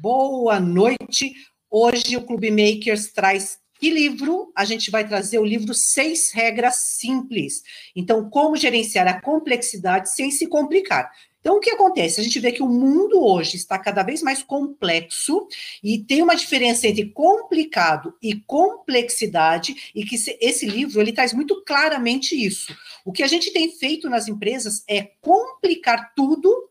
Boa noite. Hoje o Clube Makers traz que livro? A gente vai trazer o livro Seis Regras Simples. Então, como gerenciar a complexidade sem se complicar. Então, o que acontece? A gente vê que o mundo hoje está cada vez mais complexo e tem uma diferença entre complicado e complexidade, e que esse livro ele traz muito claramente isso. O que a gente tem feito nas empresas é complicar tudo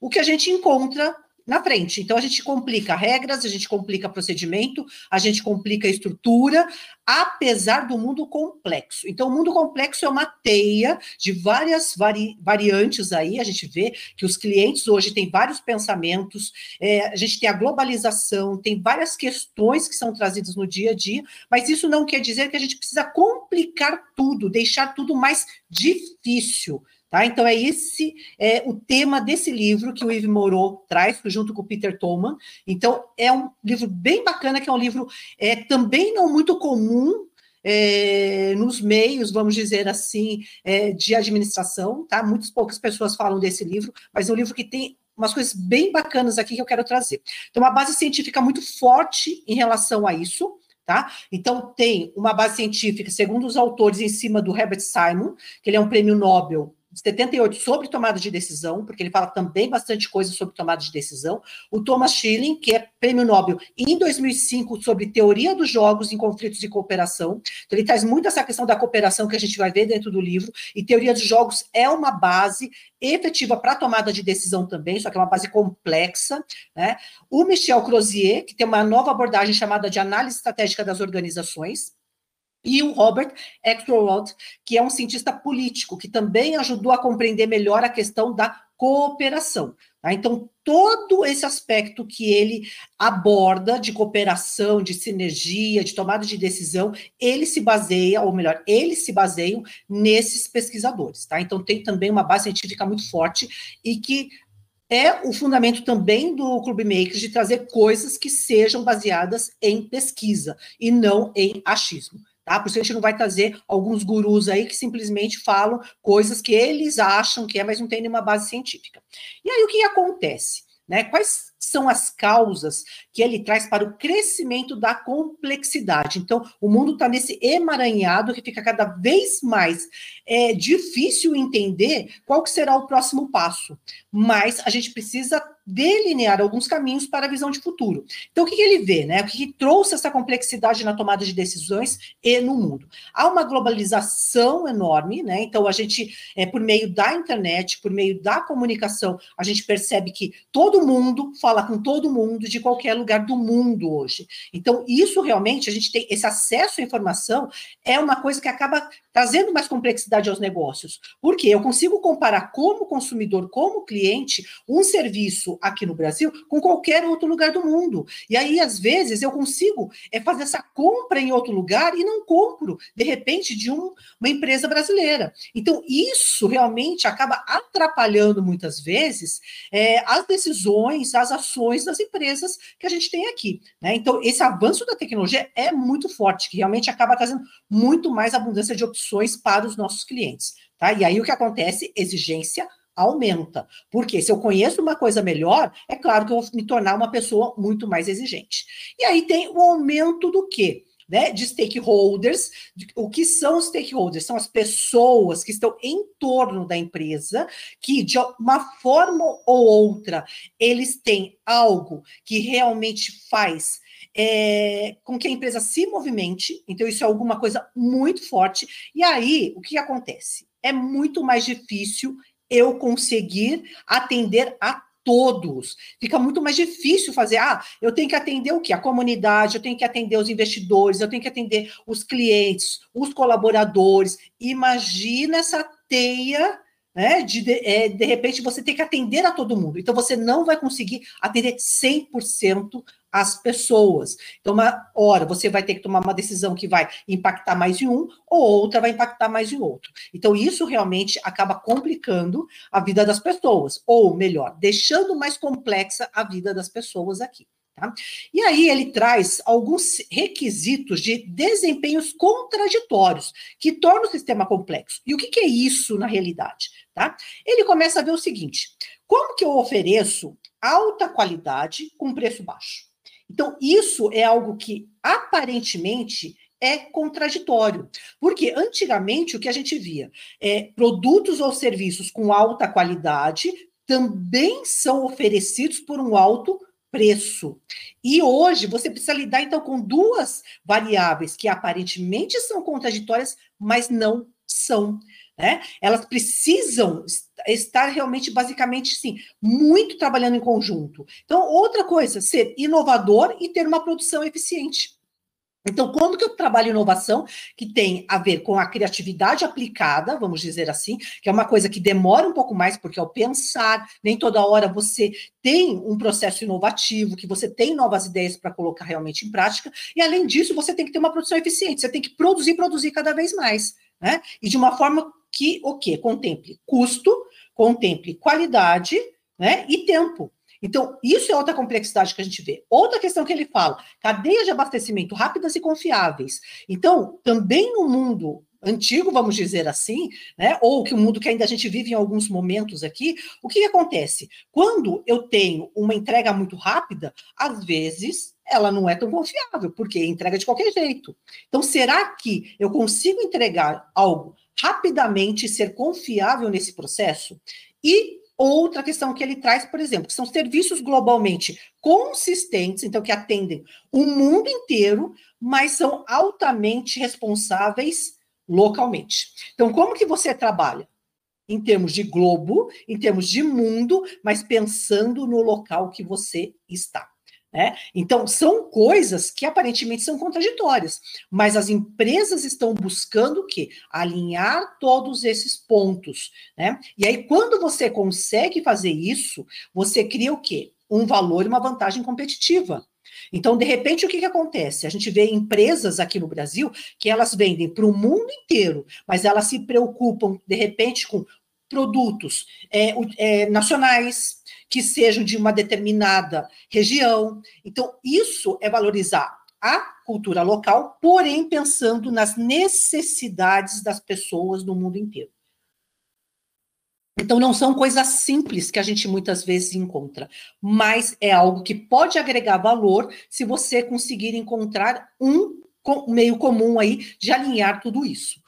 o que a gente encontra na frente. Então, a gente complica regras, a gente complica procedimento, a gente complica estrutura, apesar do mundo complexo. Então, o mundo complexo é uma teia de várias vari variantes aí. A gente vê que os clientes hoje têm vários pensamentos, é, a gente tem a globalização, tem várias questões que são trazidas no dia a dia, mas isso não quer dizer que a gente precisa complicar tudo, deixar tudo mais difícil. Tá? Então, é esse é, o tema desse livro que o Yves Moreau traz, junto com o Peter Tolman. Então, é um livro bem bacana, que é um livro é, também não muito comum é, nos meios, vamos dizer assim, é, de administração. Tá? Muitas poucas pessoas falam desse livro, mas é um livro que tem umas coisas bem bacanas aqui que eu quero trazer. Então, uma base científica muito forte em relação a isso. Tá? Então, tem uma base científica, segundo os autores, em cima do Herbert Simon, que ele é um prêmio Nobel 78 sobre tomada de decisão, porque ele fala também bastante coisa sobre tomada de decisão. O Thomas Schilling, que é prêmio Nobel em 2005 sobre teoria dos jogos em conflitos de cooperação. Então, ele traz muito essa questão da cooperação que a gente vai ver dentro do livro. E teoria dos jogos é uma base efetiva para tomada de decisão também, só que é uma base complexa. Né? O Michel Crozier, que tem uma nova abordagem chamada de análise estratégica das organizações e o Robert Axelrod, que é um cientista político, que também ajudou a compreender melhor a questão da cooperação. Tá? Então, todo esse aspecto que ele aborda de cooperação, de sinergia, de tomada de decisão, ele se baseia, ou melhor, eles se baseiam nesses pesquisadores. Tá? Então, tem também uma base científica muito forte e que é o fundamento também do Clube Makers de trazer coisas que sejam baseadas em pesquisa e não em achismo. Tá? Por isso a gente não vai trazer alguns gurus aí que simplesmente falam coisas que eles acham que é, mas não tem nenhuma base científica. E aí o que acontece? Né? Quais são as causas que ele traz para o crescimento da complexidade? Então, o mundo está nesse emaranhado que fica cada vez mais é, difícil entender qual que será o próximo passo. Mas a gente precisa delinear alguns caminhos para a visão de futuro. Então, o que, que ele vê, né? O que, que, trouxe essa complexidade na tomada de decisões e no mundo? Há uma globalização enorme, né? Então, a gente, é, por meio da internet, por meio da comunicação, a gente percebe que todo mundo fala com todo mundo de qualquer lugar do mundo hoje. Então, isso realmente, a gente tem esse acesso à informação, é uma coisa que acaba trazendo mais complexidade aos negócios. Porque eu consigo comparar como consumidor, como cliente, um serviço aqui no Brasil com qualquer outro lugar do mundo. E aí, às vezes, eu consigo é, fazer essa compra em outro lugar e não compro, de repente, de um, uma empresa brasileira. Então, isso realmente acaba atrapalhando muitas vezes é, as decisões, as ações das empresas que a gente tem aqui. Né? Então, esse avanço da tecnologia é muito forte, que realmente acaba trazendo muito mais abundância de opções para os nossos clientes. Tá? E aí o que acontece? Exigência aumenta. Porque se eu conheço uma coisa melhor, é claro que eu vou me tornar uma pessoa muito mais exigente. E aí tem o aumento do quê? Né, de stakeholders. O que são stakeholders? São as pessoas que estão em torno da empresa, que de uma forma ou outra eles têm algo que realmente faz é, com que a empresa se movimente. Então, isso é alguma coisa muito forte. E aí, o que acontece? É muito mais difícil eu conseguir atender a todos. Fica muito mais difícil fazer. Ah, eu tenho que atender o quê? A comunidade, eu tenho que atender os investidores, eu tenho que atender os clientes, os colaboradores. Imagina essa teia. Né, de, de, é, de repente você tem que atender a todo mundo, então você não vai conseguir atender 100% as pessoas. Então, uma hora você vai ter que tomar uma decisão que vai impactar mais em um, ou outra vai impactar mais em outro. Então, isso realmente acaba complicando a vida das pessoas, ou melhor, deixando mais complexa a vida das pessoas aqui. Tá? E aí ele traz alguns requisitos de desempenhos contraditórios que tornam o sistema complexo. E o que, que é isso na realidade? Tá? Ele começa a ver o seguinte: como que eu ofereço alta qualidade com preço baixo? Então, isso é algo que aparentemente é contraditório. Porque antigamente o que a gente via é produtos ou serviços com alta qualidade também são oferecidos por um alto preço. E hoje você precisa lidar então com duas variáveis que aparentemente são contraditórias, mas não são. Né? Elas precisam estar realmente, basicamente, sim, muito trabalhando em conjunto. Então, outra coisa, ser inovador e ter uma produção eficiente. Então, como que eu trabalho inovação que tem a ver com a criatividade aplicada, vamos dizer assim, que é uma coisa que demora um pouco mais, porque ao pensar, nem toda hora você tem um processo inovativo, que você tem novas ideias para colocar realmente em prática, e além disso, você tem que ter uma produção eficiente, você tem que produzir, produzir cada vez mais, né? E de uma forma que o quê? Contemple custo, contemple qualidade, né? E tempo. Então, isso é outra complexidade que a gente vê. Outra questão que ele fala: cadeias de abastecimento rápidas e confiáveis. Então, também no mundo antigo, vamos dizer assim, né? Ou que o mundo que ainda a gente vive em alguns momentos aqui, o que, que acontece? Quando eu tenho uma entrega muito rápida, às vezes ela não é tão confiável, porque entrega de qualquer jeito. Então, será que eu consigo entregar algo rapidamente e ser confiável nesse processo? E Outra questão que ele traz, por exemplo, que são serviços globalmente consistentes, então que atendem o mundo inteiro, mas são altamente responsáveis localmente. Então, como que você trabalha? Em termos de globo, em termos de mundo, mas pensando no local que você está. Né? Então, são coisas que aparentemente são contraditórias, mas as empresas estão buscando o quê? Alinhar todos esses pontos. Né? E aí, quando você consegue fazer isso, você cria o quê? Um valor e uma vantagem competitiva. Então, de repente, o que, que acontece? A gente vê empresas aqui no Brasil que elas vendem para o mundo inteiro, mas elas se preocupam, de repente, com produtos é, é, nacionais, que sejam de uma determinada região. Então, isso é valorizar a cultura local, porém pensando nas necessidades das pessoas no mundo inteiro. Então, não são coisas simples que a gente muitas vezes encontra, mas é algo que pode agregar valor se você conseguir encontrar um meio comum aí de alinhar tudo isso.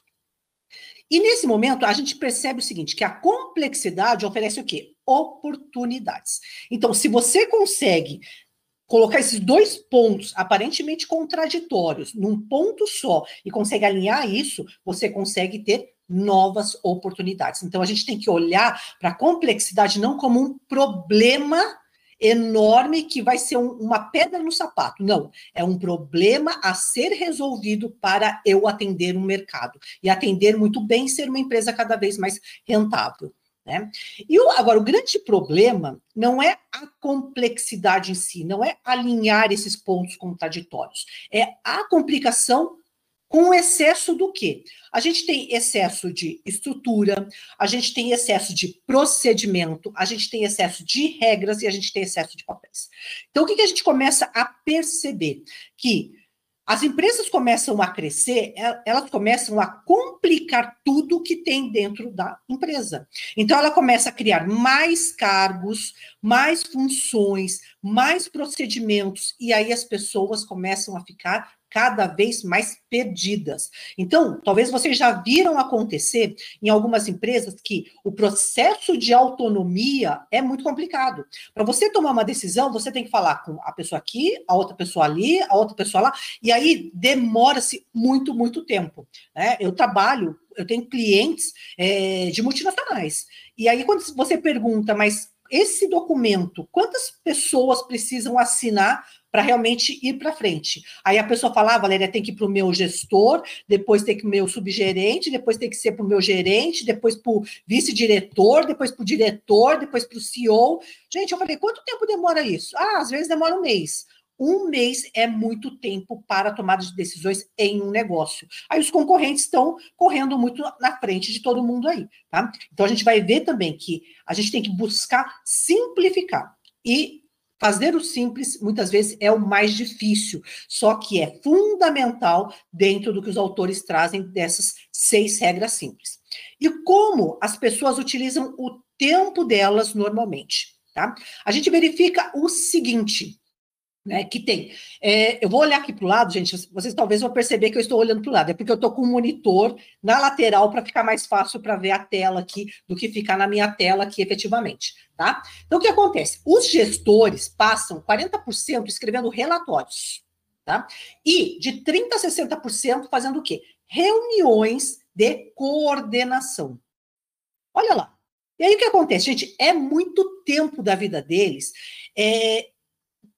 E nesse momento, a gente percebe o seguinte, que a complexidade oferece o quê? Oportunidades. Então, se você consegue colocar esses dois pontos aparentemente contraditórios num ponto só e consegue alinhar isso, você consegue ter novas oportunidades. Então, a gente tem que olhar para a complexidade não como um problema enorme que vai ser um, uma pedra no sapato. Não, é um problema a ser resolvido para eu atender um mercado e atender muito bem ser uma empresa cada vez mais rentável. Né? E o, agora, o grande problema não é a complexidade em si, não é alinhar esses pontos contraditórios, é a complicação com excesso do quê? A gente tem excesso de estrutura, a gente tem excesso de procedimento, a gente tem excesso de regras e a gente tem excesso de papéis. Então, o que, que a gente começa a perceber? Que as empresas começam a crescer, é, elas começam a complicar tudo que tem dentro da empresa. Então, ela começa a criar mais cargos, mais funções, mais procedimentos, e aí as pessoas começam a ficar cada vez mais perdidas. Então, talvez vocês já viram acontecer em algumas empresas que o processo de autonomia é muito complicado. Para você tomar uma decisão, você tem que falar com a pessoa aqui, a outra pessoa ali, a outra pessoa lá, e aí demora-se muito, muito tempo. Né? Eu trabalho, eu tenho clientes é, de multinacionais. E aí, quando você pergunta, mas esse documento, quantas pessoas precisam assinar para realmente ir para frente. Aí a pessoa fala, ah, Valéria, tem que ir para o meu gestor, depois tem que meu subgerente, depois tem que ser para o meu gerente, depois para o vice-diretor, depois para o diretor, depois para o CEO. Gente, eu falei, quanto tempo demora isso? Ah, às vezes demora um mês. Um mês é muito tempo para tomada de decisões em um negócio. Aí os concorrentes estão correndo muito na frente de todo mundo aí, tá? Então a gente vai ver também que a gente tem que buscar simplificar. E Fazer o simples, muitas vezes, é o mais difícil, só que é fundamental dentro do que os autores trazem dessas seis regras simples. E como as pessoas utilizam o tempo delas normalmente, tá? A gente verifica o seguinte, né, que tem. É, eu vou olhar aqui para o lado, gente. Vocês talvez vão perceber que eu estou olhando para o lado. É porque eu estou com um monitor na lateral para ficar mais fácil para ver a tela aqui do que ficar na minha tela aqui efetivamente. Tá? Então, o que acontece? Os gestores passam 40% escrevendo relatórios. Tá? E de 30% a 60% fazendo o quê? Reuniões de coordenação. Olha lá. E aí o que acontece, gente? É muito tempo da vida deles. É,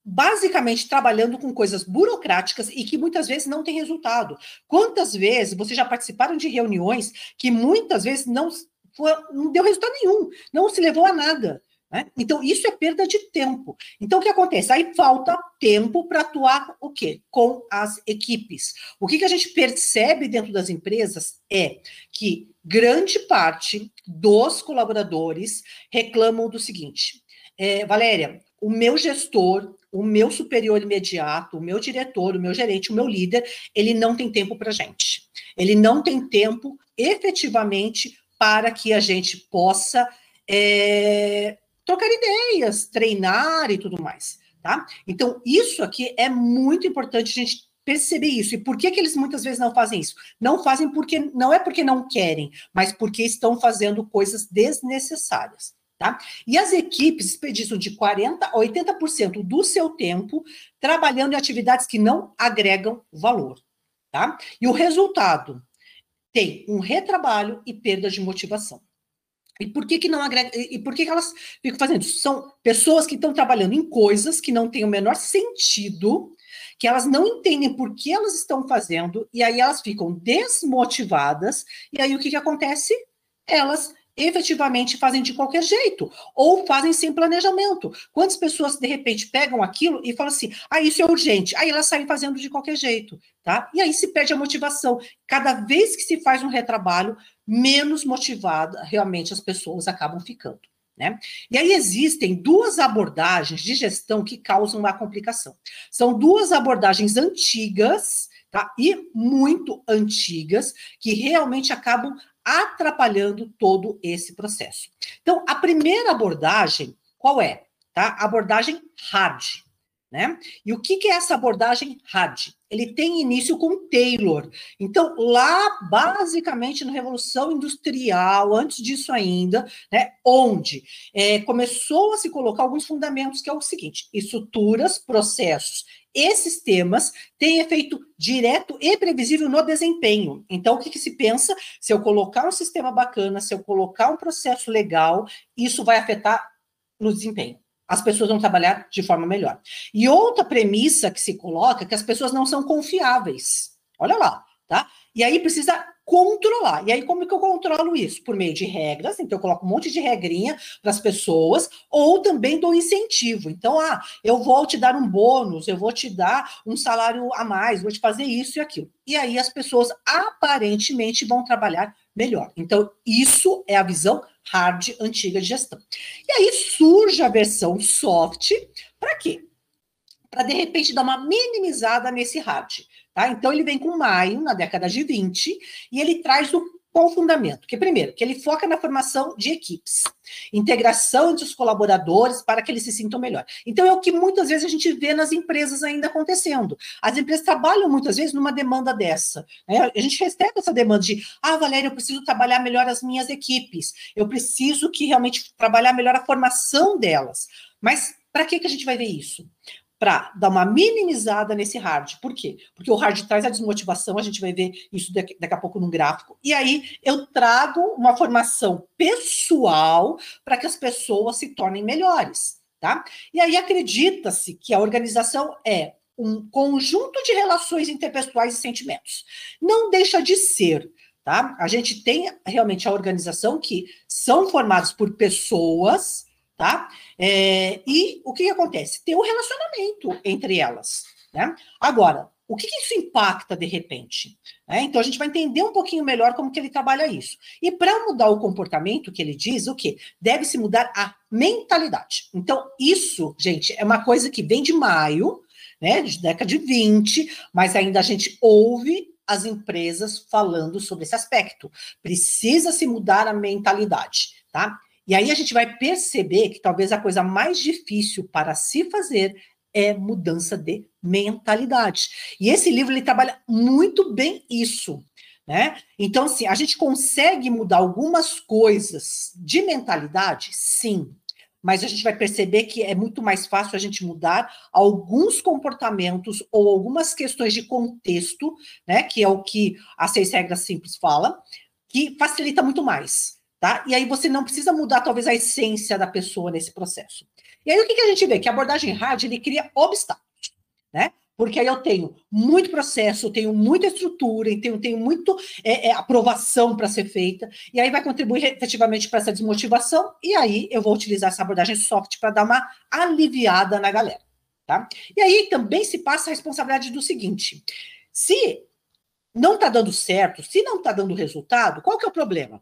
basicamente trabalhando com coisas burocráticas e que muitas vezes não tem resultado. Quantas vezes vocês já participaram de reuniões que muitas vezes não, foi, não deu resultado nenhum, não se levou a nada? Né? Então, isso é perda de tempo. Então, o que acontece? Aí falta tempo para atuar o quê? Com as equipes. O que, que a gente percebe dentro das empresas é que grande parte dos colaboradores reclamam do seguinte: é, Valéria, o meu gestor, o meu superior imediato, o meu diretor, o meu gerente, o meu líder, ele não tem tempo para gente. Ele não tem tempo efetivamente para que a gente possa é, trocar ideias, treinar e tudo mais, tá? Então, isso aqui é muito importante a gente perceber isso. E por que, que eles muitas vezes não fazem isso? Não fazem porque não é porque não querem, mas porque estão fazendo coisas desnecessárias. Tá? E as equipes desperdiçam de 40% a 80% do seu tempo trabalhando em atividades que não agregam valor. Tá? E o resultado tem um retrabalho e perda de motivação. E por que, que não agrega? E por que, que elas ficam fazendo isso? São pessoas que estão trabalhando em coisas que não têm o menor sentido, que elas não entendem por que elas estão fazendo, e aí elas ficam desmotivadas, e aí o que, que acontece? Elas efetivamente fazem de qualquer jeito, ou fazem sem planejamento. Quantas pessoas, de repente, pegam aquilo e falam assim, ah, isso é urgente, aí elas saem fazendo de qualquer jeito, tá? E aí se perde a motivação. Cada vez que se faz um retrabalho, menos motivada realmente as pessoas acabam ficando. Né? E aí existem duas abordagens de gestão que causam uma complicação. São duas abordagens antigas, tá? E muito antigas, que realmente acabam atrapalhando todo esse processo. Então, a primeira abordagem, qual é? Tá? Abordagem hard. Né? E o que, que é essa abordagem hard? Ele tem início com Taylor. Então, lá, basicamente, na Revolução Industrial, antes disso ainda, né, onde é, começou a se colocar alguns fundamentos, que é o seguinte: estruturas, processos e sistemas têm efeito direto e previsível no desempenho. Então, o que, que, se pensa? Se eu colocar um sistema bacana, se eu colocar um processo legal, isso vai afetar no desempenho. As pessoas vão trabalhar de forma melhor. E outra premissa que se coloca é que as pessoas não são confiáveis. Olha lá, tá? E aí precisa controlar. E aí, como que eu controlo isso? Por meio de regras, então eu coloco um monte de regrinha para as pessoas, ou também dou incentivo. Então, ah, eu vou te dar um bônus, eu vou te dar um salário a mais, vou te fazer isso e aquilo. E aí as pessoas aparentemente vão trabalhar melhor. Então, isso é a visão hard antiga de gestão. E aí surge a versão soft, para quê? Para de repente dar uma minimizada nesse hard. Tá? Então, ele vem com Maio, na década de 20, e ele traz o qual fundamento? Que primeiro, que ele foca na formação de equipes, integração entre os colaboradores para que eles se sintam melhor. Então é o que muitas vezes a gente vê nas empresas ainda acontecendo. As empresas trabalham muitas vezes numa demanda dessa. Né? A gente recebe essa demanda de, ah, Valéria, eu preciso trabalhar melhor as minhas equipes. Eu preciso que realmente trabalhar melhor a formação delas. Mas para que que a gente vai ver isso? Para dar uma minimizada nesse hard. Por quê? Porque o hard traz a desmotivação, a gente vai ver isso daqui, daqui a pouco num gráfico. E aí eu trago uma formação pessoal para que as pessoas se tornem melhores, tá? E aí acredita-se que a organização é um conjunto de relações interpessoais e sentimentos. Não deixa de ser, tá? A gente tem realmente a organização que são formadas por pessoas tá? É, e o que, que, acontece? Tem um relacionamento entre elas, né? Agora, o que, que isso impacta de repente? É, então a gente vai entender um pouquinho melhor como que ele trabalha isso. E para mudar o comportamento que ele diz, o que? Deve-se mudar a mentalidade. Então, isso, gente, é uma coisa que vem de maio, né? De década de 20, mas ainda a gente ouve as empresas falando sobre esse aspecto. Precisa se mudar a mentalidade, tá? E aí a gente vai perceber que talvez a coisa mais difícil para se fazer é mudança de mentalidade. E esse livro ele trabalha muito bem isso, né? Então, assim, a gente consegue mudar algumas coisas de mentalidade, sim, mas a gente vai perceber que é muito mais fácil a gente mudar alguns comportamentos ou algumas questões de contexto, né? Que é o que as seis regras simples fala, que facilita muito mais. Tá? E aí você não precisa mudar, talvez, a essência da pessoa nesse processo. E aí o que, que a gente vê? Que a abordagem hard, ele cria obstáculos, né? Porque aí eu tenho muito processo, tenho muita estrutura, tenho, tenho muito é, é, aprovação para ser feita, e aí vai contribuir efetivamente para essa desmotivação, e aí eu vou utilizar essa abordagem soft para dar uma aliviada na galera. Tá? E aí também se passa a responsabilidade do seguinte: se não está dando certo, se não está dando resultado, qual que é o problema?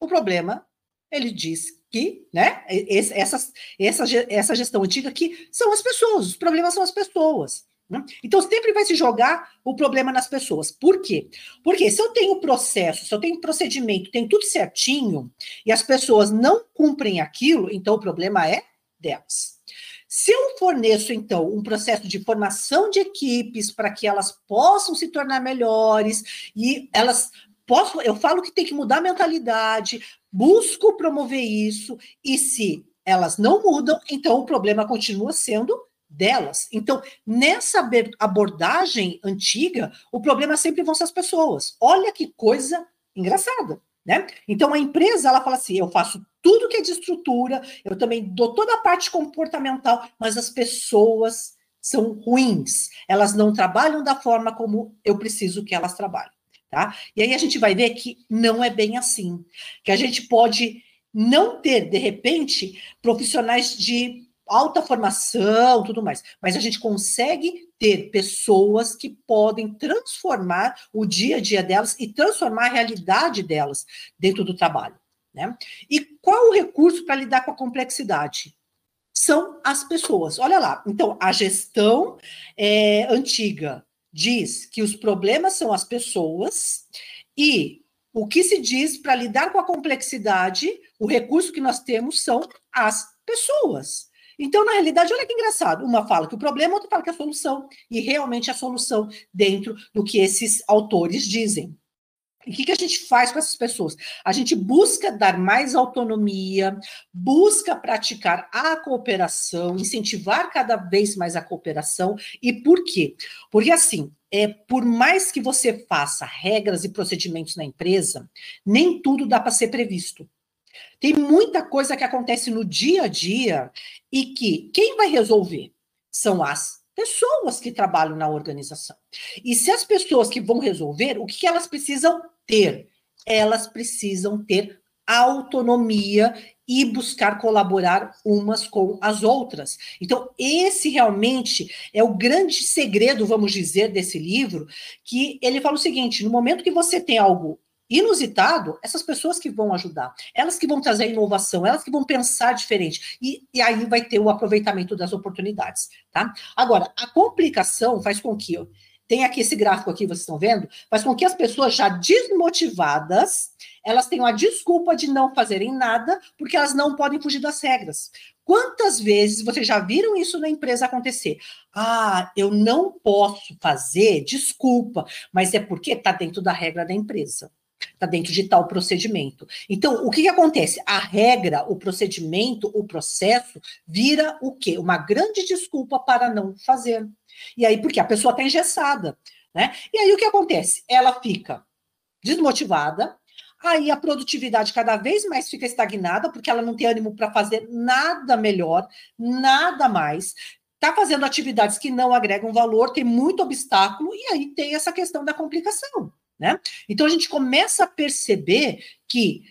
O problema, ele diz que, né, essa, essa, essa gestão antiga que são as pessoas, os problemas são as pessoas. Né? Então, sempre vai se jogar o problema nas pessoas. Por quê? Porque se eu tenho processo, se eu tenho procedimento, tem tudo certinho, e as pessoas não cumprem aquilo, então o problema é delas. Se eu forneço, então, um processo de formação de equipes para que elas possam se tornar melhores e elas posso, eu falo que tem que mudar a mentalidade, busco promover isso, e se elas não mudam, então o problema continua sendo delas. Então, nessa abordagem antiga, o problema sempre vão ser as pessoas. Olha que coisa engraçada, né? Então a empresa ela fala assim: eu faço tudo que é de estrutura, eu também dou toda a parte comportamental, mas as pessoas são ruins. Elas não trabalham da forma como eu preciso que elas trabalhem. Tá? E aí a gente vai ver que não é bem assim, que a gente pode não ter, de repente, profissionais de alta formação, tudo mais, mas a gente consegue ter pessoas que podem transformar o dia a dia delas e transformar a realidade delas dentro do trabalho. Né? E qual o recurso para lidar com a complexidade? São as pessoas. Olha lá, então a gestão é, antiga diz que os problemas são as pessoas e o que se diz para lidar com a complexidade, o recurso que nós temos são as pessoas. Então, na realidade, olha que engraçado. Uma fala que o problema, outra fala que a solução. E realmente a solução dentro do que esses autores dizem. E o que, que a gente faz com essas pessoas? A gente busca dar mais autonomia, busca praticar a cooperação, incentivar cada vez mais a cooperação. E por quê? Porque assim, é, por mais que você faça regras e procedimentos na empresa, nem tudo dá para ser previsto. Tem muita coisa que acontece no dia a dia e que quem vai resolver são as pessoas que trabalham na organização. E se as pessoas que vão resolver, o que elas precisam ter? Elas precisam ter autonomia e buscar colaborar umas com as outras. Então, esse realmente é o grande segredo, vamos dizer, desse livro, que ele fala o seguinte: no momento que você tem algo inusitado, essas pessoas que vão ajudar, elas que vão trazer inovação, elas que vão pensar diferente, e, e aí vai ter o aproveitamento das oportunidades, tá? Agora, a complicação faz com que, tem aqui esse gráfico aqui, vocês estão vendo, faz com que as pessoas já desmotivadas, elas tenham a desculpa de não fazerem nada, porque elas não podem fugir das regras. Quantas vezes vocês já viram isso na empresa acontecer? Ah, eu não posso fazer, desculpa, mas é porque está dentro da regra da empresa. Está dentro de tal procedimento. Então, o que, que, acontece? A regra, o procedimento, o processo vira o quê? Uma grande desculpa para não fazer. E aí, porque a pessoa está engessada, né? E aí o que acontece? Ela fica desmotivada, aí a produtividade cada vez mais fica estagnada, porque ela não tem ânimo para fazer nada melhor, nada mais. Está fazendo atividades que não agregam valor, tem muito obstáculo, e aí tem essa questão da complicação. Né? Então a gente começa a perceber que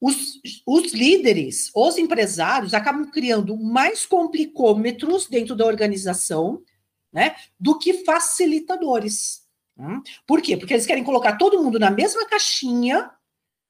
os, os líderes, os empresários, acabam criando mais complicômetros dentro da organização né, do que facilitadores. Né? Por quê? Porque eles querem colocar todo mundo na mesma caixinha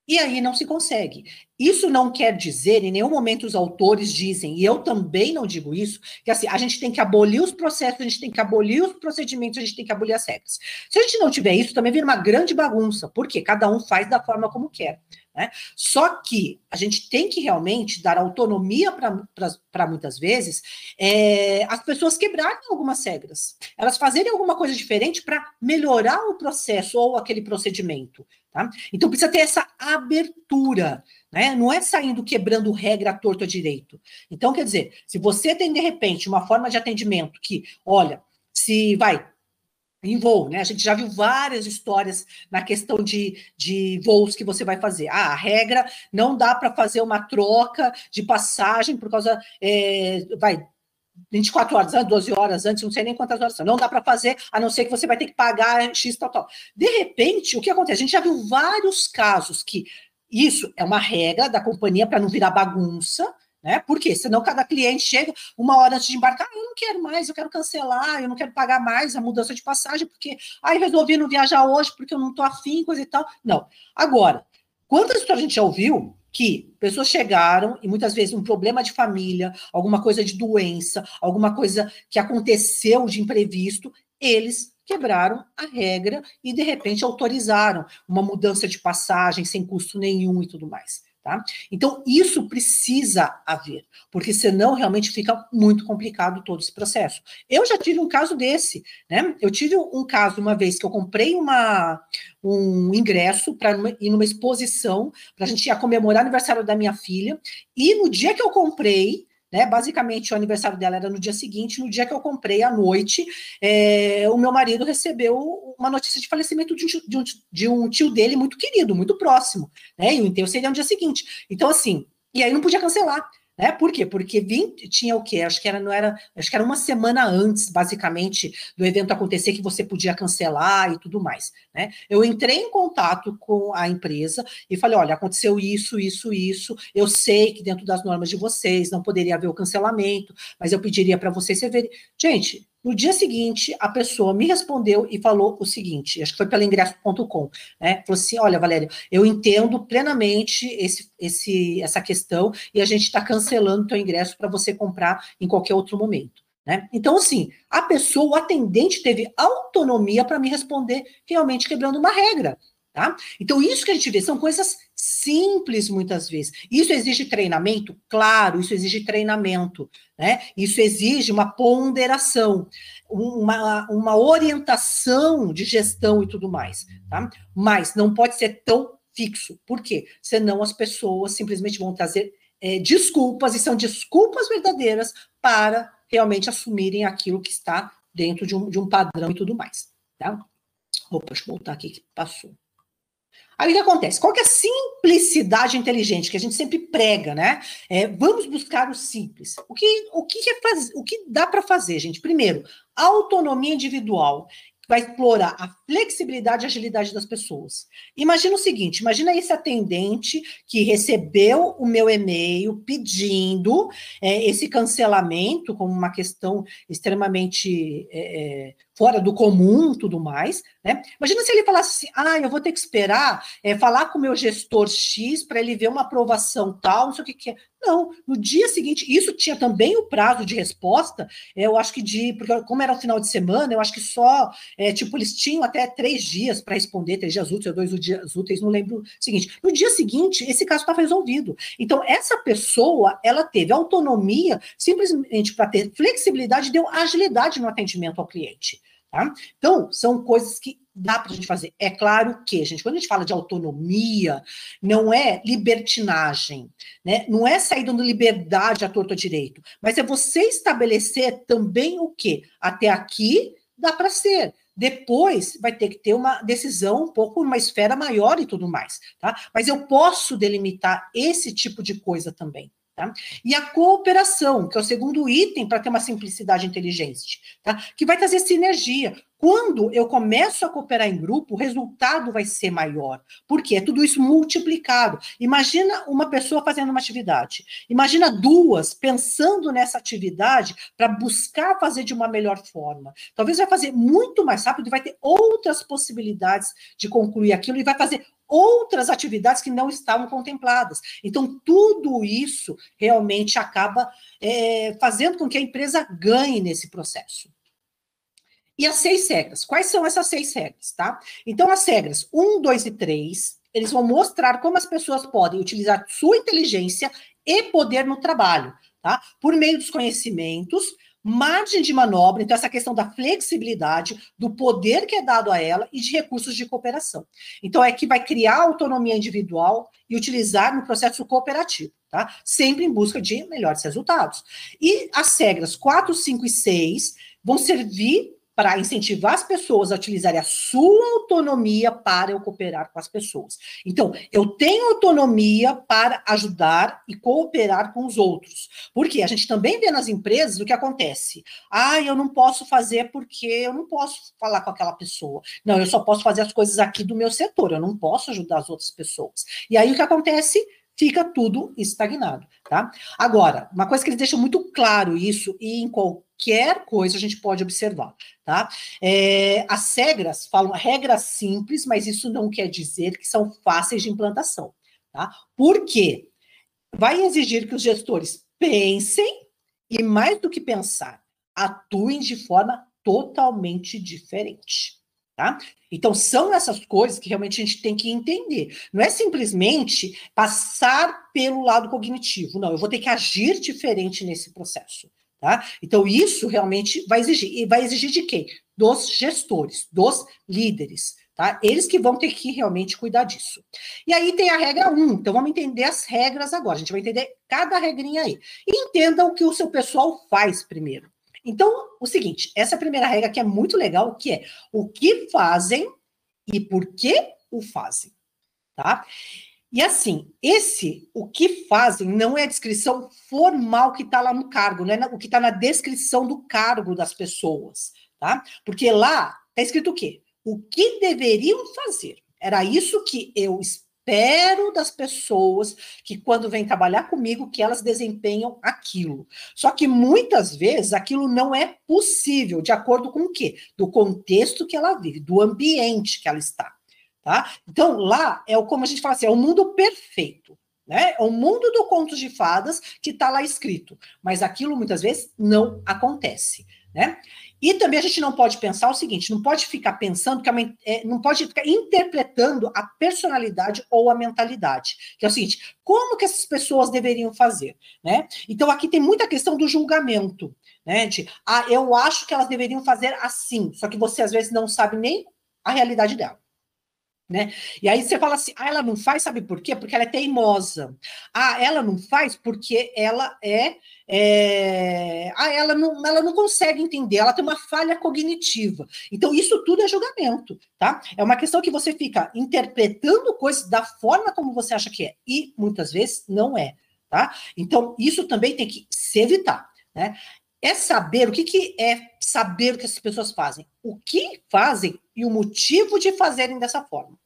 e aí não se consegue. Isso não quer dizer, em nenhum momento os autores dizem, e eu também não digo isso, que assim, a gente tem que abolir os processos, a gente tem que abolir os procedimentos, a gente tem que abolir as regras. Se a gente não tiver isso, também vira uma grande bagunça, porque cada um faz da forma como quer. Né? Só que a gente tem que realmente dar autonomia para muitas vezes é, as pessoas quebrarem algumas regras, elas fazerem alguma coisa diferente para melhorar o processo ou aquele procedimento. Tá? Então precisa ter essa abertura, né? Não é saindo quebrando regra torto a direito. Então, quer dizer, se você tem de repente uma forma de atendimento que, olha, se vai em voo, né? A gente já viu várias histórias na questão de, de voos que você vai fazer. Ah, a regra não dá para fazer uma troca de passagem por causa. É, vai, 24 horas antes, 12 horas antes, não sei nem quantas horas são. Não dá para fazer, a não ser que você vai ter que pagar X tal, tal. De repente, o que acontece? A gente já viu vários casos que isso é uma regra da companhia para não virar bagunça, né? Porque senão cada cliente chega uma hora antes de embarcar, ah, eu não quero mais, eu quero cancelar, eu não quero pagar mais a mudança de passagem, porque aí ah, resolvi não viajar hoje porque eu não estou afim, coisa e tal. Não. Agora, quantas histórias a gente já ouviu que pessoas chegaram e muitas vezes um problema de família, alguma coisa de doença, alguma coisa que aconteceu de imprevisto, eles quebraram a regra e de repente autorizaram uma mudança de passagem sem custo nenhum e tudo mais. Tá? Então, isso precisa haver, porque senão realmente fica muito complicado todo esse processo. Eu já tive um caso desse, né? Eu tive um caso uma vez que eu comprei uma, um ingresso para ir numa exposição, para a gente ir comemorar o aniversário da minha filha, e no dia que eu comprei, né? Basicamente, o aniversário dela era no dia seguinte, no dia que eu comprei à noite, é, o meu marido recebeu uma notícia de falecimento de um, de, um, de um, tio dele muito querido, muito próximo, né? E o enterro seria no dia seguinte. Então, assim, e aí não podia cancelar. Né? Por quê? Porque 20, tinha o quê? Acho que era, não era, acho que era uma semana antes, basicamente, do evento acontecer que você podia cancelar e tudo mais. Né? Eu entrei em contato com a empresa e falei: olha, aconteceu isso, isso, isso. Eu sei que dentro das normas de vocês não poderia haver o cancelamento, mas eu pediria para vocês verem. Gente, no dia seguinte, a pessoa me respondeu e falou o seguinte: acho que foi pelo ingresso.com, né? Falou assim: olha, Valério, eu entendo plenamente esse, esse, essa questão e a gente está cancelando o teu ingresso para você comprar em qualquer outro momento. Né? Então, assim, a pessoa, o atendente, teve autonomia para me responder, realmente quebrando uma regra. Tá? Então, isso que a gente vê são coisas simples muitas vezes. Isso exige treinamento? Claro, isso exige treinamento. Né? Isso exige uma ponderação, uma, uma orientação de gestão e tudo mais. Tá? Mas não pode ser tão fixo. Por quê? Senão as pessoas simplesmente vão trazer é, desculpas, e são desculpas verdadeiras para realmente assumirem aquilo que está dentro de um, de um padrão e tudo mais. Tá? Opa, deixa eu voltar aqui que passou. Aí o que acontece? Qual que é a simplicidade inteligente que a gente sempre prega, né? É, vamos buscar o simples. O que, o que, é faz, o que dá para fazer, gente? Primeiro, autonomia individual vai explorar a flexibilidade e agilidade das pessoas. Imagina o seguinte: imagina esse atendente que recebeu o meu e-mail pedindo é, esse cancelamento como uma questão extremamente é, é fora do comum, tudo mais, né? Imagina se ele falasse assim, ah, eu vou ter que esperar é, falar com o meu gestor X para ele ver uma aprovação tal, não sei o que, que é. Não, no dia seguinte, isso tinha também o prazo de resposta, eu acho que de, porque como era o final de semana, eu acho que só, é, tipo, eles tinham até três dias para responder, três dias úteis, dois dias úteis, não lembro o seguinte. No dia seguinte, esse caso estava resolvido. Então, essa pessoa, ela teve autonomia simplesmente para ter flexibilidade, deu agilidade no atendimento ao cliente. Tá? Então, são coisas que dá para a gente fazer. É claro que, gente, quando a gente fala de autonomia, não é libertinagem, né? não é sair dando liberdade à torta direito, mas é você estabelecer também o que? Até aqui dá para ser. Depois vai ter que ter uma decisão um pouco uma esfera maior e tudo mais, tá? Mas eu posso delimitar esse tipo de coisa também. Tá? E a cooperação, que é o segundo item para ter uma simplicidade inteligente, tá? que vai trazer sinergia. Quando eu começo a cooperar em grupo, o resultado vai ser maior. Porque é tudo isso multiplicado. Imagina uma pessoa fazendo uma atividade. Imagina duas pensando nessa atividade para buscar fazer de uma melhor forma. Talvez vai fazer muito mais rápido e vai ter outras possibilidades de concluir aquilo e vai fazer outras atividades que não estavam contempladas. Então, tudo isso realmente acaba é, fazendo com que a empresa ganhe nesse processo. E as seis regras. Quais são essas seis regras, tá? Então, as regras 1, 2 e 3, eles vão mostrar como as pessoas podem utilizar sua inteligência e poder no trabalho, tá? Por meio dos conhecimentos, margem de manobra, então essa questão da flexibilidade, do poder que é dado a ela e de recursos de cooperação. Então é que vai criar autonomia individual e utilizar no processo cooperativo, tá? Sempre em busca de melhores resultados. E as regras 4, 5 e 6 vão servir para incentivar as pessoas a utilizarem a sua autonomia para eu cooperar com as pessoas. Então, eu tenho autonomia para ajudar e cooperar com os outros. Porque a gente também vê nas empresas o que acontece. Ah, eu não posso fazer porque eu não posso falar com aquela pessoa. Não, eu só posso fazer as coisas aqui do meu setor, eu não posso ajudar as outras pessoas. E aí o que acontece? Fica tudo estagnado, tá? Agora, uma coisa que eles deixam muito claro isso, e em qualquer coisa a gente pode observar, tá? É, as regras falam regras simples, mas isso não quer dizer que são fáceis de implantação, tá? Por quê? Vai exigir que os gestores pensem e, mais do que pensar, atuem de forma totalmente diferente. Tá? Então, são essas coisas que realmente a gente tem que entender. Não é simplesmente passar pelo lado cognitivo, não, eu vou ter que agir diferente nesse processo. Tá? Então, isso realmente vai exigir. E vai exigir de quem? Dos gestores, dos líderes. Tá? Eles que vão ter que realmente cuidar disso. E aí tem a regra 1. Então, vamos entender as regras agora. A gente vai entender cada regrinha aí. Entenda o que o seu pessoal faz primeiro. Então, o seguinte, essa primeira regra que é muito legal, que é o que fazem e por que o fazem. Tá? E assim, esse, o que fazem, não é a descrição formal que está lá no cargo, não é o que está na descrição do cargo das pessoas, tá? Porque lá está escrito o quê? O que deveriam fazer. Era isso que eu espero das pessoas que, quando vêm trabalhar comigo, que elas desempenham aquilo. Só que muitas vezes aquilo não é possível, de acordo com o quê? Do contexto que ela vive, do ambiente que ela está. Tá? Então, lá é o como a gente fala assim, é o mundo perfeito. Né? É o mundo do contos de fadas que está lá escrito, mas aquilo muitas vezes não acontece. Né? E também a gente não pode pensar o seguinte: não pode ficar pensando que a, é, não pode ficar interpretando a personalidade ou a mentalidade. Que é o seguinte: como que essas pessoas deveriam fazer? Né? Então, aqui tem muita questão do julgamento. Né? De, ah, eu acho que elas deveriam fazer assim, só que você às vezes não sabe nem a realidade dela. Né? E aí você fala assim, ah, ela não faz, sabe por quê? Porque ela é teimosa. Ah, ela não faz porque ela é, é... ah, ela não, ela não consegue entender, ela tem uma falha cognitiva. Então isso tudo é julgamento, tá? É uma questão que você fica interpretando coisas da forma como você acha que é e muitas vezes não é, tá? Então isso também tem que se evitar, né? É saber o que, que é saber o que as pessoas fazem, o que fazem e o motivo de fazerem dessa forma.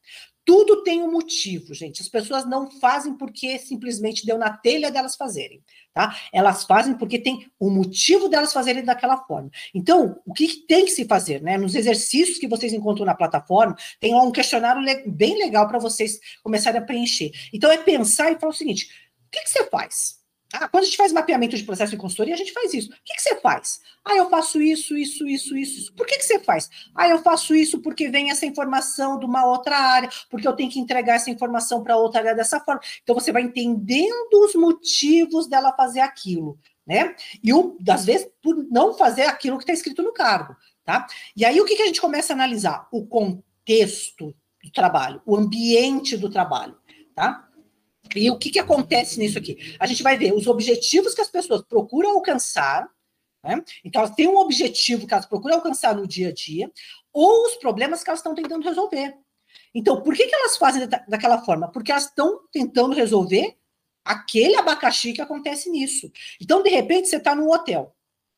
Tudo tem um motivo, gente. As pessoas não fazem porque simplesmente deu na telha delas fazerem, tá? Elas fazem porque tem um motivo delas fazerem daquela forma. Então, o que tem que se fazer, né? Nos exercícios que vocês encontram na plataforma, tem lá um questionário bem legal para vocês começarem a preencher. Então, é pensar e falar o seguinte: o que, que você faz? Ah, quando a gente faz mapeamento de processo de consultoria, a gente faz isso. O que, que você faz? Ah, eu faço isso, isso, isso, isso. Por que, que você faz? Ah, eu faço isso porque vem essa informação de uma outra área, porque eu tenho que entregar essa informação para outra área dessa forma. Então, você vai entendendo os motivos dela fazer aquilo, né? E, das vezes, por não fazer aquilo que está escrito no cargo, tá? E aí, o que, que a gente começa a analisar? O contexto do trabalho, o ambiente do trabalho, tá? E o que, que acontece nisso aqui? A gente vai ver os objetivos que as pessoas procuram alcançar, né? então elas têm um objetivo que elas procuram alcançar no dia a dia, ou os problemas que elas estão tentando resolver. Então, por que, que elas fazem daquela forma? Porque elas estão tentando resolver aquele abacaxi que acontece nisso. Então, de repente, você está no hotel.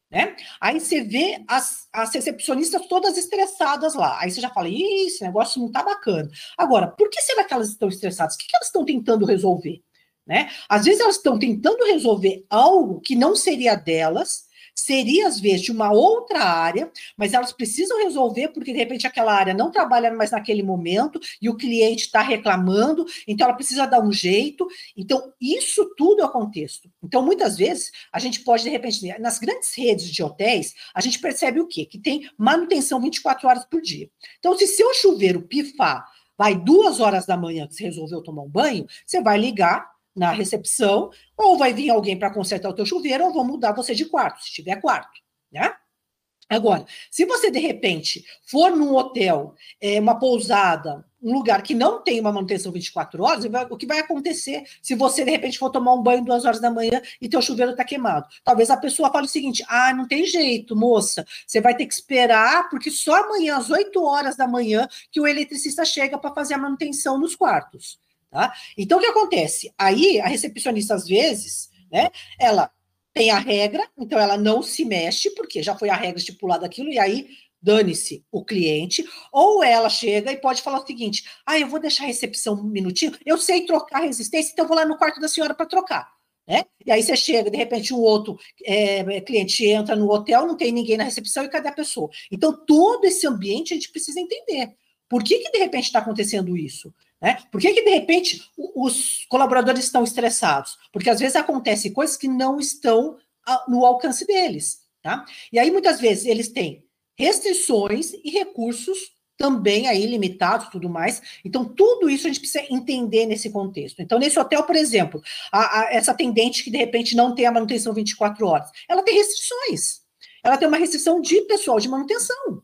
Né? Aí você vê as, as recepcionistas todas estressadas lá. Aí você já fala, Ih, esse negócio não tá bacana. Agora, por que será que elas estão estressadas? O que, que elas estão tentando resolver? Né? Às vezes elas estão tentando resolver algo que não seria delas seria às vezes de uma outra área, mas elas precisam resolver porque de repente aquela área não trabalha mais naquele momento e o cliente está reclamando, então ela precisa dar um jeito. Então, isso tudo é o contexto. Então, muitas vezes, a gente pode, de repente, nas grandes redes de hotéis, a gente percebe o quê? Que tem manutenção 24 horas por dia. Então, se seu chuveiro pifar, vai duas horas da manhã que você resolveu tomar um banho, você vai ligar na recepção, ou vai vir alguém para consertar o teu chuveiro, ou vão mudar você de quarto, se tiver quarto, né? Agora, se você de repente for num hotel, é, uma pousada, um lugar que não tem uma manutenção 24 horas, o que vai acontecer se você de repente for tomar um banho duas horas da manhã e teu chuveiro está queimado? Talvez a pessoa fale o seguinte: ah, não tem jeito, moça, você vai ter que esperar, porque só amanhã, às 8 horas da manhã, que o eletricista chega para fazer a manutenção nos quartos. Tá? Então, o que acontece? Aí, a recepcionista, às vezes, né, ela tem a regra, então ela não se mexe, porque já foi a regra estipulada aquilo, e aí dane-se o cliente, ou ela chega e pode falar o seguinte: ah, eu vou deixar a recepção um minutinho, eu sei trocar resistência, então eu vou lá no quarto da senhora para trocar. Né? E aí você chega, de repente, um outro é, cliente entra no hotel, não tem ninguém na recepção, e cadê a pessoa? Então, todo esse ambiente a gente precisa entender. Por que, que de repente está acontecendo isso? Né? Por que, que, de repente, os colaboradores estão estressados? Porque às vezes acontecem coisas que não estão ah, no alcance deles. Tá? E aí, muitas vezes, eles têm restrições e recursos também aí limitados tudo mais. Então, tudo isso a gente precisa entender nesse contexto. Então, nesse hotel, por exemplo, a, a, essa atendente que de repente não tem a manutenção 24 horas, ela tem restrições. Ela tem uma restrição de pessoal de manutenção.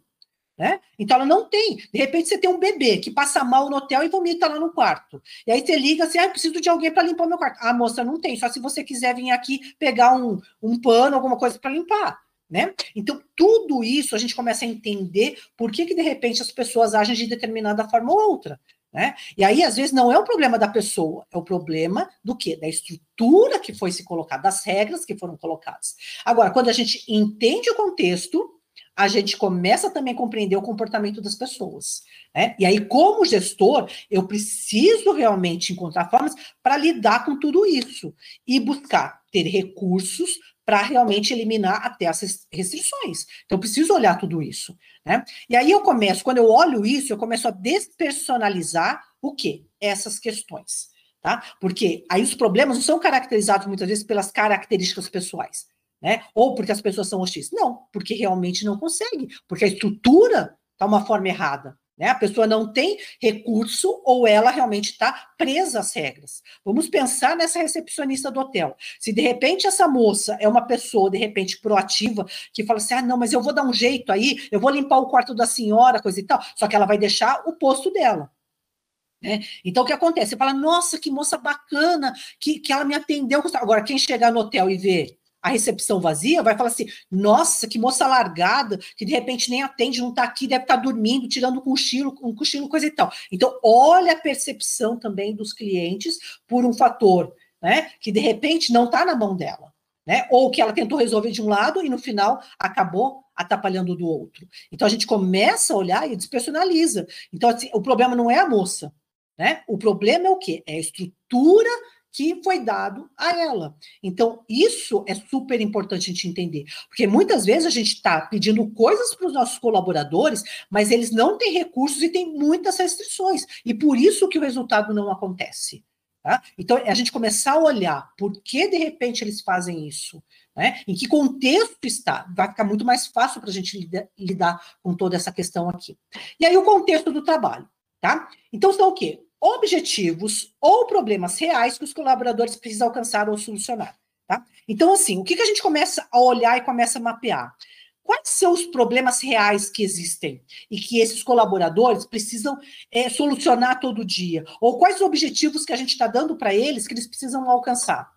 Né? Então ela não tem. De repente você tem um bebê que passa mal no hotel e vomita lá no quarto. E aí você liga assim: ah, preciso de alguém para limpar meu quarto. Ah, moça, não tem, só se você quiser vir aqui pegar um, um pano, alguma coisa para limpar. Né? Então, tudo isso a gente começa a entender por que, que de repente as pessoas agem de determinada forma ou outra. Né? E aí, às vezes, não é o problema da pessoa, é o problema do quê? Da estrutura que foi se colocada, das regras que foram colocadas. Agora, quando a gente entende o contexto, a gente começa também a compreender o comportamento das pessoas. Né? E aí, como gestor, eu preciso realmente encontrar formas para lidar com tudo isso e buscar ter recursos para realmente eliminar até as restrições. Então, eu preciso olhar tudo isso. Né? E aí eu começo, quando eu olho isso, eu começo a despersonalizar o quê? Essas questões. Tá? Porque aí os problemas não são caracterizados muitas vezes pelas características pessoais né? Ou porque as pessoas são hostis. Não, porque realmente não consegue, porque a estrutura está uma forma errada. Né? A pessoa não tem recurso ou ela realmente está presa às regras. Vamos pensar nessa recepcionista do hotel. Se de repente essa moça é uma pessoa, de repente, proativa, que fala assim: ah, não, mas eu vou dar um jeito aí, eu vou limpar o quarto da senhora, coisa e tal, só que ela vai deixar o posto dela. Né? Então, o que acontece? Você fala, nossa, que moça bacana, que, que ela me atendeu. Agora, quem chegar no hotel e ver a recepção vazia, vai falar assim: nossa, que moça largada, que de repente nem atende, não está aqui, deve estar tá dormindo, tirando um cochilo, um cochilo, coisa e tal. Então, olha a percepção também dos clientes por um fator, né? Que de repente não está na mão dela. Né? Ou que ela tentou resolver de um lado e no final acabou atrapalhando do outro. Então a gente começa a olhar e despersonaliza. Então assim, o problema não é a moça, né? O problema é o quê? É a estrutura que foi dado a ela. Então, isso é super importante a gente entender, porque muitas vezes a gente está pedindo coisas para os nossos colaboradores, mas eles não têm recursos e têm muitas restrições, e por isso que o resultado não acontece. Tá? Então, é a gente começar a olhar por que de repente eles fazem isso, né? em que contexto está, vai ficar muito mais fácil para a gente lidar, lidar com toda essa questão aqui. E aí, o contexto do trabalho. Tá? Então, são o quê? Objetivos ou problemas reais que os colaboradores precisam alcançar ou solucionar. Tá? Então, assim, o que, que a gente começa a olhar e começa a mapear? Quais são os problemas reais que existem e que esses colaboradores precisam é, solucionar todo dia? Ou quais os objetivos que a gente está dando para eles que eles precisam alcançar?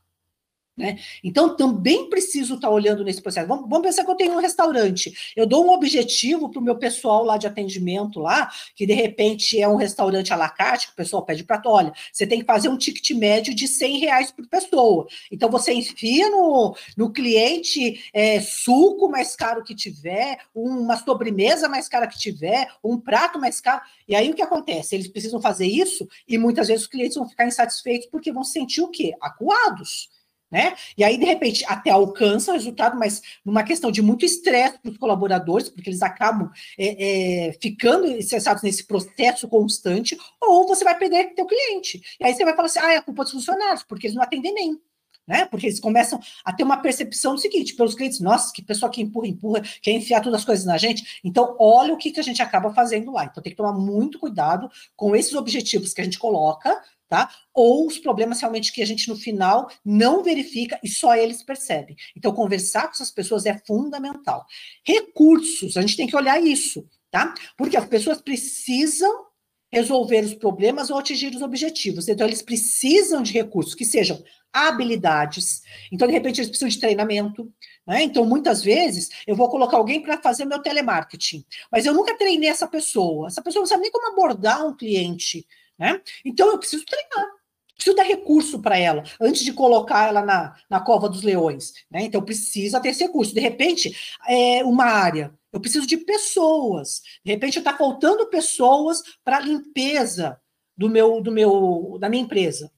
Né? Então, também preciso estar tá olhando nesse processo. Vamos, vamos, pensar que eu tenho um restaurante. Eu dou um objetivo para o meu pessoal lá de atendimento, lá, que de repente é um restaurante à la carte, que o pessoal pede para olha, você tem que fazer um ticket médio de 100 reais por pessoa. Então, você enfia no, no cliente é, suco mais caro que tiver, uma sobremesa mais cara que tiver, um prato mais caro. E aí o que acontece? Eles precisam fazer isso e muitas vezes os clientes vão ficar insatisfeitos porque vão sentir o quê? Acuados. Né? E aí, de repente, até alcança o resultado, mas numa questão de muito estresse para os colaboradores, porque eles acabam é, é, ficando estressados nesse processo constante, ou você vai perder teu cliente. E aí você vai falar assim, ah, é culpa dos funcionários, porque eles não atendem nem. Né? Porque eles começam a ter uma percepção do seguinte, pelos clientes, nossa, que pessoa que empurra, empurra, quer enfiar todas as coisas na gente. Então, olha o que, que a gente acaba fazendo lá. Então, tem que tomar muito cuidado com esses objetivos que a gente coloca, tá? Ou os problemas realmente que a gente no final não verifica e só eles percebem. Então, conversar com essas pessoas é fundamental. Recursos, a gente tem que olhar isso, tá? Porque as pessoas precisam resolver os problemas ou atingir os objetivos. Então, eles precisam de recursos que sejam habilidades. Então, de repente, eles precisam de treinamento. Né? Então, muitas vezes, eu vou colocar alguém para fazer meu telemarketing, mas eu nunca treinei essa pessoa. Essa pessoa não sabe nem como abordar um cliente. Né? Então, eu preciso treinar. Preciso dar recurso para ela, antes de colocar ela na, na cova dos leões. Né? Então, precisa ter esse recurso. De repente, é uma área. Eu preciso de pessoas. De repente, está faltando pessoas para limpeza do meu, do meu, da minha empresa.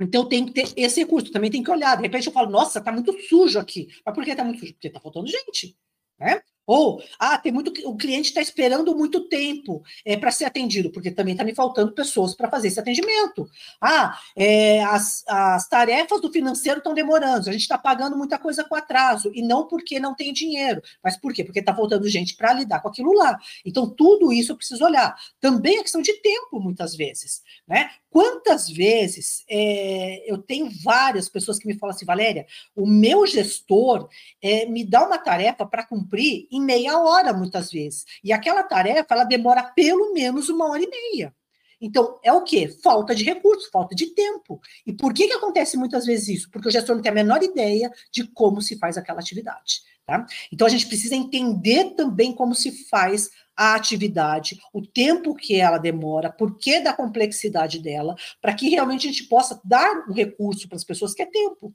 Então, tenho que ter esse recurso. Também tem que olhar. De repente, eu falo, nossa, está muito sujo aqui. Mas por que está muito sujo? Porque está faltando gente. Né? Ou, ah, tem muito, o cliente está esperando muito tempo é, para ser atendido, porque também está me faltando pessoas para fazer esse atendimento. Ah, é, as, as tarefas do financeiro estão demorando, a gente está pagando muita coisa com atraso, e não porque não tem dinheiro, mas por quê? Porque está faltando gente para lidar com aquilo lá. Então, tudo isso eu preciso olhar. Também a questão de tempo, muitas vezes. Né? Quantas vezes é, eu tenho várias pessoas que me falam assim, Valéria, o meu gestor é, me dá uma tarefa para cumprir em meia hora, muitas vezes. E aquela tarefa, ela demora pelo menos uma hora e meia. Então, é o quê? Falta de recurso, falta de tempo. E por que, que acontece muitas vezes isso? Porque o gestor não tem a menor ideia de como se faz aquela atividade. Tá? Então, a gente precisa entender também como se faz a atividade, o tempo que ela demora, por que da complexidade dela, para que realmente a gente possa dar um recurso para as pessoas que é tempo.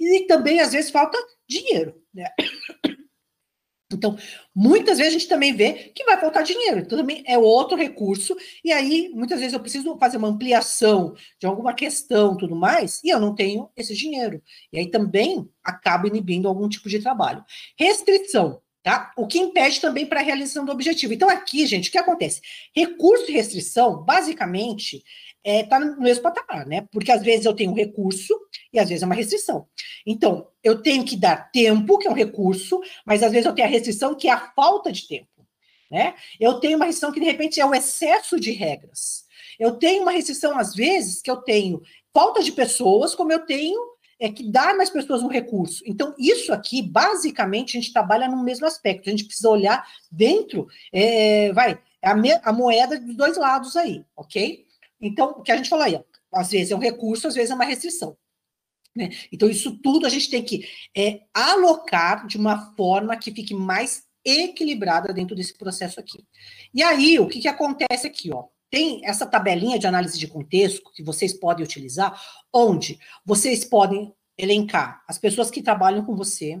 E também, às vezes, falta dinheiro. Né? Então, muitas vezes a gente também vê que vai faltar dinheiro, então também é outro recurso, e aí muitas vezes eu preciso fazer uma ampliação de alguma questão tudo mais, e eu não tenho esse dinheiro. E aí também acaba inibindo algum tipo de trabalho. Restrição. Tá? O que impede também para a realização do objetivo. Então, aqui, gente, o que acontece? Recurso e restrição, basicamente, está é, tá no mesmo patamar, né? Porque às vezes eu tenho um recurso e às vezes é uma restrição. Então, eu tenho que dar tempo, que é um recurso, mas às vezes eu tenho a restrição, que é a falta de tempo. Né? Eu tenho uma restrição que, de repente, é o excesso de regras. Eu tenho uma restrição, às vezes, que eu tenho falta de pessoas, como eu tenho é que dar mais pessoas um recurso. Então, isso aqui, basicamente, a gente trabalha no mesmo aspecto. A gente precisa olhar dentro, é, vai, a, me, a moeda dos dois lados aí, ok? Então, o que a gente falou aí, ó, às vezes é um recurso, às vezes é uma restrição. Né? Então, isso tudo a gente tem que é, alocar de uma forma que fique mais equilibrada dentro desse processo aqui. E aí, o que, que acontece aqui? Ó? Tem essa tabelinha de análise de contexto que vocês podem utilizar, onde vocês podem elencar as pessoas que trabalham com você,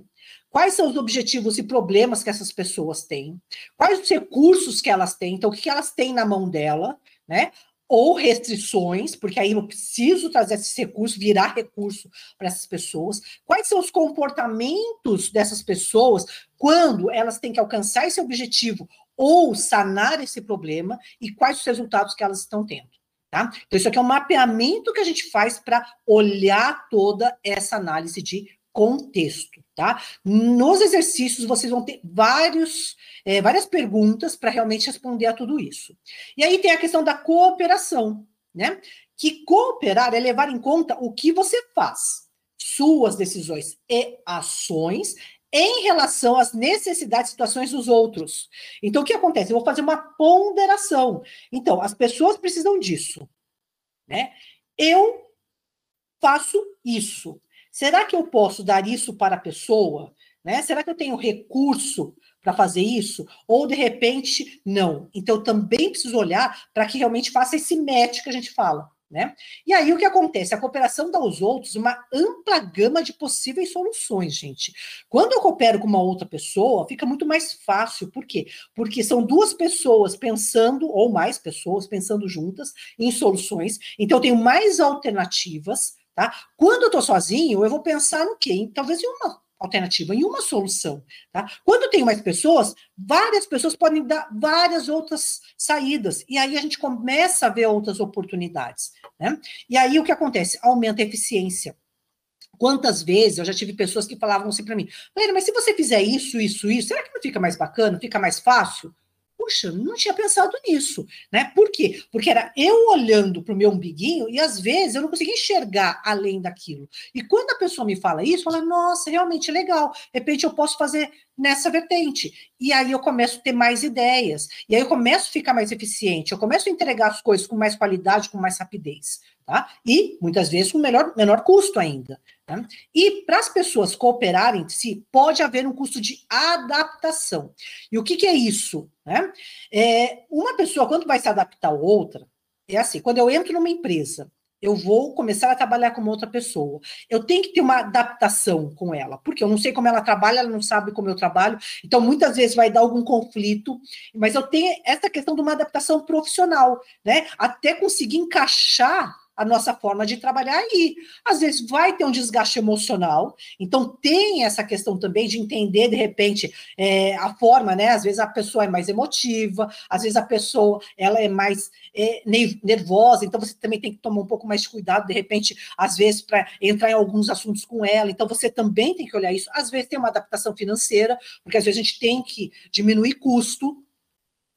quais são os objetivos e problemas que essas pessoas têm, quais os recursos que elas têm, então o que elas têm na mão dela, né? Ou restrições, porque aí eu preciso trazer esse recurso, virar recurso para essas pessoas. Quais são os comportamentos dessas pessoas quando elas têm que alcançar esse objetivo ou sanar esse problema e quais os resultados que elas estão tendo. Tá? Então, isso aqui é um mapeamento que a gente faz para olhar toda essa análise de contexto, tá? Nos exercícios vocês vão ter vários, é, várias perguntas para realmente responder a tudo isso. E aí tem a questão da cooperação, né? Que cooperar é levar em conta o que você faz, suas decisões e ações em relação às necessidades e situações dos outros. Então, o que acontece? Eu vou fazer uma ponderação. Então, as pessoas precisam disso, né? Eu faço isso. Será que eu posso dar isso para a pessoa? Né? Será que eu tenho recurso para fazer isso? Ou, de repente, não. Então, eu também preciso olhar para que realmente faça esse match que a gente fala. Né? E aí o que acontece? A cooperação dá aos outros uma ampla gama de possíveis soluções, gente. Quando eu coopero com uma outra pessoa, fica muito mais fácil. Por quê? Porque são duas pessoas pensando, ou mais pessoas pensando juntas em soluções. Então, eu tenho mais alternativas tá? Quando eu estou sozinho, eu vou pensar no quê? Talvez em uma alternativa, em uma solução. Tá? Quando tem mais pessoas, várias pessoas podem dar várias outras saídas. E aí a gente começa a ver outras oportunidades. Né? E aí o que acontece? Aumenta a eficiência. Quantas vezes eu já tive pessoas que falavam assim para mim, mas se você fizer isso, isso, isso, será que não fica mais bacana, fica mais fácil? Puxa, não tinha pensado nisso, né? Por quê? Porque era eu olhando para o meu umbiguinho e às vezes eu não conseguia enxergar além daquilo. E quando a pessoa me fala isso, fala, nossa, realmente legal. De repente eu posso fazer nessa vertente. E aí eu começo a ter mais ideias. E aí eu começo a ficar mais eficiente. Eu começo a entregar as coisas com mais qualidade, com mais rapidez. Tá? E muitas vezes com menor, menor custo ainda. Tá? E para as pessoas cooperarem entre si, pode haver um custo de adaptação. E o que, que é isso? Né? É, uma pessoa, quando vai se adaptar a outra, é assim: quando eu entro numa empresa, eu vou começar a trabalhar com outra pessoa. Eu tenho que ter uma adaptação com ela, porque eu não sei como ela trabalha, ela não sabe como eu trabalho, então muitas vezes vai dar algum conflito, mas eu tenho essa questão de uma adaptação profissional, né? Até conseguir encaixar a nossa forma de trabalhar aí. Às vezes vai ter um desgaste emocional, então tem essa questão também de entender, de repente, é, a forma, né? Às vezes a pessoa é mais emotiva, às vezes a pessoa ela é mais é, nervosa, então você também tem que tomar um pouco mais de cuidado, de repente, às vezes, para entrar em alguns assuntos com ela, então você também tem que olhar isso. Às vezes tem uma adaptação financeira, porque às vezes a gente tem que diminuir custo,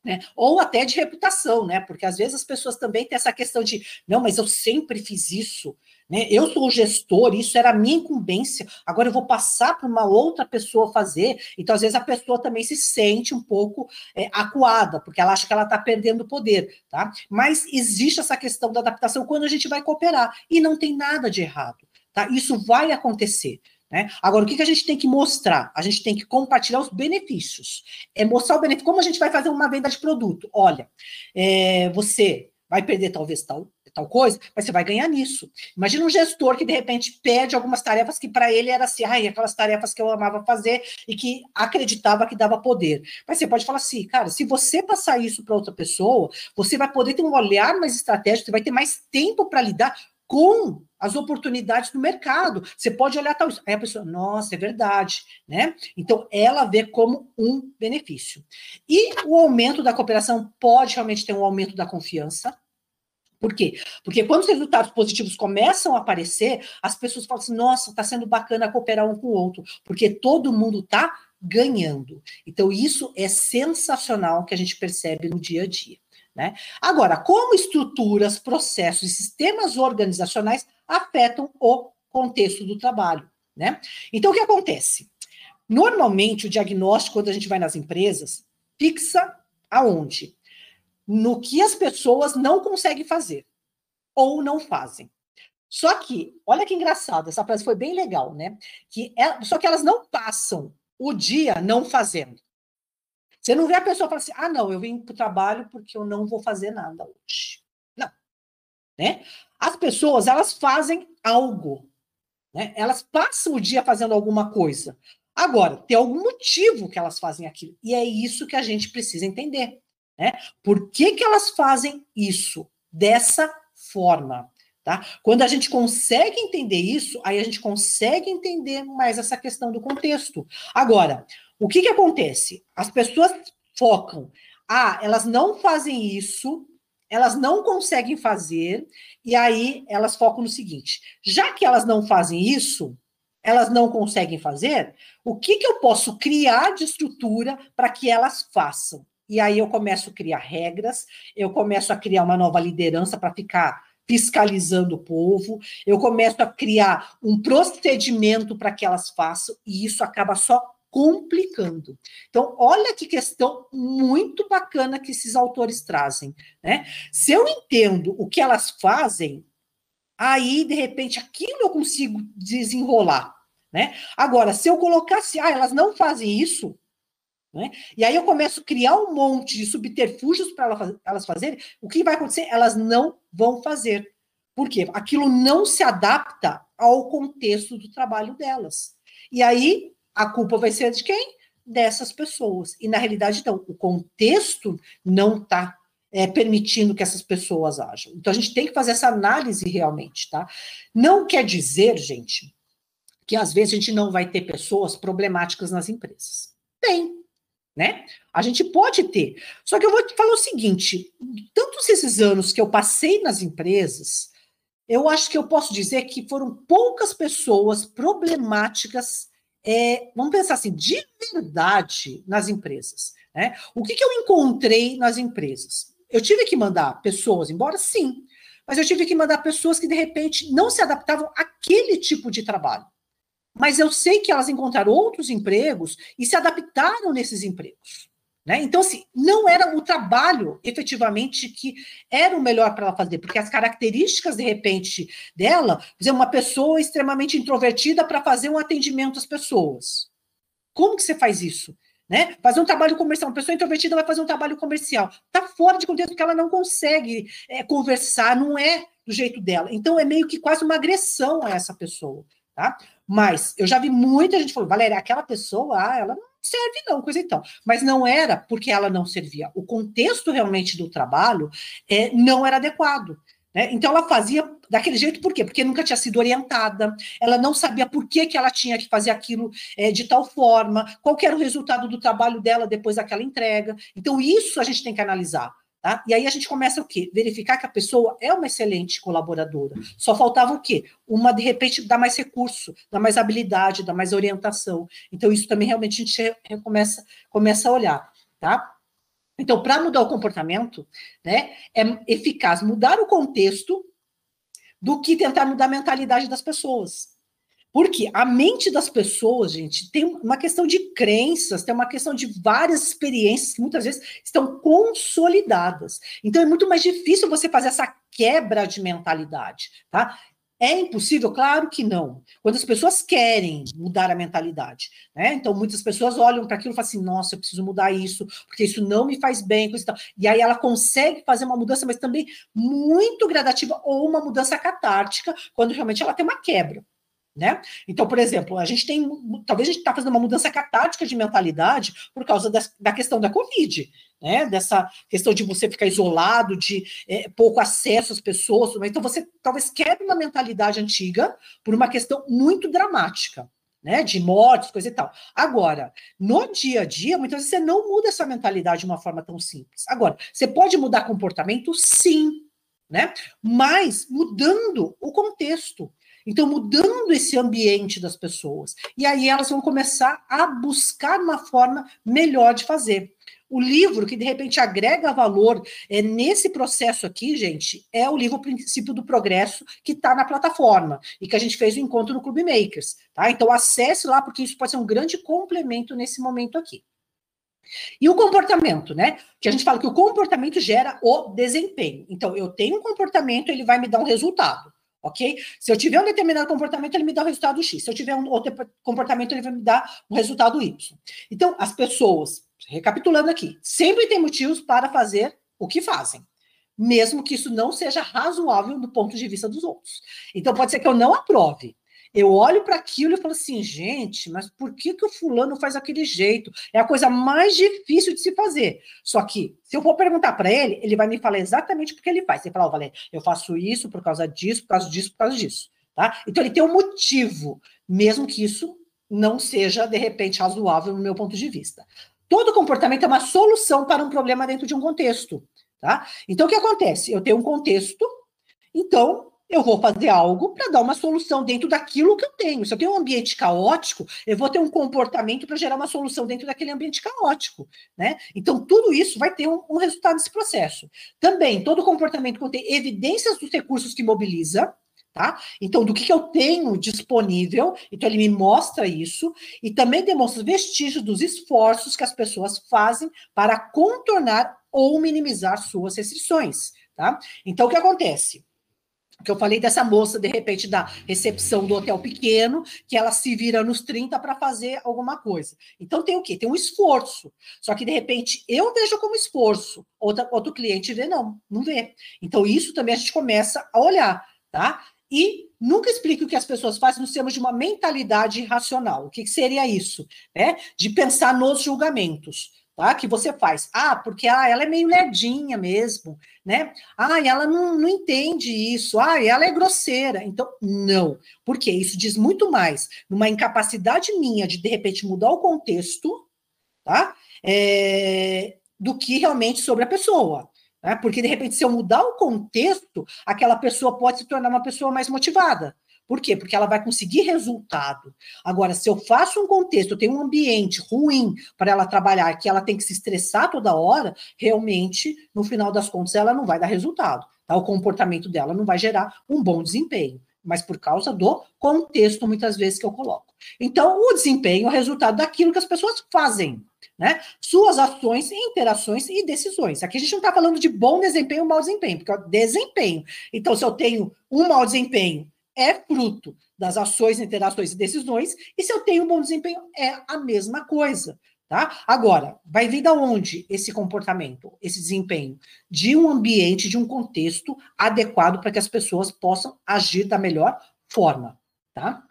né? Ou até de reputação, né? Porque às vezes as pessoas também têm essa questão de não, mas eu sempre fiz isso, né? Eu sou o gestor, isso era minha incumbência, agora eu vou passar para uma outra pessoa fazer. Então, às vezes, a pessoa também se sente um pouco é, acuada, porque ela acha que ela está perdendo poder, tá? Mas existe essa questão da adaptação quando a gente vai cooperar, e não tem nada de errado, tá? Isso vai acontecer. Né? Agora, o que, que a gente tem que mostrar? A gente tem que compartilhar os benefícios. É mostrar o benefício. Como a gente vai fazer uma venda de produto? Olha, é, você vai perder talvez tal, tal coisa, mas você vai ganhar nisso. Imagina um gestor que de repente pede algumas tarefas que para ele era assim, aquelas tarefas que eu amava fazer e que acreditava que dava poder. Mas você pode falar assim, cara, se você passar isso para outra pessoa, você vai poder ter um olhar mais estratégico, você vai ter mais tempo para lidar com as oportunidades do mercado. Você pode olhar tal. Aí a pessoa, nossa, é verdade, né? Então ela vê como um benefício. E o aumento da cooperação pode realmente ter um aumento da confiança. Por quê? Porque quando os resultados positivos começam a aparecer, as pessoas falam assim: nossa, está sendo bacana cooperar um com o outro, porque todo mundo está ganhando. Então, isso é sensacional que a gente percebe no dia a dia. Né? Agora, como estruturas, processos e sistemas organizacionais afetam o contexto do trabalho? Né? Então, o que acontece? Normalmente, o diagnóstico, quando a gente vai nas empresas, fixa aonde? No que as pessoas não conseguem fazer ou não fazem. Só que, olha que engraçado, essa frase foi bem legal, né? Que é, só que elas não passam o dia não fazendo. Você não vê a pessoa falar assim: ah, não, eu vim para o trabalho porque eu não vou fazer nada hoje. Não. Né? As pessoas, elas fazem algo. Né? Elas passam o dia fazendo alguma coisa. Agora, tem algum motivo que elas fazem aquilo. E é isso que a gente precisa entender. Né? Por que, que elas fazem isso dessa forma? Tá? Quando a gente consegue entender isso, aí a gente consegue entender mais essa questão do contexto. Agora, o que, que acontece? As pessoas focam, ah, elas não fazem isso, elas não conseguem fazer, e aí elas focam no seguinte: já que elas não fazem isso, elas não conseguem fazer, o que, que eu posso criar de estrutura para que elas façam? E aí eu começo a criar regras, eu começo a criar uma nova liderança para ficar fiscalizando o povo, eu começo a criar um procedimento para que elas façam, e isso acaba só complicando. Então, olha que questão muito bacana que esses autores trazem. Né? Se eu entendo o que elas fazem, aí, de repente, aquilo eu consigo desenrolar. Né? Agora, se eu colocasse, ah, elas não fazem isso, né? e aí eu começo a criar um monte de subterfúgios para elas fazerem, o que vai acontecer? Elas não vão fazer. Por quê? Aquilo não se adapta ao contexto do trabalho delas. E aí a culpa vai ser de quem? Dessas pessoas. E na realidade, então, o contexto não está é, permitindo que essas pessoas ajam. Então, a gente tem que fazer essa análise realmente, tá? Não quer dizer, gente, que às vezes a gente não vai ter pessoas problemáticas nas empresas. Tem, né? A gente pode ter. Só que eu vou te falar o seguinte: tantos esses anos que eu passei nas empresas, eu acho que eu posso dizer que foram poucas pessoas problemáticas, é, vamos pensar assim, de verdade nas empresas. Né? O que, que eu encontrei nas empresas? Eu tive que mandar pessoas embora, sim, mas eu tive que mandar pessoas que de repente não se adaptavam àquele tipo de trabalho. Mas eu sei que elas encontraram outros empregos e se adaptaram nesses empregos. Né? Então, assim, não era o trabalho efetivamente que era o melhor para ela fazer, porque as características, de repente, dela, por uma pessoa extremamente introvertida para fazer um atendimento às pessoas. Como que você faz isso? Né? Fazer um trabalho comercial, uma pessoa introvertida vai fazer um trabalho comercial. Está fora de contexto porque ela não consegue é, conversar, não é do jeito dela. Então, é meio que quase uma agressão a essa pessoa. Tá? Mas eu já vi muita gente falando, Valéria, aquela pessoa, ah, ela não serve não, coisa então. Mas não era porque ela não servia. O contexto realmente do trabalho é, não era adequado. Né? Então ela fazia daquele jeito, por quê? Porque nunca tinha sido orientada, ela não sabia por que, que ela tinha que fazer aquilo é, de tal forma, qual era o resultado do trabalho dela depois daquela entrega. Então, isso a gente tem que analisar. Tá? E aí a gente começa o quê? Verificar que a pessoa é uma excelente colaboradora. Só faltava o quê? Uma, de repente, dar mais recurso, dar mais habilidade, dar mais orientação. Então, isso também realmente a gente começa, começa a olhar, tá? Então, para mudar o comportamento, né, é eficaz mudar o contexto do que tentar mudar a mentalidade das pessoas. Porque a mente das pessoas, gente, tem uma questão de crenças, tem uma questão de várias experiências que muitas vezes estão consolidadas. Então é muito mais difícil você fazer essa quebra de mentalidade, tá? É impossível? Claro que não. Quando as pessoas querem mudar a mentalidade, né? Então, muitas pessoas olham para aquilo e falam assim: nossa, eu preciso mudar isso, porque isso não me faz bem. E aí ela consegue fazer uma mudança, mas também muito gradativa, ou uma mudança catártica, quando realmente ela tem uma quebra. Né? Então, por exemplo, a gente tem, talvez a gente está fazendo uma mudança catártica de mentalidade por causa da, da questão da Covid, né? Dessa questão de você ficar isolado, de é, pouco acesso às pessoas, então você talvez quebre uma mentalidade antiga por uma questão muito dramática. Né, de mortes, coisa e tal. Agora, no dia a dia, muitas vezes você não muda essa mentalidade de uma forma tão simples. Agora, você pode mudar comportamento, sim, né? Mas mudando o contexto. Então, mudando esse ambiente das pessoas. E aí elas vão começar a buscar uma forma melhor de fazer. O livro que de repente agrega valor é, nesse processo aqui, gente, é o livro Princípio do Progresso, que está na plataforma e que a gente fez o encontro no Clube Makers. Tá? Então, acesse lá, porque isso pode ser um grande complemento nesse momento aqui. E o comportamento, né? Que a gente fala que o comportamento gera o desempenho. Então, eu tenho um comportamento, ele vai me dar um resultado ok? Se eu tiver um determinado comportamento, ele me dá o resultado X. Se eu tiver um outro comportamento, ele vai me dar o resultado Y. Então, as pessoas, recapitulando aqui, sempre têm motivos para fazer o que fazem. Mesmo que isso não seja razoável do ponto de vista dos outros. Então, pode ser que eu não aprove, eu olho para aquilo e falo assim, gente, mas por que, que o fulano faz aquele jeito? É a coisa mais difícil de se fazer. Só que, se eu for perguntar para ele, ele vai me falar exatamente o que ele faz. Ele fala, oh, Valéria, eu faço isso por causa disso, por causa disso, por causa disso. Tá? Então, ele tem um motivo, mesmo que isso não seja, de repente, razoável no meu ponto de vista. Todo comportamento é uma solução para um problema dentro de um contexto. Tá? Então, o que acontece? Eu tenho um contexto, então eu vou fazer algo para dar uma solução dentro daquilo que eu tenho. Se eu tenho um ambiente caótico, eu vou ter um comportamento para gerar uma solução dentro daquele ambiente caótico, né? Então, tudo isso vai ter um, um resultado desse processo. Também, todo comportamento contém evidências dos recursos que mobiliza, Tá? Então, do que, que eu tenho disponível, então ele me mostra isso, e também demonstra vestígios dos esforços que as pessoas fazem para contornar ou minimizar suas restrições. Tá? Então, o que acontece? Que eu falei dessa moça, de repente, da recepção do hotel pequeno, que ela se vira nos 30 para fazer alguma coisa. Então tem o quê? Tem um esforço. Só que, de repente, eu vejo como esforço, outra, outro cliente vê, não, não vê. Então, isso também a gente começa a olhar, tá? E nunca explique o que as pessoas fazem nos termos de uma mentalidade racional. O que, que seria isso? Né? De pensar nos julgamentos. Tá? Que você faz. Ah, porque ah, ela é meio lerdinha mesmo, né? Ah, ela não, não entende isso. Ah, ela é grosseira. Então, não. Porque isso diz muito mais numa incapacidade minha de, de repente, mudar o contexto, tá? É, do que realmente sobre a pessoa. Né? Porque, de repente, se eu mudar o contexto, aquela pessoa pode se tornar uma pessoa mais motivada. Por quê? Porque ela vai conseguir resultado. Agora, se eu faço um contexto, eu tenho um ambiente ruim para ela trabalhar, que ela tem que se estressar toda hora, realmente, no final das contas, ela não vai dar resultado. Tá? O comportamento dela não vai gerar um bom desempenho, mas por causa do contexto, muitas vezes, que eu coloco. Então, o desempenho é o resultado daquilo que as pessoas fazem. Né? Suas ações, interações e decisões. Aqui a gente não está falando de bom desempenho ou mau desempenho, porque é desempenho. Então, se eu tenho um mau desempenho é fruto das ações, interações e decisões, e se eu tenho um bom desempenho, é a mesma coisa. Tá? Agora, vai vir da onde esse comportamento, esse desempenho? De um ambiente, de um contexto adequado para que as pessoas possam agir da melhor forma. Tá?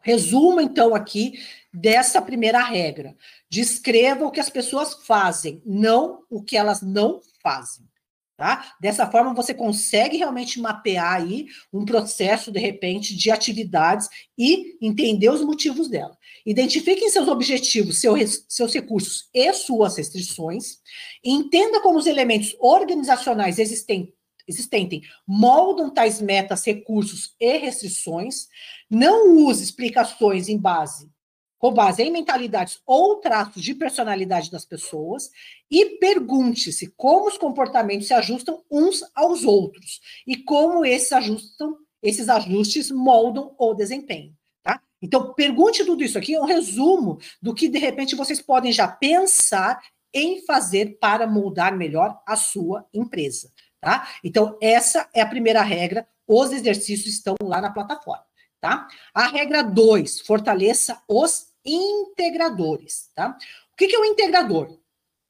Resumo, então, aqui dessa primeira regra. Descreva o que as pessoas fazem, não o que elas não fazem. Tá? Dessa forma, você consegue realmente mapear aí um processo, de repente, de atividades e entender os motivos dela. Identifiquem seus objetivos, seus, seus recursos e suas restrições. Entenda como os elementos organizacionais existentes existentes moldam tais metas, recursos e restrições. Não use explicações em base com base em mentalidades ou traços de personalidade das pessoas e pergunte-se como os comportamentos se ajustam uns aos outros e como esses ajustam, esses ajustes moldam o desempenho. Tá? Então, pergunte tudo isso aqui, é um resumo do que de repente vocês podem já pensar em fazer para moldar melhor a sua empresa. Tá? Então, essa é a primeira regra. Os exercícios estão lá na plataforma. Tá? A regra 2, fortaleça os integradores, tá? O que, é um integrador?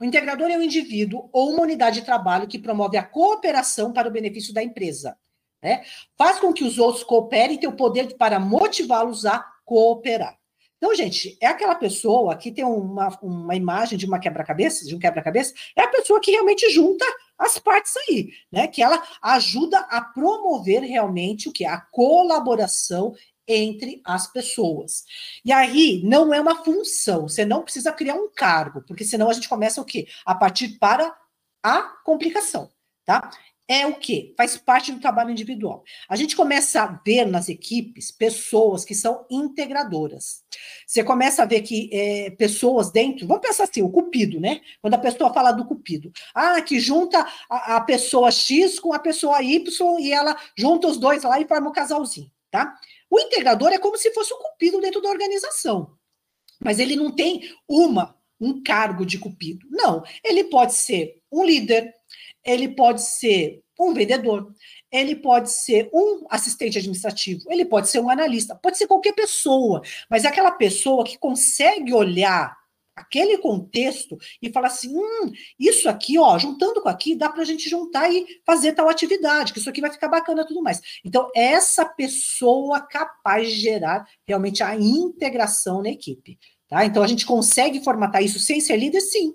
O integrador é um indivíduo ou uma unidade de trabalho que promove a cooperação para o benefício da empresa. Né? Faz com que os outros cooperem e tenham o poder para motivá-los a cooperar. Então, gente, é aquela pessoa que tem uma, uma imagem de uma quebra-cabeça, de um quebra-cabeça, é a pessoa que realmente junta as partes aí, né? Que ela ajuda a promover realmente o que? A colaboração entre as pessoas. E aí não é uma função, você não precisa criar um cargo, porque senão a gente começa o quê? A partir para a complicação, tá? É o que? Faz parte do trabalho individual. A gente começa a ver nas equipes pessoas que são integradoras. Você começa a ver que é, pessoas dentro, vamos pensar assim, o cupido, né? Quando a pessoa fala do cupido, ah, que junta a, a pessoa X com a pessoa Y e ela junta os dois lá e forma um casalzinho, tá? O integrador é como se fosse um cupido dentro da organização. Mas ele não tem uma, um cargo de cupido. Não. Ele pode ser um líder, ele pode ser um vendedor, ele pode ser um assistente administrativo, ele pode ser um analista, pode ser qualquer pessoa, mas é aquela pessoa que consegue olhar aquele contexto e falar assim: hum, isso aqui, ó, juntando com aqui, dá para a gente juntar e fazer tal atividade, que isso aqui vai ficar bacana tudo mais. Então, essa pessoa capaz de gerar realmente a integração na equipe. Tá? Então, a gente consegue formatar isso sem ser líder, sim.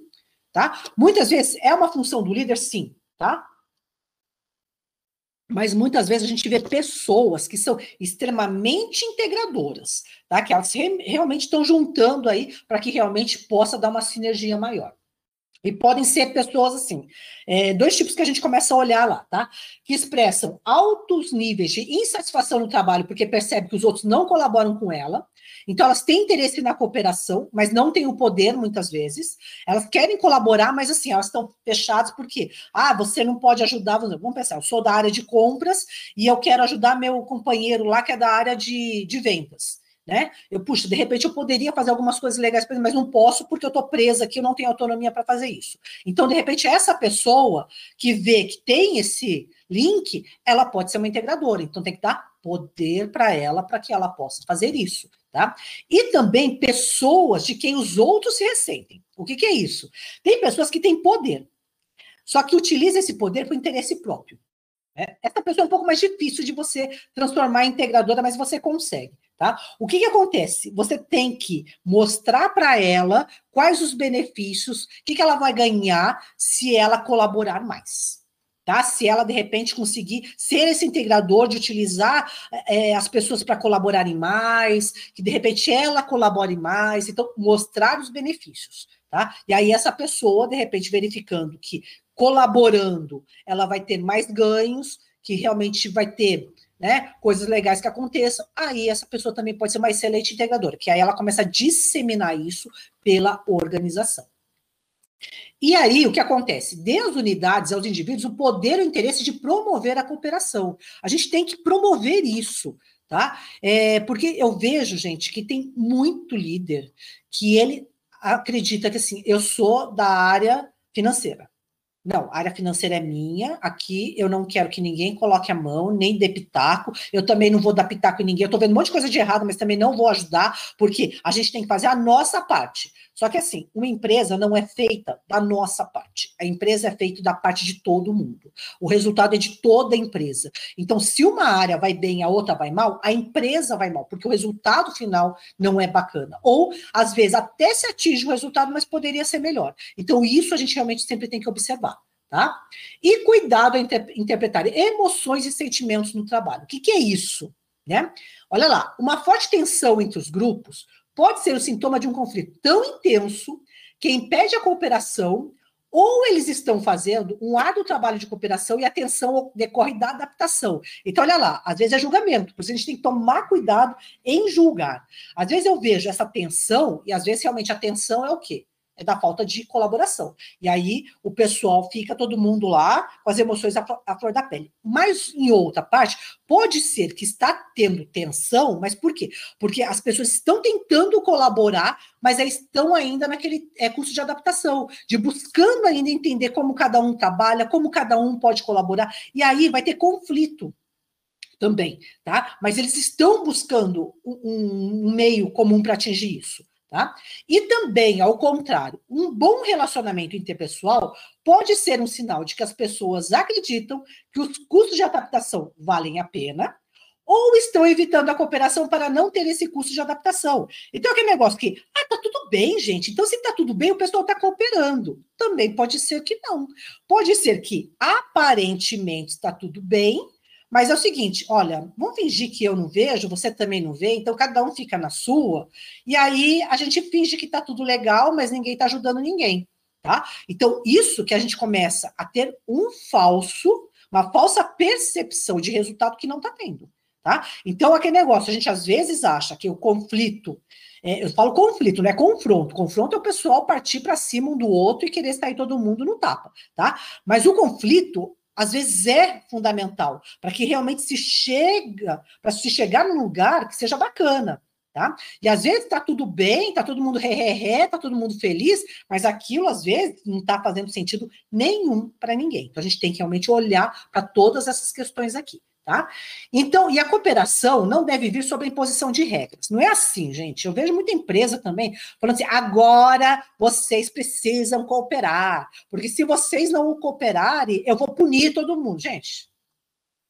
Tá? Muitas vezes é uma função do líder, sim. Tá? Mas muitas vezes a gente vê pessoas que são extremamente integradoras, tá? Que elas re realmente estão juntando aí para que realmente possa dar uma sinergia maior. E podem ser pessoas assim, é, dois tipos que a gente começa a olhar lá, tá? Que expressam altos níveis de insatisfação no trabalho porque percebe que os outros não colaboram com ela. Então, elas têm interesse na cooperação, mas não têm o poder muitas vezes. Elas querem colaborar, mas assim, elas estão fechadas porque, ah, você não pode ajudar. Vamos pensar, eu sou da área de compras e eu quero ajudar meu companheiro lá que é da área de, de vendas né? Eu, puxa, de repente eu poderia fazer algumas coisas legais, mas não posso porque eu estou presa aqui, eu não tenho autonomia para fazer isso. Então, de repente, essa pessoa que vê que tem esse link, ela pode ser uma integradora. Então, tem que dar poder para ela para que ela possa fazer isso, tá? E também pessoas de quem os outros se ressentem. O que, que é isso? Tem pessoas que têm poder, só que utilizam esse poder para o interesse próprio. Essa pessoa é um pouco mais difícil de você transformar em integradora, mas você consegue. Tá? O que, que acontece? Você tem que mostrar para ela quais os benefícios, o que, que ela vai ganhar se ela colaborar mais. Tá? Se ela, de repente, conseguir ser esse integrador de utilizar é, as pessoas para colaborarem mais, que de repente ela colabore mais, então mostrar os benefícios. Tá? E aí, essa pessoa, de repente, verificando que colaborando ela vai ter mais ganhos, que realmente vai ter né, coisas legais que aconteçam, aí essa pessoa também pode ser uma excelente integradora, que aí ela começa a disseminar isso pela organização. E aí, o que acontece? Dê às unidades, aos indivíduos, o poder e o interesse de promover a cooperação. A gente tem que promover isso, tá? É, porque eu vejo, gente, que tem muito líder que ele acredita que, assim, eu sou da área financeira. Não, área financeira é minha, aqui eu não quero que ninguém coloque a mão, nem dê pitaco, eu também não vou dar pitaco em ninguém, eu tô vendo um monte de coisa de errado, mas também não vou ajudar, porque a gente tem que fazer a nossa parte. Só que assim, uma empresa não é feita da nossa parte, a empresa é feita da parte de todo mundo. O resultado é de toda a empresa. Então, se uma área vai bem, a outra vai mal, a empresa vai mal, porque o resultado final não é bacana. Ou, às vezes, até se atinge o resultado, mas poderia ser melhor. Então, isso a gente realmente sempre tem que observar tá? E cuidado a inter interpretar emoções e sentimentos no trabalho. O que, que é isso? Né? Olha lá, uma forte tensão entre os grupos pode ser o sintoma de um conflito tão intenso que impede a cooperação, ou eles estão fazendo um árduo trabalho de cooperação e a tensão decorre da adaptação. Então, olha lá, às vezes é julgamento, por isso a gente tem que tomar cuidado em julgar. Às vezes eu vejo essa tensão, e às vezes realmente a tensão é o quê? É da falta de colaboração. E aí o pessoal fica todo mundo lá com as emoções à flor, da pele. Mas em outra parte, pode ser que está tendo tensão, mas por quê? Porque as pessoas estão tentando colaborar, mas estão ainda naquele é, curso de adaptação, de buscando ainda entender como cada um trabalha, como cada um pode colaborar, e aí vai ter conflito também, tá? Mas eles estão buscando um, um meio comum para atingir isso. Tá? E também, ao contrário, um bom relacionamento interpessoal pode ser um sinal de que as pessoas acreditam que os custos de adaptação valem a pena ou estão evitando a cooperação para não ter esse custo de adaptação. Então, aquele negócio que, ah, tá tudo bem, gente. Então, se tá tudo bem, o pessoal tá cooperando. Também pode ser que não. Pode ser que aparentemente está tudo bem, mas é o seguinte, olha, vamos fingir que eu não vejo, você também não vê, então cada um fica na sua, e aí a gente finge que está tudo legal, mas ninguém está ajudando ninguém, tá? Então, isso que a gente começa a ter um falso, uma falsa percepção de resultado que não está tendo, tá? Então, aquele negócio, a gente às vezes acha que o conflito é, eu falo conflito, não é confronto. Confronto é o pessoal partir para cima um do outro e querer sair todo mundo no tapa, tá? Mas o conflito às vezes é fundamental para que realmente se chega, para se chegar num lugar que seja bacana. Tá? E às vezes está tudo bem, está todo mundo ré, está todo mundo feliz, mas aquilo às vezes não está fazendo sentido nenhum para ninguém. Então a gente tem que realmente olhar para todas essas questões aqui. Tá? Então, e a cooperação não deve vir sobre a imposição de regras. Não é assim, gente. Eu vejo muita empresa também falando assim: agora vocês precisam cooperar, porque se vocês não cooperarem, eu vou punir todo mundo. Gente,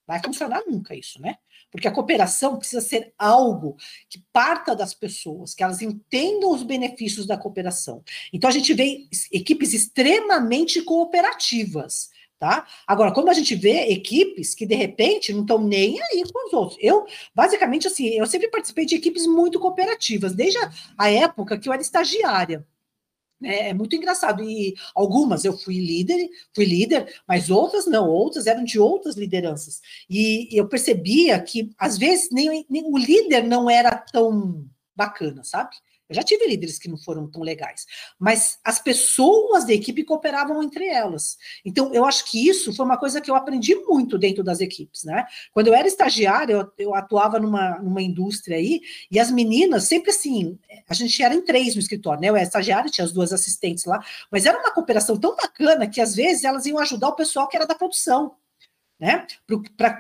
vai funcionar nunca isso, né? Porque a cooperação precisa ser algo que parta das pessoas, que elas entendam os benefícios da cooperação. Então a gente vê equipes extremamente cooperativas Tá? Agora, como a gente vê equipes que de repente não estão nem aí com os outros. Eu, basicamente, assim, eu sempre participei de equipes muito cooperativas, desde a época que eu era estagiária. É, é muito engraçado. E algumas eu fui líder, fui líder, mas outras não, outras eram de outras lideranças. E eu percebia que, às vezes, nem, nem o líder não era tão bacana, sabe? Eu já tive líderes que não foram tão legais, mas as pessoas da equipe cooperavam entre elas. Então, eu acho que isso foi uma coisa que eu aprendi muito dentro das equipes, né? Quando eu era estagiária, eu, eu atuava numa, numa indústria aí, e as meninas, sempre assim, a gente era em três no escritório, né? Eu era estagiária, tinha as duas assistentes lá, mas era uma cooperação tão bacana que às vezes elas iam ajudar o pessoal que era da produção. Né?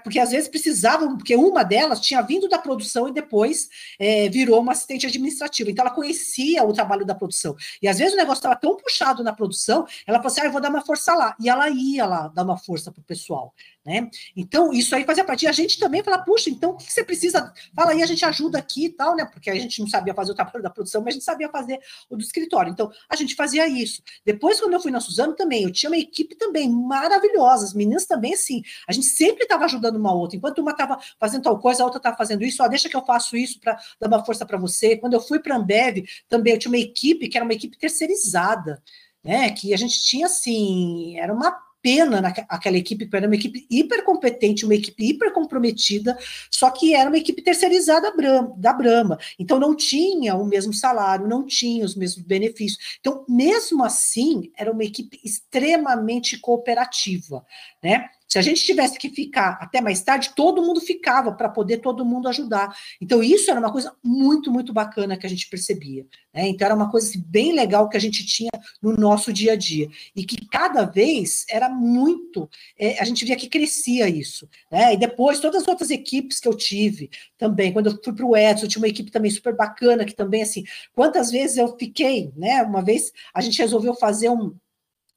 Porque às vezes precisavam, porque uma delas tinha vindo da produção e depois é, virou uma assistente administrativa. Então ela conhecia o trabalho da produção. E às vezes o negócio estava tão puxado na produção, ela falou assim: ah, eu vou dar uma força lá. E ela ia lá dar uma força para o pessoal. Né? Então, isso aí fazia parte. E a gente também fala, puxa, então o que você precisa? Fala aí, a gente ajuda aqui e tal, né? Porque a gente não sabia fazer o trabalho da produção, mas a gente sabia fazer o do escritório. Então, a gente fazia isso. Depois, quando eu fui na Suzano também, eu tinha uma equipe também maravilhosa, as meninas também, assim, a gente sempre estava ajudando uma outra. Enquanto uma estava fazendo tal coisa, a outra estava fazendo isso, ó, deixa que eu faço isso para dar uma força para você. Quando eu fui para a Ambev, também eu tinha uma equipe que era uma equipe terceirizada, né? Que a gente tinha assim, era uma pena naquela equipe, porque era uma equipe hiper competente, uma equipe hiper comprometida, só que era uma equipe terceirizada da Brahma. Então não tinha o mesmo salário, não tinha os mesmos benefícios. Então, mesmo assim, era uma equipe extremamente cooperativa, né? Se a gente tivesse que ficar até mais tarde, todo mundo ficava para poder todo mundo ajudar. Então, isso era uma coisa muito, muito bacana que a gente percebia. Né? Então, era uma coisa assim, bem legal que a gente tinha no nosso dia a dia. E que cada vez era muito. É, a gente via que crescia isso. Né? E depois, todas as outras equipes que eu tive também, quando eu fui para o Edson, eu tinha uma equipe também super bacana, que também, assim, quantas vezes eu fiquei, né? Uma vez a gente resolveu fazer um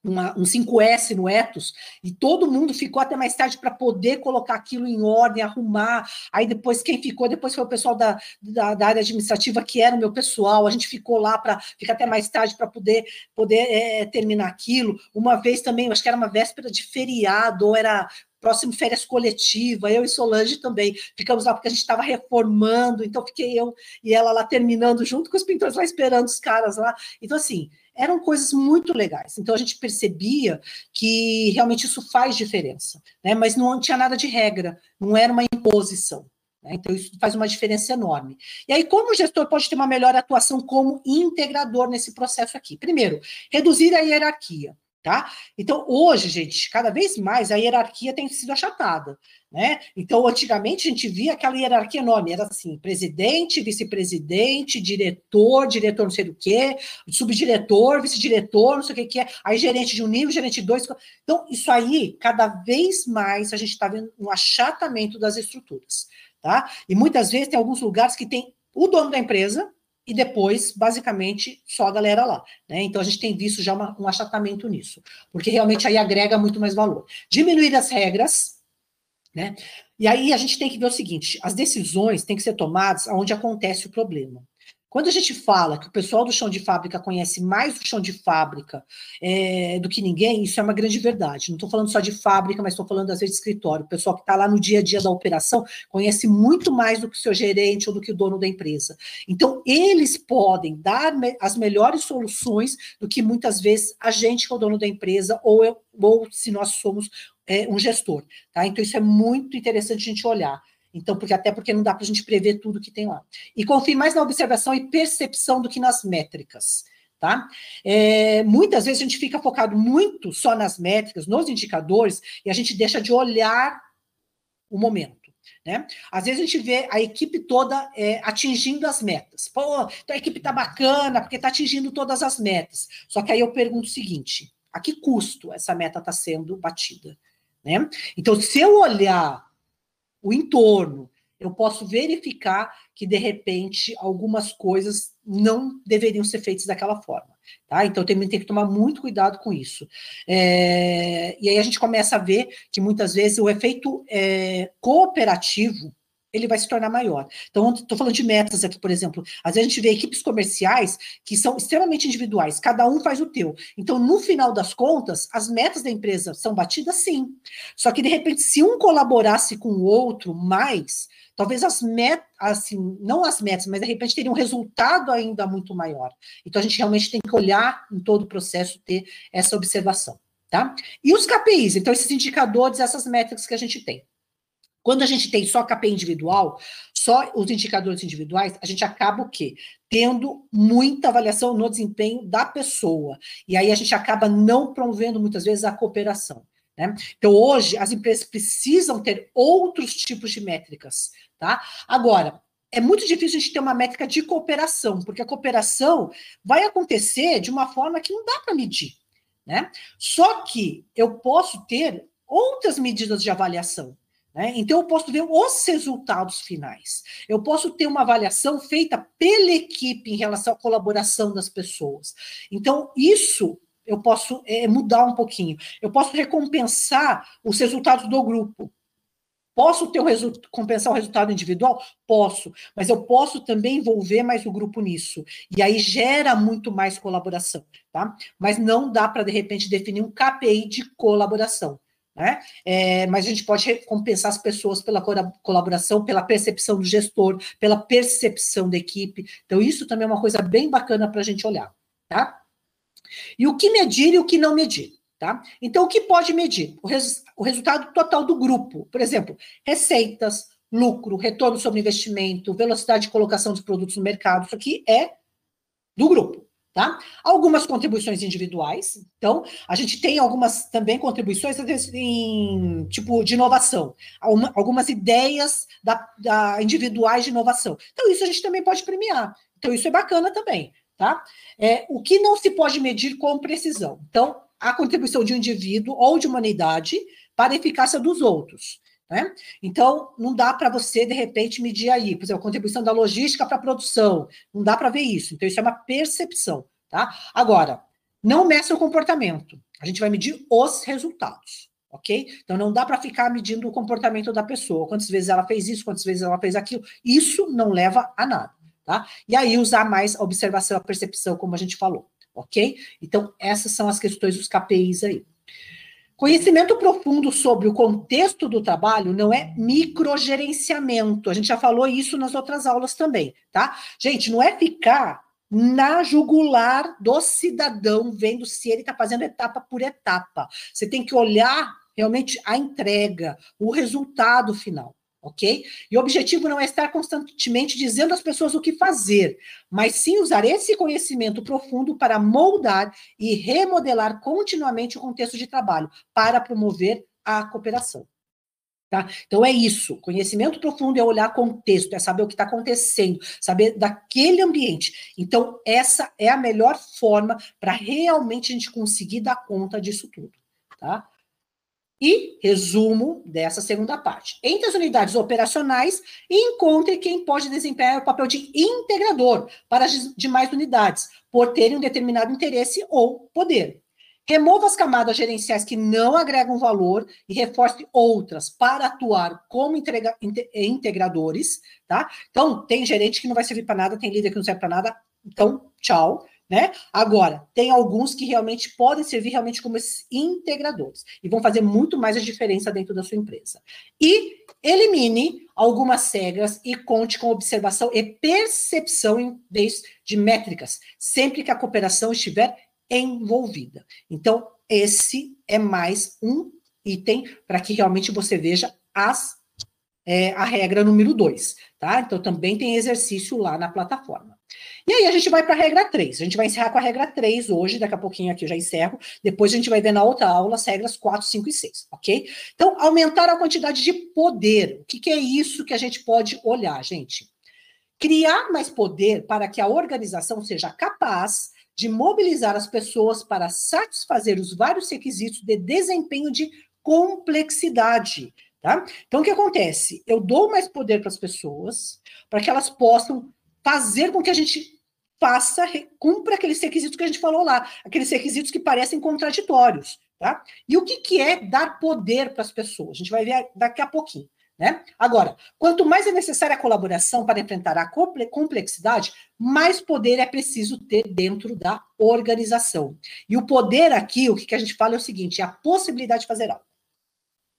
uma, um 5S no Etos, e todo mundo ficou até mais tarde para poder colocar aquilo em ordem, arrumar. Aí depois, quem ficou, depois foi o pessoal da, da, da área administrativa, que era o meu pessoal, a gente ficou lá para ficar até mais tarde para poder, poder é, terminar aquilo. Uma vez também, acho que era uma véspera de feriado, ou era próximo férias coletiva, eu e Solange também ficamos lá porque a gente estava reformando, então fiquei eu e ela lá terminando junto com os pintores lá esperando os caras lá. Então assim, eram coisas muito legais. Então a gente percebia que realmente isso faz diferença, né? Mas não tinha nada de regra, não era uma imposição. Né? Então isso faz uma diferença enorme. E aí, como o gestor pode ter uma melhor atuação como integrador nesse processo aqui? Primeiro, reduzir a hierarquia. Tá? Então, hoje, gente, cada vez mais a hierarquia tem sido achatada. Né? Então, antigamente a gente via aquela hierarquia enorme, era assim, presidente, vice-presidente, diretor, diretor não sei do que, subdiretor, vice-diretor, não sei o que, que é, aí gerente de um nível, gerente de dois. Então, isso aí, cada vez mais a gente está vendo um achatamento das estruturas. Tá? E muitas vezes tem alguns lugares que tem o dono da empresa, e depois, basicamente, só a galera lá. Né? Então, a gente tem visto já uma, um achatamento nisso, porque realmente aí agrega muito mais valor. Diminuir as regras, né? E aí a gente tem que ver o seguinte: as decisões têm que ser tomadas onde acontece o problema. Quando a gente fala que o pessoal do chão de fábrica conhece mais o chão de fábrica é, do que ninguém, isso é uma grande verdade. Não estou falando só de fábrica, mas estou falando às vezes de escritório. O pessoal que está lá no dia a dia da operação conhece muito mais do que o seu gerente ou do que o dono da empresa. Então, eles podem dar as melhores soluções do que muitas vezes a gente que é o dono da empresa ou, eu, ou se nós somos é, um gestor. Tá? Então, isso é muito interessante a gente olhar. Então, porque até porque não dá para a gente prever tudo que tem lá. E confie mais na observação e percepção do que nas métricas. Tá? É, muitas vezes a gente fica focado muito só nas métricas, nos indicadores, e a gente deixa de olhar o momento. Né? Às vezes a gente vê a equipe toda é, atingindo as metas. Pô, então a equipe está bacana porque está atingindo todas as metas. Só que aí eu pergunto o seguinte: a que custo essa meta está sendo batida? Né? Então, se eu olhar o entorno, eu posso verificar que, de repente, algumas coisas não deveriam ser feitas daquela forma. Tá? Então, também tem que tomar muito cuidado com isso. É, e aí a gente começa a ver que, muitas vezes, o efeito é, cooperativo ele vai se tornar maior. Então, estou falando de metas aqui, por exemplo. Às vezes a gente vê equipes comerciais que são extremamente individuais, cada um faz o teu. Então, no final das contas, as metas da empresa são batidas sim. Só que, de repente, se um colaborasse com o outro mais, talvez as metas, assim, não as metas, mas de repente teria um resultado ainda muito maior. Então, a gente realmente tem que olhar em todo o processo, ter essa observação. Tá? E os KPIs, então, esses indicadores, essas métricas que a gente tem. Quando a gente tem só KPI individual, só os indicadores individuais, a gente acaba o quê? Tendo muita avaliação no desempenho da pessoa. E aí a gente acaba não promovendo muitas vezes a cooperação. Né? Então, hoje, as empresas precisam ter outros tipos de métricas. Tá? Agora, é muito difícil a gente ter uma métrica de cooperação, porque a cooperação vai acontecer de uma forma que não dá para medir. Né? Só que eu posso ter outras medidas de avaliação. Né? Então, eu posso ver os resultados finais. Eu posso ter uma avaliação feita pela equipe em relação à colaboração das pessoas. Então, isso eu posso é, mudar um pouquinho. Eu posso recompensar os resultados do grupo. Posso ter o compensar o resultado individual? Posso, mas eu posso também envolver mais o grupo nisso. E aí gera muito mais colaboração, tá? Mas não dá para, de repente, definir um KPI de colaboração. Né? É, mas a gente pode recompensar as pessoas pela colaboração, pela percepção do gestor, pela percepção da equipe. Então, isso também é uma coisa bem bacana para a gente olhar. Tá? E o que medir e o que não medir. Tá? Então, o que pode medir? O, res, o resultado total do grupo. Por exemplo, receitas, lucro, retorno sobre investimento, velocidade de colocação dos produtos no mercado. Isso aqui é do grupo. Tá? Algumas contribuições individuais. Então, a gente tem algumas também contribuições em tipo de inovação, algumas ideias da, da, individuais de inovação. Então, isso a gente também pode premiar. Então, isso é bacana também. Tá? É, o que não se pode medir com precisão. Então, a contribuição de um indivíduo ou de uma unidade para a eficácia dos outros. Né? Então, não dá para você, de repente, medir aí, por exemplo, a contribuição da logística para a produção. Não dá para ver isso. Então, isso é uma percepção. Tá? Agora, não meça o comportamento. A gente vai medir os resultados. Ok? Então, não dá para ficar medindo o comportamento da pessoa. Quantas vezes ela fez isso, quantas vezes ela fez aquilo. Isso não leva a nada. Tá? E aí, usar mais a observação, a percepção, como a gente falou ok? Então, essas são as questões dos KPIs aí. Conhecimento profundo sobre o contexto do trabalho não é microgerenciamento. A gente já falou isso nas outras aulas também, tá? Gente, não é ficar na jugular do cidadão, vendo se ele está fazendo etapa por etapa. Você tem que olhar realmente a entrega, o resultado final ok? E o objetivo não é estar constantemente dizendo às pessoas o que fazer, mas sim usar esse conhecimento profundo para moldar e remodelar continuamente o contexto de trabalho, para promover a cooperação. Tá? Então é isso. Conhecimento profundo é olhar contexto, é saber o que está acontecendo, saber daquele ambiente. Então, essa é a melhor forma para realmente a gente conseguir dar conta disso tudo. Tá? E resumo dessa segunda parte. Entre as unidades operacionais, encontre quem pode desempenhar o papel de integrador para as demais unidades, por terem um determinado interesse ou poder. Remova as camadas gerenciais que não agregam valor e reforce outras para atuar como integra integradores, tá? Então, tem gerente que não vai servir para nada, tem líder que não serve para nada, então, tchau. Né? Agora, tem alguns que realmente podem servir realmente como integradores e vão fazer muito mais a diferença dentro da sua empresa. E elimine algumas regras e conte com observação e percepção em vez de métricas, sempre que a cooperação estiver envolvida. Então, esse é mais um item para que realmente você veja as, é, a regra número 2, tá? Então, também tem exercício lá na plataforma. E aí a gente vai para a regra 3. A gente vai encerrar com a regra 3 hoje, daqui a pouquinho aqui eu já encerro. Depois a gente vai ver na outra aula as regras 4, 5 e 6, ok? Então, aumentar a quantidade de poder. O que, que é isso que a gente pode olhar, gente? Criar mais poder para que a organização seja capaz de mobilizar as pessoas para satisfazer os vários requisitos de desempenho de complexidade. Tá? Então, o que acontece? Eu dou mais poder para as pessoas, para que elas possam fazer com que a gente faça, cumpra aqueles requisitos que a gente falou lá, aqueles requisitos que parecem contraditórios, tá? E o que, que é dar poder para as pessoas? A gente vai ver daqui a pouquinho. Né? Agora, quanto mais é necessária a colaboração para enfrentar a complexidade, mais poder é preciso ter dentro da organização. E o poder aqui, o que a gente fala é o seguinte: é a possibilidade de fazer algo.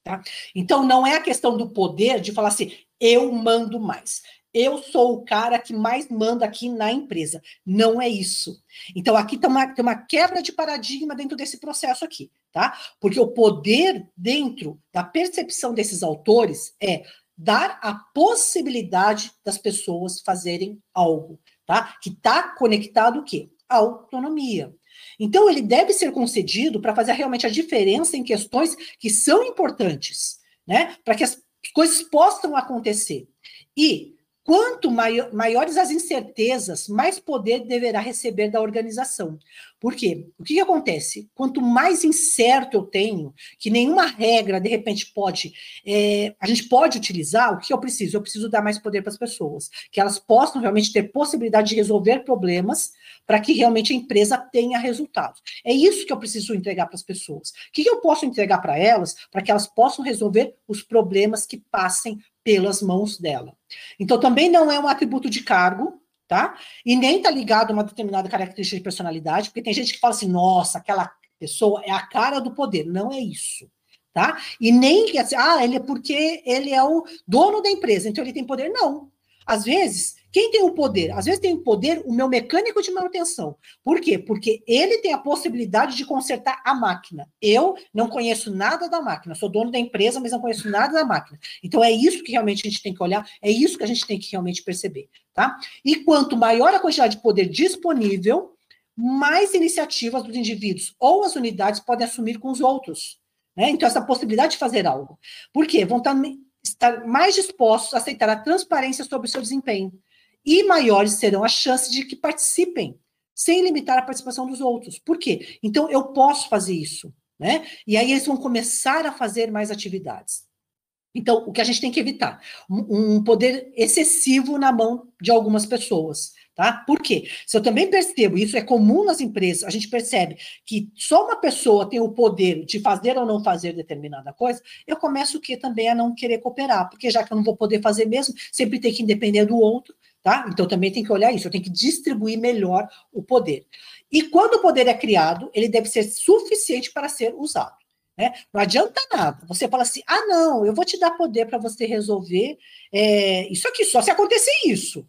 Tá? Então, não é a questão do poder de falar assim, eu mando mais eu sou o cara que mais manda aqui na empresa. Não é isso. Então, aqui tem uma, tem uma quebra de paradigma dentro desse processo aqui, tá? Porque o poder dentro da percepção desses autores é dar a possibilidade das pessoas fazerem algo, tá? Que está conectado o quê? A autonomia. Então, ele deve ser concedido para fazer realmente a diferença em questões que são importantes, né? Para que as coisas possam acontecer. E Quanto maiores as incertezas, mais poder deverá receber da organização. Por quê? O que, que, acontece? Quanto mais incerto eu tenho, que nenhuma regra, de repente, pode, é, a gente pode utilizar, o que eu preciso? Eu preciso dar mais poder para as pessoas, que elas possam realmente ter possibilidade de resolver problemas para que realmente a empresa tenha resultados. É isso que eu preciso entregar para as pessoas. O que, que eu posso entregar para elas, para que elas possam resolver os problemas que passem pelas mãos dela. Então, também não é um atributo de cargo, tá? E nem está ligado a uma determinada característica de personalidade, porque tem gente que fala assim, nossa, aquela pessoa é a cara do poder. Não é isso. Tá? E nem assim, ah, ele é porque ele é o dono da empresa, então ele tem poder. Não. Às vezes, quem tem o poder? Às vezes tem o poder o meu mecânico de manutenção. Por quê? Porque ele tem a possibilidade de consertar a máquina. Eu não conheço nada da máquina, sou dono da empresa, mas não conheço nada da máquina. Então é isso que realmente a gente tem que olhar, é isso que a gente tem que realmente perceber, tá? E quanto maior a quantidade de poder disponível, mais iniciativas dos indivíduos ou as unidades podem assumir com os outros. Né? Então, essa possibilidade de fazer algo. Por quê? Vão estar, mais dispostos a aceitar a transparência sobre o seu desempenho e maiores serão as chances de que participem, sem limitar a participação dos outros. Por quê? Então, eu posso fazer isso, né? E aí eles vão começar a fazer mais atividades. Então, o que a gente tem que evitar? Um poder excessivo na mão de algumas pessoas. Tá? Por quê? Se eu também percebo, isso é comum nas empresas, a gente percebe que só uma pessoa tem o poder de fazer ou não fazer determinada coisa, eu começo o que também a não querer cooperar, porque já que eu não vou poder fazer mesmo, sempre tem que depender do outro, Tá? Então também tem que olhar isso, tenho que distribuir melhor o poder. E quando o poder é criado, ele deve ser suficiente para ser usado. Né? Não adianta nada. Você fala assim: ah, não, eu vou te dar poder para você resolver é, isso aqui, só se acontecer isso.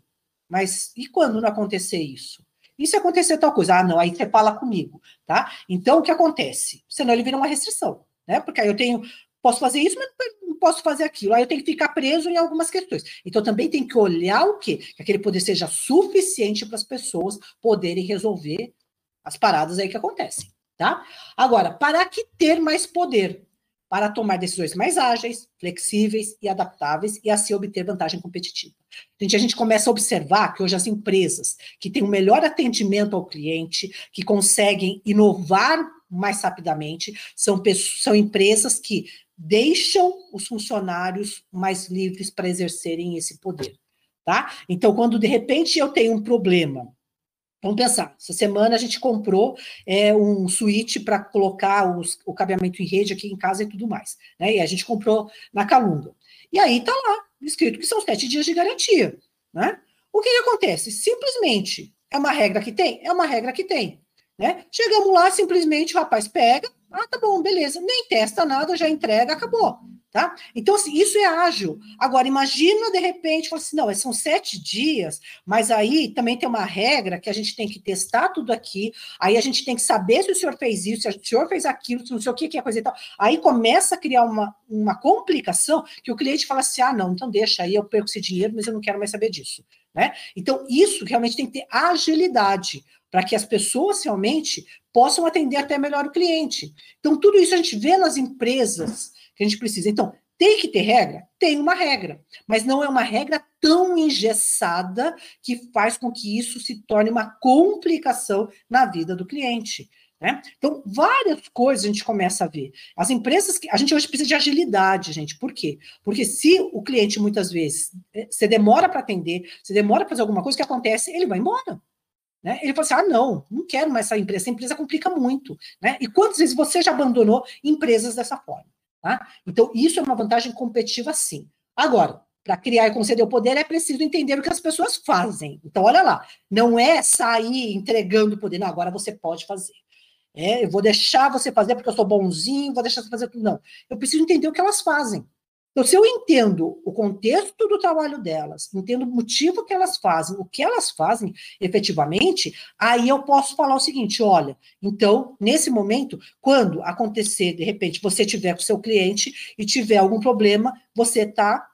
Mas e quando não acontecer isso? E se acontecer tal coisa? Ah, não, aí você fala comigo, tá? Então o que acontece? Senão ele vira uma restrição, né? Porque aí eu tenho posso fazer isso, mas não posso fazer aquilo. Aí eu tenho que ficar preso em algumas questões. Então também tem que olhar o quê? Que aquele poder seja suficiente para as pessoas poderem resolver as paradas aí que acontecem, tá? Agora, para que ter mais poder? Para tomar decisões mais ágeis, flexíveis e adaptáveis e assim obter vantagem competitiva. Gente, a gente começa a observar que hoje as empresas que têm um melhor atendimento ao cliente, que conseguem inovar mais rapidamente, são, são empresas que deixam os funcionários mais livres para exercerem esse poder, tá? Então, quando de repente eu tenho um problema, vamos pensar, essa semana a gente comprou é, um switch para colocar os, o cabeamento em rede aqui em casa e tudo mais, né? E a gente comprou na Calunga. E aí tá lá, escrito que são sete dias de garantia, né? O que, que acontece? Simplesmente é uma regra que tem? É uma regra que tem. Né? Chegamos lá, simplesmente o rapaz pega, ah, tá bom, beleza. Nem testa nada, já entrega, acabou. Tá? Então, assim, isso é ágil. Agora, imagina de repente, falar assim, não, são sete dias, mas aí também tem uma regra que a gente tem que testar tudo aqui, aí a gente tem que saber se o senhor fez isso, se o senhor fez aquilo, se não sei o que, que é coisa e tal. Aí começa a criar uma, uma complicação que o cliente fala assim: ah, não, então deixa aí, eu perco esse dinheiro, mas eu não quero mais saber disso. Né? Então, isso realmente tem que ter agilidade para que as pessoas realmente possam atender até melhor o cliente. Então, tudo isso a gente vê nas empresas que a gente precisa. Então, tem que ter regra? Tem uma regra, mas não é uma regra tão engessada que faz com que isso se torne uma complicação na vida do cliente. Né? Então, várias coisas a gente começa a ver. As empresas que. A gente hoje precisa de agilidade, gente. Por quê? Porque se o cliente muitas vezes eh, você demora para atender, você demora para fazer alguma coisa, o que acontece? Ele vai embora. Né? Ele falou assim: ah, não, não quero mais essa empresa, essa empresa complica muito. Né? E quantas vezes você já abandonou empresas dessa forma? Tá? Então, isso é uma vantagem competitiva, sim. Agora, para criar e conceder o poder, é preciso entender o que as pessoas fazem. Então, olha lá, não é sair entregando o poder, não, agora você pode fazer. É, eu vou deixar você fazer porque eu sou bonzinho, vou deixar você fazer tudo. Não. Eu preciso entender o que elas fazem. Então, se eu entendo o contexto do trabalho delas, entendo o motivo que elas fazem, o que elas fazem efetivamente, aí eu posso falar o seguinte: olha, então, nesse momento, quando acontecer, de repente, você tiver com seu cliente e tiver algum problema, você tá,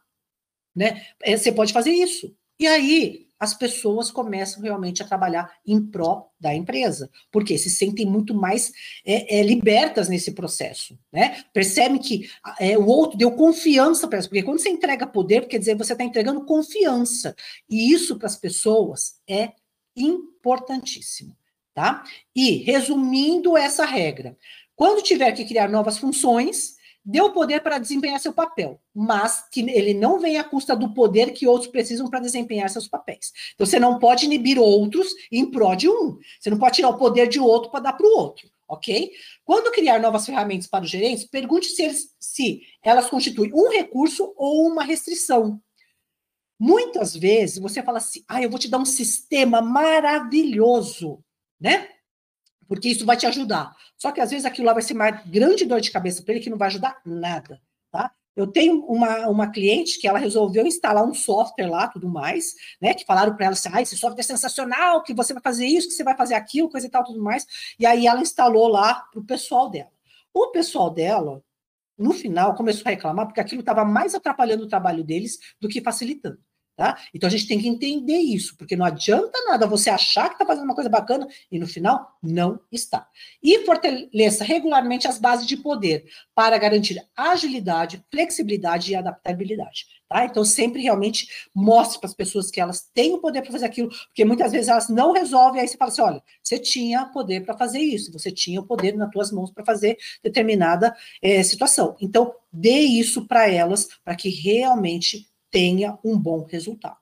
né? Eh, você pode fazer isso. E aí, as pessoas começam realmente a trabalhar em pró da empresa, porque se sentem muito mais é, é, libertas nesse processo, né? Percebem que é, o outro deu confiança para elas, porque quando você entrega poder, quer dizer, você está entregando confiança, e isso para as pessoas é importantíssimo, tá? E resumindo essa regra, quando tiver que criar novas funções, deu poder para desempenhar seu papel, mas que ele não vem à custa do poder que outros precisam para desempenhar seus papéis. Então, você não pode inibir outros em prol de um. Você não pode tirar o poder de outro para dar para o outro, ok? Quando criar novas ferramentas para os gerentes, pergunte se, eles, se elas constituem um recurso ou uma restrição. Muitas vezes você fala assim, ah, eu vou te dar um sistema maravilhoso, né? Porque isso vai te ajudar. Só que às vezes aquilo lá vai ser uma grande dor de cabeça para ele que não vai ajudar nada, tá? Eu tenho uma, uma cliente que ela resolveu instalar um software lá, tudo mais, né? Que falaram para ela assim: ah, esse software é sensacional, que você vai fazer isso, que você vai fazer aquilo, coisa e tal, tudo mais. E aí ela instalou lá para o pessoal dela. O pessoal dela, no final, começou a reclamar porque aquilo estava mais atrapalhando o trabalho deles do que facilitando. Tá? Então a gente tem que entender isso, porque não adianta nada você achar que está fazendo uma coisa bacana e no final não está. E fortaleça regularmente as bases de poder para garantir agilidade, flexibilidade e adaptabilidade. Tá? Então sempre realmente mostre para as pessoas que elas têm o poder para fazer aquilo, porque muitas vezes elas não resolvem, aí você fala assim: olha, você tinha poder para fazer isso, você tinha o poder nas suas mãos para fazer determinada é, situação. Então, dê isso para elas, para que realmente tenha um bom resultado.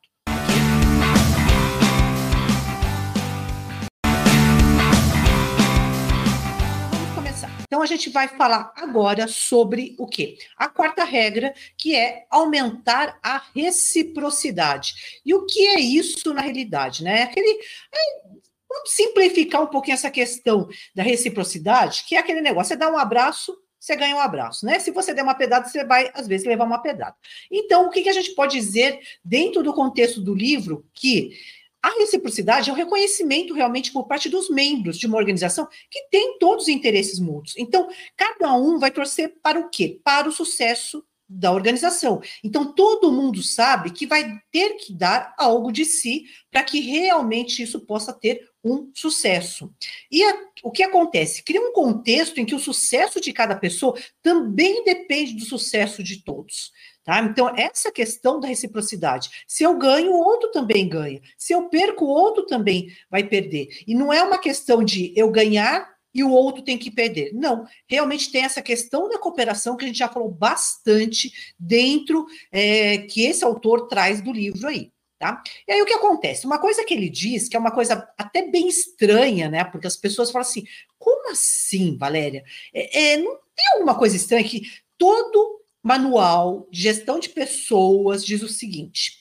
Vamos começar. Então, a gente vai falar agora sobre o quê? A quarta regra, que é aumentar a reciprocidade. E o que é isso na realidade? Né? Aquele. É, vamos simplificar um pouquinho essa questão da reciprocidade, que é aquele negócio: você dá um abraço, você ganha um abraço, né? Se você der uma pedrada, você vai, às vezes, levar uma pedrada. Então, o que, que a gente pode dizer dentro do contexto do livro que a reciprocidade é o reconhecimento realmente por parte dos membros de uma organização que tem todos os interesses mútuos. Então, cada um vai torcer para o quê? Para o sucesso da organização. Então, todo mundo sabe que vai ter que dar algo de si para que realmente isso possa ter um sucesso. E a, o que acontece? Cria um contexto em que o sucesso de cada pessoa também depende do sucesso de todos. Tá? Então, essa questão da reciprocidade. Se eu ganho, o outro também ganha. Se eu perco, o outro também vai perder. E não é uma questão de eu ganhar e o outro tem que perder. Não, realmente tem essa questão da cooperação que a gente já falou bastante dentro é, que esse autor traz do livro aí. Tá? E aí o que acontece? Uma coisa que ele diz, que é uma coisa até bem estranha, né? Porque as pessoas falam assim: como assim, Valéria? É, é, não tem alguma coisa estranha que todo manual de gestão de pessoas diz o seguinte: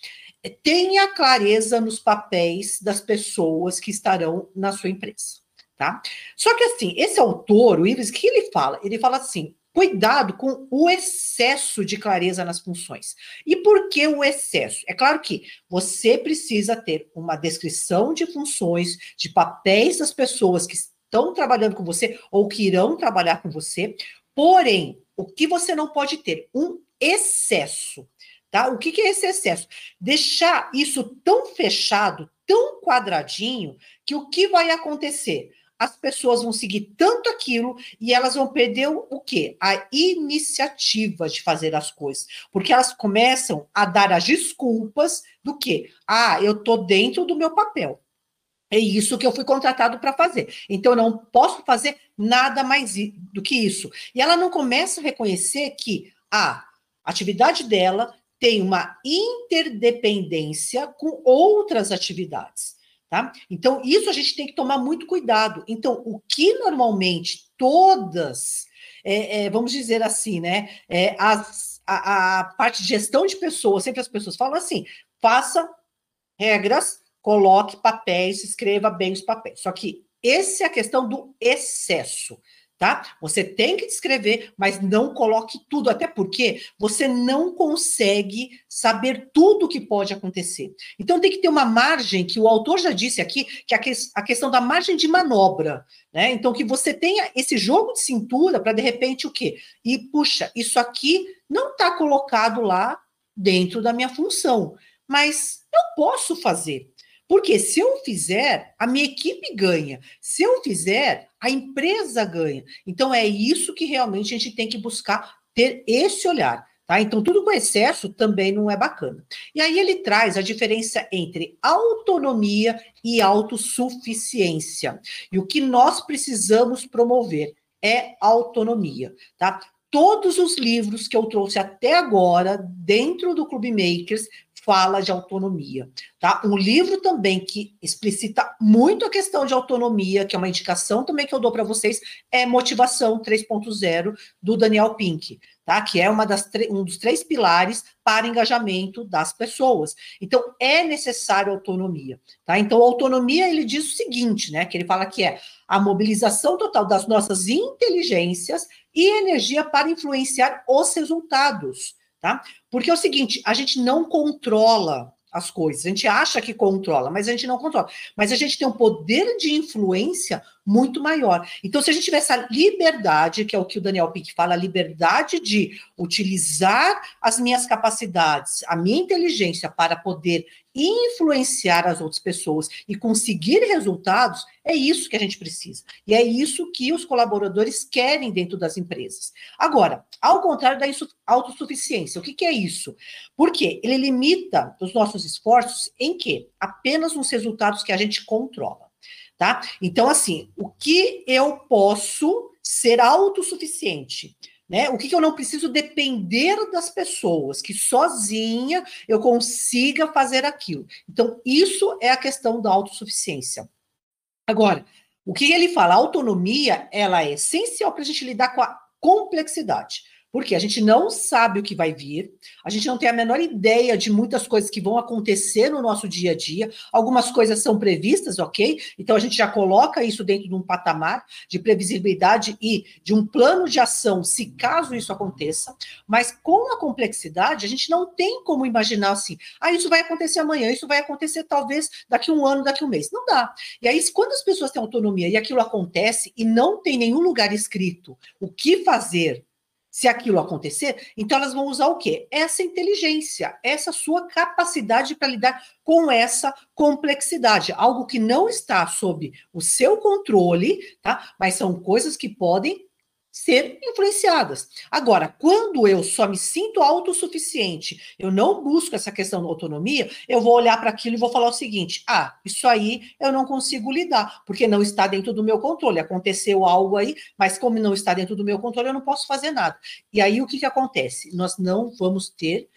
tenha clareza nos papéis das pessoas que estarão na sua empresa. Tá? Só que assim, esse autor, o Ives, que ele fala? Ele fala assim: cuidado com o excesso de clareza nas funções. E por que o excesso? É claro que você precisa ter uma descrição de funções, de papéis das pessoas que estão trabalhando com você ou que irão trabalhar com você. Porém, o que você não pode ter? Um excesso. Tá? O que, que é esse excesso? Deixar isso tão fechado, tão quadradinho, que o que vai acontecer? As pessoas vão seguir tanto aquilo e elas vão perder o quê? A iniciativa de fazer as coisas. Porque elas começam a dar as desculpas do quê? Ah, eu tô dentro do meu papel. É isso que eu fui contratado para fazer. Então, eu não posso fazer nada mais do que isso. E ela não começa a reconhecer que a atividade dela tem uma interdependência com outras atividades. Tá? Então, isso a gente tem que tomar muito cuidado. Então, o que normalmente todas, é, é, vamos dizer assim, né? É, as, a, a, parte de gestão de pessoas, sempre as pessoas falam assim: faça regras, coloque papéis, escreva bem os papéis. Só que essa é a questão do excesso tá? Você tem que descrever, mas não coloque tudo, até porque você não consegue saber tudo o que pode acontecer. Então tem que ter uma margem que o autor já disse aqui, que é a questão da margem de manobra, né? Então que você tenha esse jogo de cintura para de repente o quê? E puxa, isso aqui não está colocado lá dentro da minha função, mas eu posso fazer. Porque se eu fizer, a minha equipe ganha. Se eu fizer, a empresa ganha. Então é isso que realmente a gente tem que buscar ter esse olhar. Tá? Então, tudo com excesso também não é bacana. E aí ele traz a diferença entre autonomia e autossuficiência. E o que nós precisamos promover é autonomia, tá? Todos os livros que eu trouxe até agora dentro do Clube Makers fala de autonomia, tá? Um livro também que explicita muito a questão de autonomia, que é uma indicação também que eu dou para vocês, é Motivação 3.0 do Daniel Pink, tá? Que é uma das um dos três pilares para engajamento das pessoas. Então é necessário autonomia, tá? Então autonomia ele diz o seguinte, né? Que ele fala que é a mobilização total das nossas inteligências e energia para influenciar os resultados tá? Porque é o seguinte, a gente não controla as coisas, a gente acha que controla, mas a gente não controla. Mas a gente tem um poder de influência muito maior. Então, se a gente tiver essa liberdade, que é o que o Daniel Pink fala, a liberdade de utilizar as minhas capacidades, a minha inteligência para poder influenciar as outras pessoas e conseguir resultados, é isso que a gente precisa. E é isso que os colaboradores querem dentro das empresas. Agora, ao contrário da autossuficiência, o que, que é isso? Porque ele limita os nossos esforços em quê? Apenas nos resultados que a gente controla tá? Então, assim, o que eu posso ser autossuficiente? Né? O que, que eu não preciso depender das pessoas, que sozinha eu consiga fazer aquilo. Então, isso é a questão da autossuficiência. Agora, o que ele fala? A autonomia ela é essencial para a gente lidar com a complexidade. Porque a gente não sabe o que vai vir, a gente não tem a menor ideia de muitas coisas que vão acontecer no nosso dia a dia. Algumas coisas são previstas, ok? Então a gente já coloca isso dentro de um patamar de previsibilidade e de um plano de ação, se caso isso aconteça. Mas com a complexidade, a gente não tem como imaginar assim, ah, isso vai acontecer amanhã, isso vai acontecer talvez daqui um ano, daqui um mês. Não dá. E aí, quando as pessoas têm autonomia e aquilo acontece e não tem nenhum lugar escrito o que fazer se aquilo acontecer, então elas vão usar o quê? Essa inteligência, essa sua capacidade para lidar com essa complexidade, algo que não está sob o seu controle, tá? Mas são coisas que podem ser influenciadas. Agora, quando eu só me sinto autossuficiente, eu não busco essa questão da autonomia, eu vou olhar para aquilo e vou falar o seguinte: ah, isso aí eu não consigo lidar, porque não está dentro do meu controle. Aconteceu algo aí, mas como não está dentro do meu controle, eu não posso fazer nada. E aí o que, que acontece? Nós não vamos ter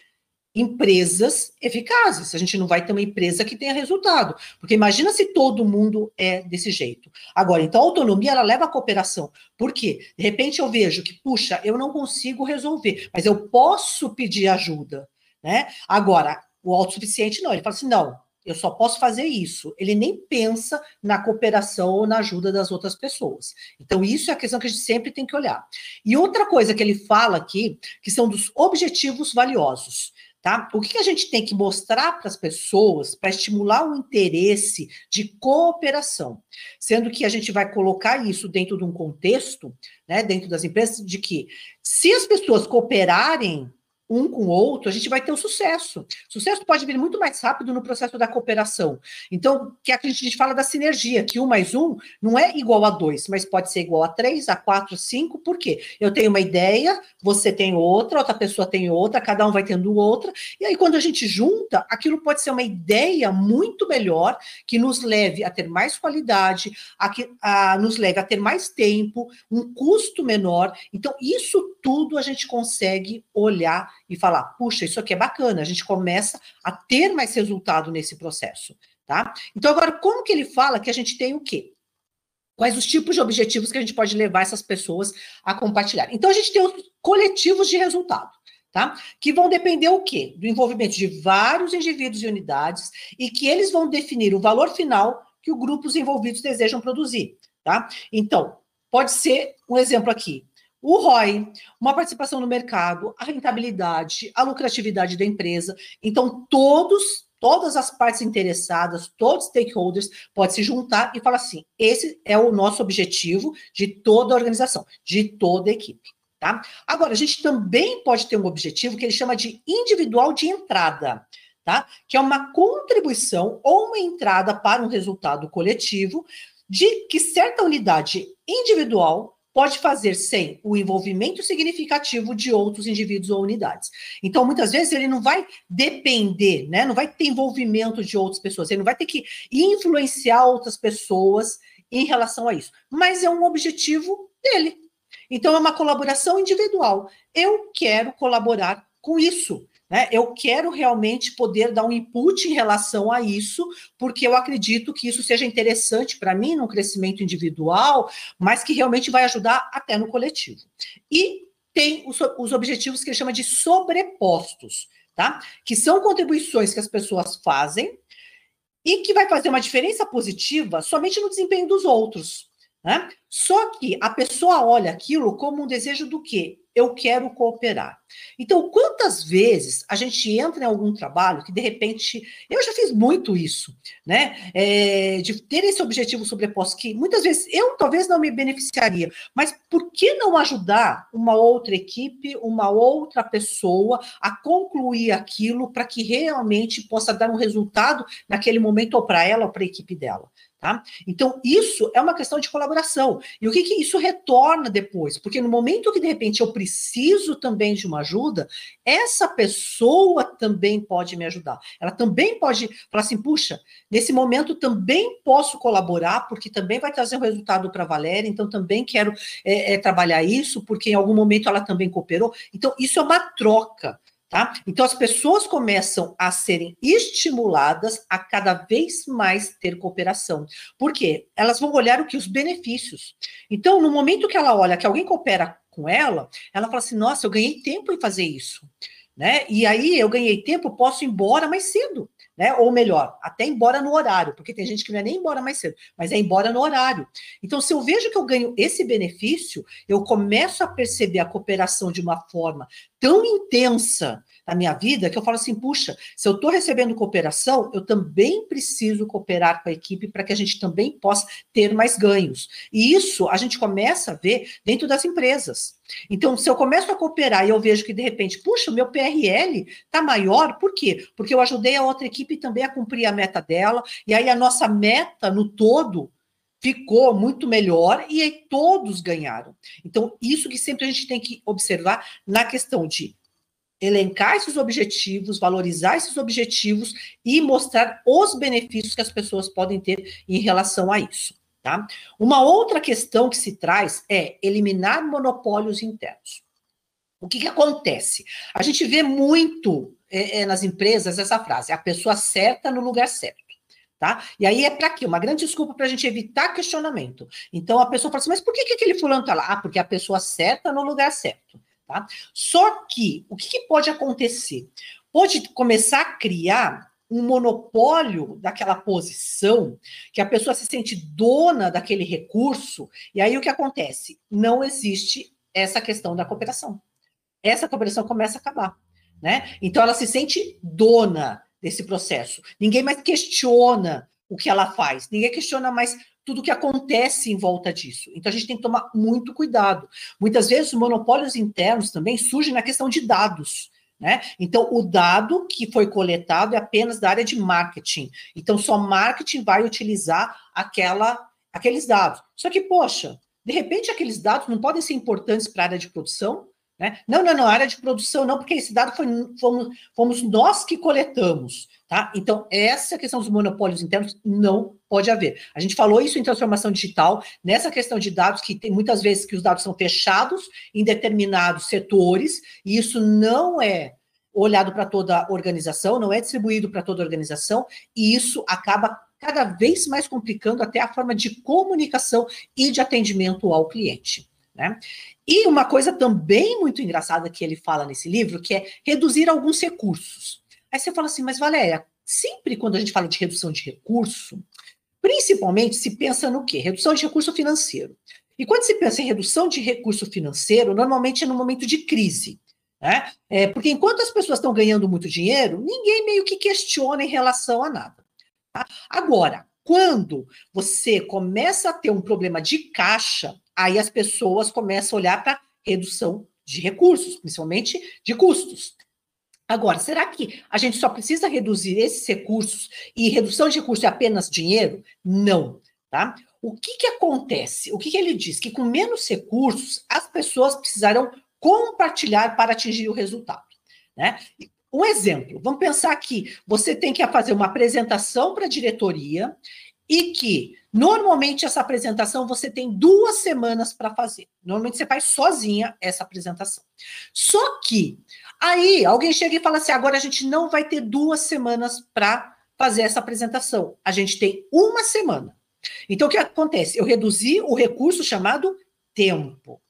empresas eficazes. A gente não vai ter uma empresa que tenha resultado, porque imagina se todo mundo é desse jeito. Agora, então a autonomia ela leva à cooperação. Por quê? De repente eu vejo que, puxa, eu não consigo resolver, mas eu posso pedir ajuda, né? Agora, o autossuficiente não, ele fala assim: "Não, eu só posso fazer isso. Ele nem pensa na cooperação ou na ajuda das outras pessoas. Então, isso é a questão que a gente sempre tem que olhar. E outra coisa que ele fala aqui, que são dos objetivos valiosos. Tá? O que a gente tem que mostrar para as pessoas para estimular o interesse de cooperação? Sendo que a gente vai colocar isso dentro de um contexto, né, dentro das empresas, de que se as pessoas cooperarem um com o outro, a gente vai ter um sucesso. Sucesso pode vir muito mais rápido no processo da cooperação. Então, que a gente fala da sinergia, que um mais um não é igual a dois, mas pode ser igual a três, a quatro, cinco, por quê? Eu tenho uma ideia, você tem outra, outra pessoa tem outra, cada um vai tendo outra, e aí quando a gente junta, aquilo pode ser uma ideia muito melhor, que nos leve a ter mais qualidade, a, que, a nos leve a ter mais tempo, um custo menor. Então, isso tudo a gente consegue olhar e falar, puxa, isso aqui é bacana, a gente começa a ter mais resultado nesse processo, tá? Então, agora, como que ele fala que a gente tem o quê? Quais os tipos de objetivos que a gente pode levar essas pessoas a compartilhar? Então, a gente tem os coletivos de resultado. Tá? Que vão depender o quê? Do envolvimento de vários indivíduos e unidades e que eles vão definir o valor final que os grupos envolvidos desejam produzir, tá? Então, pode ser um exemplo aqui, o ROI, uma participação no mercado, a rentabilidade, a lucratividade da empresa. Então, todos, todas as partes interessadas, todos os stakeholders podem se juntar e falar assim: esse é o nosso objetivo de toda a organização, de toda a equipe. Tá? Agora, a gente também pode ter um objetivo que ele chama de individual de entrada. Tá? Que é uma contribuição ou uma entrada para um resultado coletivo de que certa unidade individual pode fazer sem o envolvimento significativo de outros indivíduos ou unidades. Então, muitas vezes, ele não vai depender, né? não vai ter envolvimento de outras pessoas, ele não vai ter que influenciar outras pessoas em relação a isso, mas é um objetivo dele. Então, é uma colaboração individual. Eu quero colaborar com isso. Né? Eu quero realmente poder dar um input em relação a isso, porque eu acredito que isso seja interessante para mim no crescimento individual, mas que realmente vai ajudar até no coletivo. E tem os, os objetivos que ele chama de sobrepostos, tá? Que são contribuições que as pessoas fazem e que vai fazer uma diferença positiva somente no desempenho dos outros. Né? Só que a pessoa olha aquilo como um desejo do quê? Eu quero cooperar. Então, quantas vezes a gente entra em algum trabalho que, de repente, eu já fiz muito isso, né? É, de ter esse objetivo sobreposto, que muitas vezes eu talvez não me beneficiaria, mas por que não ajudar uma outra equipe, uma outra pessoa a concluir aquilo para que realmente possa dar um resultado naquele momento, ou para ela ou para a equipe dela? Tá? Então, isso é uma questão de colaboração. E o que, que isso retorna depois? Porque no momento que, de repente, eu preciso também de uma ajuda, essa pessoa também pode me ajudar. Ela também pode falar assim: puxa, nesse momento também posso colaborar, porque também vai trazer um resultado para a Valéria, então também quero é, é, trabalhar isso, porque em algum momento ela também cooperou. Então, isso é uma troca. Tá? Então, as pessoas começam a serem estimuladas a cada vez mais ter cooperação. Por quê? Elas vão olhar o que? Os benefícios. Então, no momento que ela olha que alguém coopera com ela, ela fala assim: nossa, eu ganhei tempo em fazer isso. Né? E aí eu ganhei tempo, posso ir embora mais cedo né? Ou melhor, até embora no horário, porque tem gente que não é nem embora mais cedo, mas é embora no horário. Então, se eu vejo que eu ganho esse benefício, eu começo a perceber a cooperação de uma forma tão intensa na minha vida que eu falo assim: puxa, se eu estou recebendo cooperação, eu também preciso cooperar com a equipe para que a gente também possa ter mais ganhos. E isso a gente começa a ver dentro das empresas. Então, se eu começo a cooperar e eu vejo que de repente, puxa, o meu PRL está maior, por quê? Porque eu ajudei a outra equipe também a cumprir a meta dela, e aí a nossa meta no todo ficou muito melhor e aí todos ganharam. Então, isso que sempre a gente tem que observar na questão de elencar esses objetivos, valorizar esses objetivos e mostrar os benefícios que as pessoas podem ter em relação a isso. Tá? Uma outra questão que se traz é eliminar monopólios internos. O que, que acontece? A gente vê muito é, é, nas empresas essa frase: a pessoa certa no lugar certo. Tá? E aí é para quê? Uma grande desculpa para a gente evitar questionamento. Então a pessoa fala assim: mas por que, que aquele fulano está lá? Ah, porque a pessoa certa no lugar certo. Tá? Só que o que, que pode acontecer? Pode começar a criar um monopólio daquela posição, que a pessoa se sente dona daquele recurso, e aí o que acontece? Não existe essa questão da cooperação. Essa cooperação começa a acabar, né? Então ela se sente dona desse processo. Ninguém mais questiona o que ela faz, ninguém questiona mais tudo que acontece em volta disso. Então a gente tem que tomar muito cuidado. Muitas vezes os monopólios internos também surgem na questão de dados. Né? Então, o dado que foi coletado é apenas da área de marketing. Então, só marketing vai utilizar aquela, aqueles dados. Só que, poxa, de repente aqueles dados não podem ser importantes para a área de produção? Né? Não, não, não, área de produção não, porque esse dado foi, fomos, fomos nós que coletamos. Tá? Então, essa questão dos monopólios internos não pode haver. A gente falou isso em transformação digital, nessa questão de dados, que tem muitas vezes que os dados são fechados em determinados setores, e isso não é olhado para toda a organização, não é distribuído para toda a organização, e isso acaba cada vez mais complicando até a forma de comunicação e de atendimento ao cliente. Né? E uma coisa também muito engraçada que ele fala nesse livro, que é reduzir alguns recursos. Aí você fala assim, mas Valéria, sempre quando a gente fala de redução de recurso, principalmente se pensa no quê? Redução de recurso financeiro. E quando se pensa em redução de recurso financeiro, normalmente é no momento de crise. Né? É, porque enquanto as pessoas estão ganhando muito dinheiro, ninguém meio que questiona em relação a nada. Tá? Agora, quando você começa a ter um problema de caixa, aí as pessoas começam a olhar para redução de recursos, principalmente de custos. Agora, será que a gente só precisa reduzir esses recursos e redução de recursos é apenas dinheiro? Não, tá? O que, que acontece? O que, que ele diz? Que com menos recursos, as pessoas precisarão compartilhar para atingir o resultado. Né? Um exemplo, vamos pensar que você tem que fazer uma apresentação para a diretoria e que normalmente essa apresentação você tem duas semanas para fazer. Normalmente você faz sozinha essa apresentação. Só que aí alguém chega e fala assim: agora a gente não vai ter duas semanas para fazer essa apresentação. A gente tem uma semana. Então, o que acontece? Eu reduzi o recurso chamado tempo.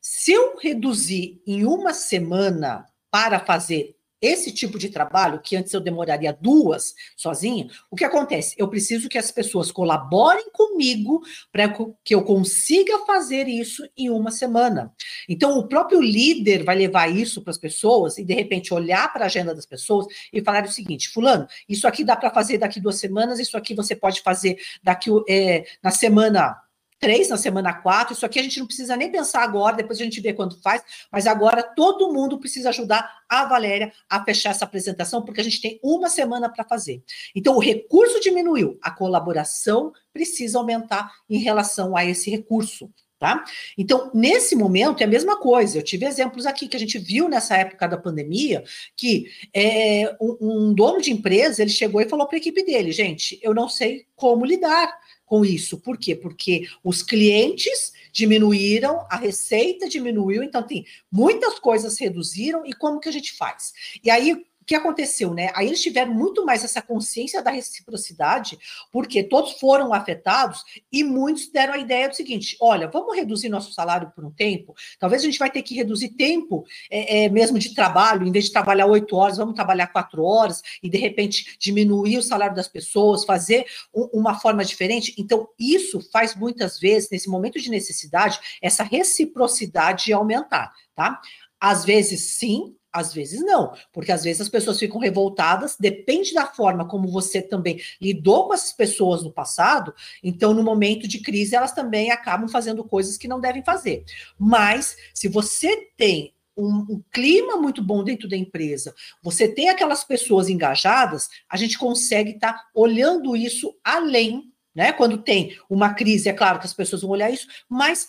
Se eu reduzir em uma semana para fazer esse tipo de trabalho, que antes eu demoraria duas sozinha, o que acontece? Eu preciso que as pessoas colaborem comigo para que eu consiga fazer isso em uma semana. Então, o próprio líder vai levar isso para as pessoas e, de repente, olhar para a agenda das pessoas e falar o seguinte: Fulano, isso aqui dá para fazer daqui duas semanas, isso aqui você pode fazer daqui é, na semana três na semana quatro. Isso aqui a gente não precisa nem pensar agora, depois a gente vê quando faz, mas agora todo mundo precisa ajudar a Valéria a fechar essa apresentação, porque a gente tem uma semana para fazer. Então, o recurso diminuiu, a colaboração precisa aumentar em relação a esse recurso. Tá? Então, nesse momento é a mesma coisa. Eu tive exemplos aqui que a gente viu nessa época da pandemia que é, um, um dono de empresa ele chegou e falou para a equipe dele: gente, eu não sei como lidar com isso. Por quê? Porque os clientes diminuíram, a receita diminuiu, então tem muitas coisas reduziram, e como que a gente faz? E aí, o que aconteceu, né? Aí eles tiveram muito mais essa consciência da reciprocidade, porque todos foram afetados e muitos deram a ideia do seguinte: olha, vamos reduzir nosso salário por um tempo. Talvez a gente vai ter que reduzir tempo é, é, mesmo de trabalho, em vez de trabalhar oito horas, vamos trabalhar quatro horas e de repente diminuir o salário das pessoas, fazer um, uma forma diferente. Então, isso faz muitas vezes, nesse momento de necessidade, essa reciprocidade aumentar, tá? Às vezes, sim, às vezes não, porque às vezes as pessoas ficam revoltadas, depende da forma como você também lidou com essas pessoas no passado, então no momento de crise elas também acabam fazendo coisas que não devem fazer. Mas se você tem um, um, clima muito bom dentro da empresa, você tem aquelas pessoas engajadas, a gente consegue estar tá olhando isso além, né? Quando tem uma crise, é claro que as pessoas vão olhar isso, mas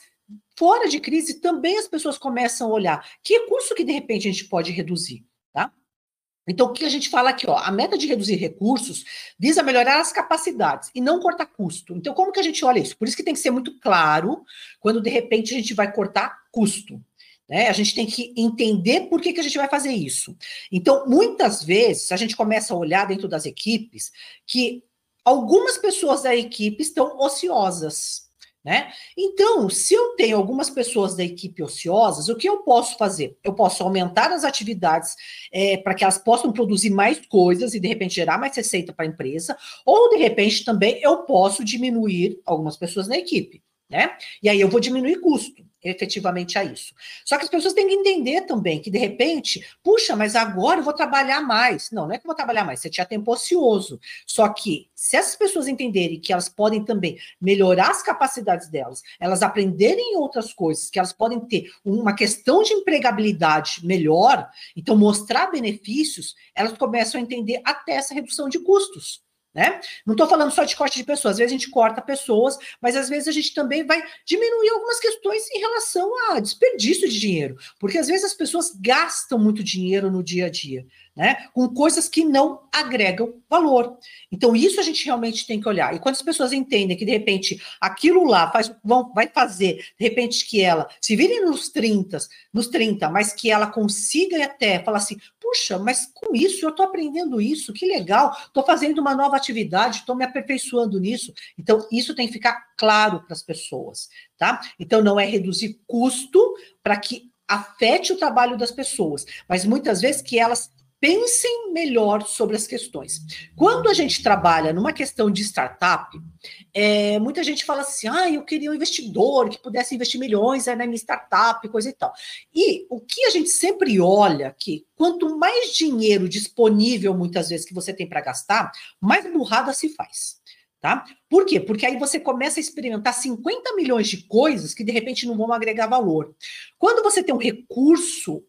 Fora de crise, também as pessoas começam a olhar que recurso que de repente a gente pode reduzir, tá? Então, o que a gente fala aqui, ó, a meta de reduzir recursos visa melhorar as capacidades e não cortar custo. Então, como que a gente olha isso? Por isso que tem que ser muito claro quando de repente a gente vai cortar custo. Né? A gente tem que entender por que, que a gente vai fazer isso. Então, muitas vezes, a gente começa a olhar dentro das equipes que algumas pessoas da equipe estão ociosas. Né? Então, se eu tenho algumas pessoas da equipe ociosas, o que eu posso fazer? Eu posso aumentar as atividades é, para que elas possam produzir mais coisas e, de repente, gerar mais receita para a empresa, ou, de repente, também eu posso diminuir algumas pessoas na equipe. Né? E aí eu vou diminuir custo efetivamente a isso. Só que as pessoas têm que entender também que, de repente, puxa, mas agora eu vou trabalhar mais. Não, não é que eu vou trabalhar mais, você tinha tempo ocioso. Só que, se essas pessoas entenderem que elas podem também melhorar as capacidades delas, elas aprenderem outras coisas, que elas podem ter uma questão de empregabilidade melhor, então mostrar benefícios, elas começam a entender até essa redução de custos. Né? Não estou falando só de corte de pessoas, às vezes a gente corta pessoas, mas às vezes a gente também vai diminuir algumas questões em relação a desperdício de dinheiro, porque às vezes as pessoas gastam muito dinheiro no dia a dia né? Com coisas que não agregam valor. Então, isso a gente realmente tem que olhar. E quando as pessoas entendem que, de repente, aquilo lá faz, vão, vai fazer, de repente, que ela se vire nos 30, nos 30, mas que ela consiga até falar assim: puxa, mas com isso eu estou aprendendo isso, que legal, estou fazendo uma nova atividade, estou me aperfeiçoando nisso. Então, isso tem que ficar claro para as pessoas, tá? Então, não é reduzir custo para que afete o trabalho das pessoas, mas muitas vezes que elas pensem melhor sobre as questões. Quando a gente trabalha numa questão de startup, é, muita gente fala assim: ah, eu queria um investidor que pudesse investir milhões na minha startup, coisa e tal. E o que a gente sempre olha que quanto mais dinheiro disponível, muitas vezes, que você tem para gastar, mais burrada se faz. Tá? Por quê? Porque aí você começa a experimentar 50 milhões de coisas que de repente não vão agregar valor. Quando você tem um recurso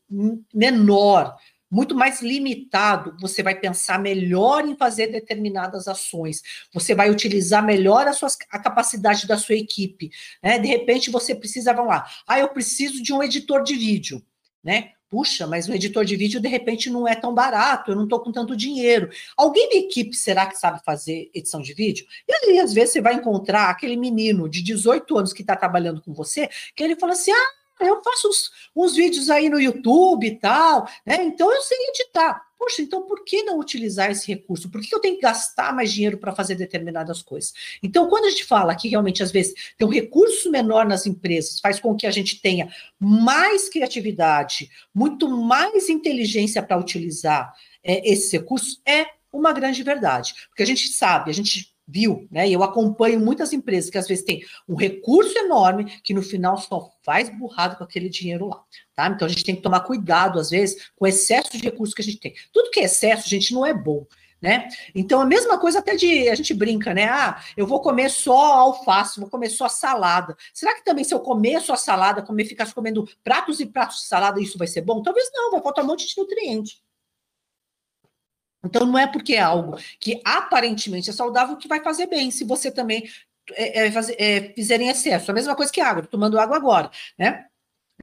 menor muito mais limitado, você vai pensar melhor em fazer determinadas ações, você vai utilizar melhor a, suas, a capacidade da sua equipe. Né? De repente, você precisa, vamos lá, ah, eu preciso de um editor de vídeo. Né? Puxa, mas um editor de vídeo de repente não é tão barato, eu não estou com tanto dinheiro. Alguém da equipe será que sabe fazer edição de vídeo? E aí, às vezes, você vai encontrar aquele menino de 18 anos que está trabalhando com você, que ele fala assim: ah, eu faço uns, uns, vídeos aí no YouTube e tal, né? Então eu sei editar. Poxa, então por que não utilizar esse recurso? Por que eu tenho que gastar mais dinheiro para fazer determinadas coisas? Então, quando a gente fala que realmente, às vezes, tem um recurso menor nas empresas, faz com que a gente tenha mais criatividade, muito mais inteligência para utilizar é, esses recursos, é uma grande verdade. Porque a gente sabe, a gente viu, né? E eu acompanho muitas empresas que às vezes têm um recurso enorme que no final só faz burrado com aquele dinheiro lá, tá? Então a gente tem que tomar cuidado às vezes com o excesso de recursos que a gente tem. Tudo que é excesso, gente, não é bom. Né? Então, a mesma coisa até de a gente brinca, né? Ah, eu vou comer só alface, vou comer só salada. Será que também, se eu comer só salada, comer, ficar comendo pratos e pratos de salada, isso vai ser bom? Talvez não, vai faltar um monte de nutriente. Então, não é porque é algo que aparentemente é saudável que vai fazer bem, se você também é, é, fazer, é, fizer em excesso. A mesma coisa que água, tomando água agora, né?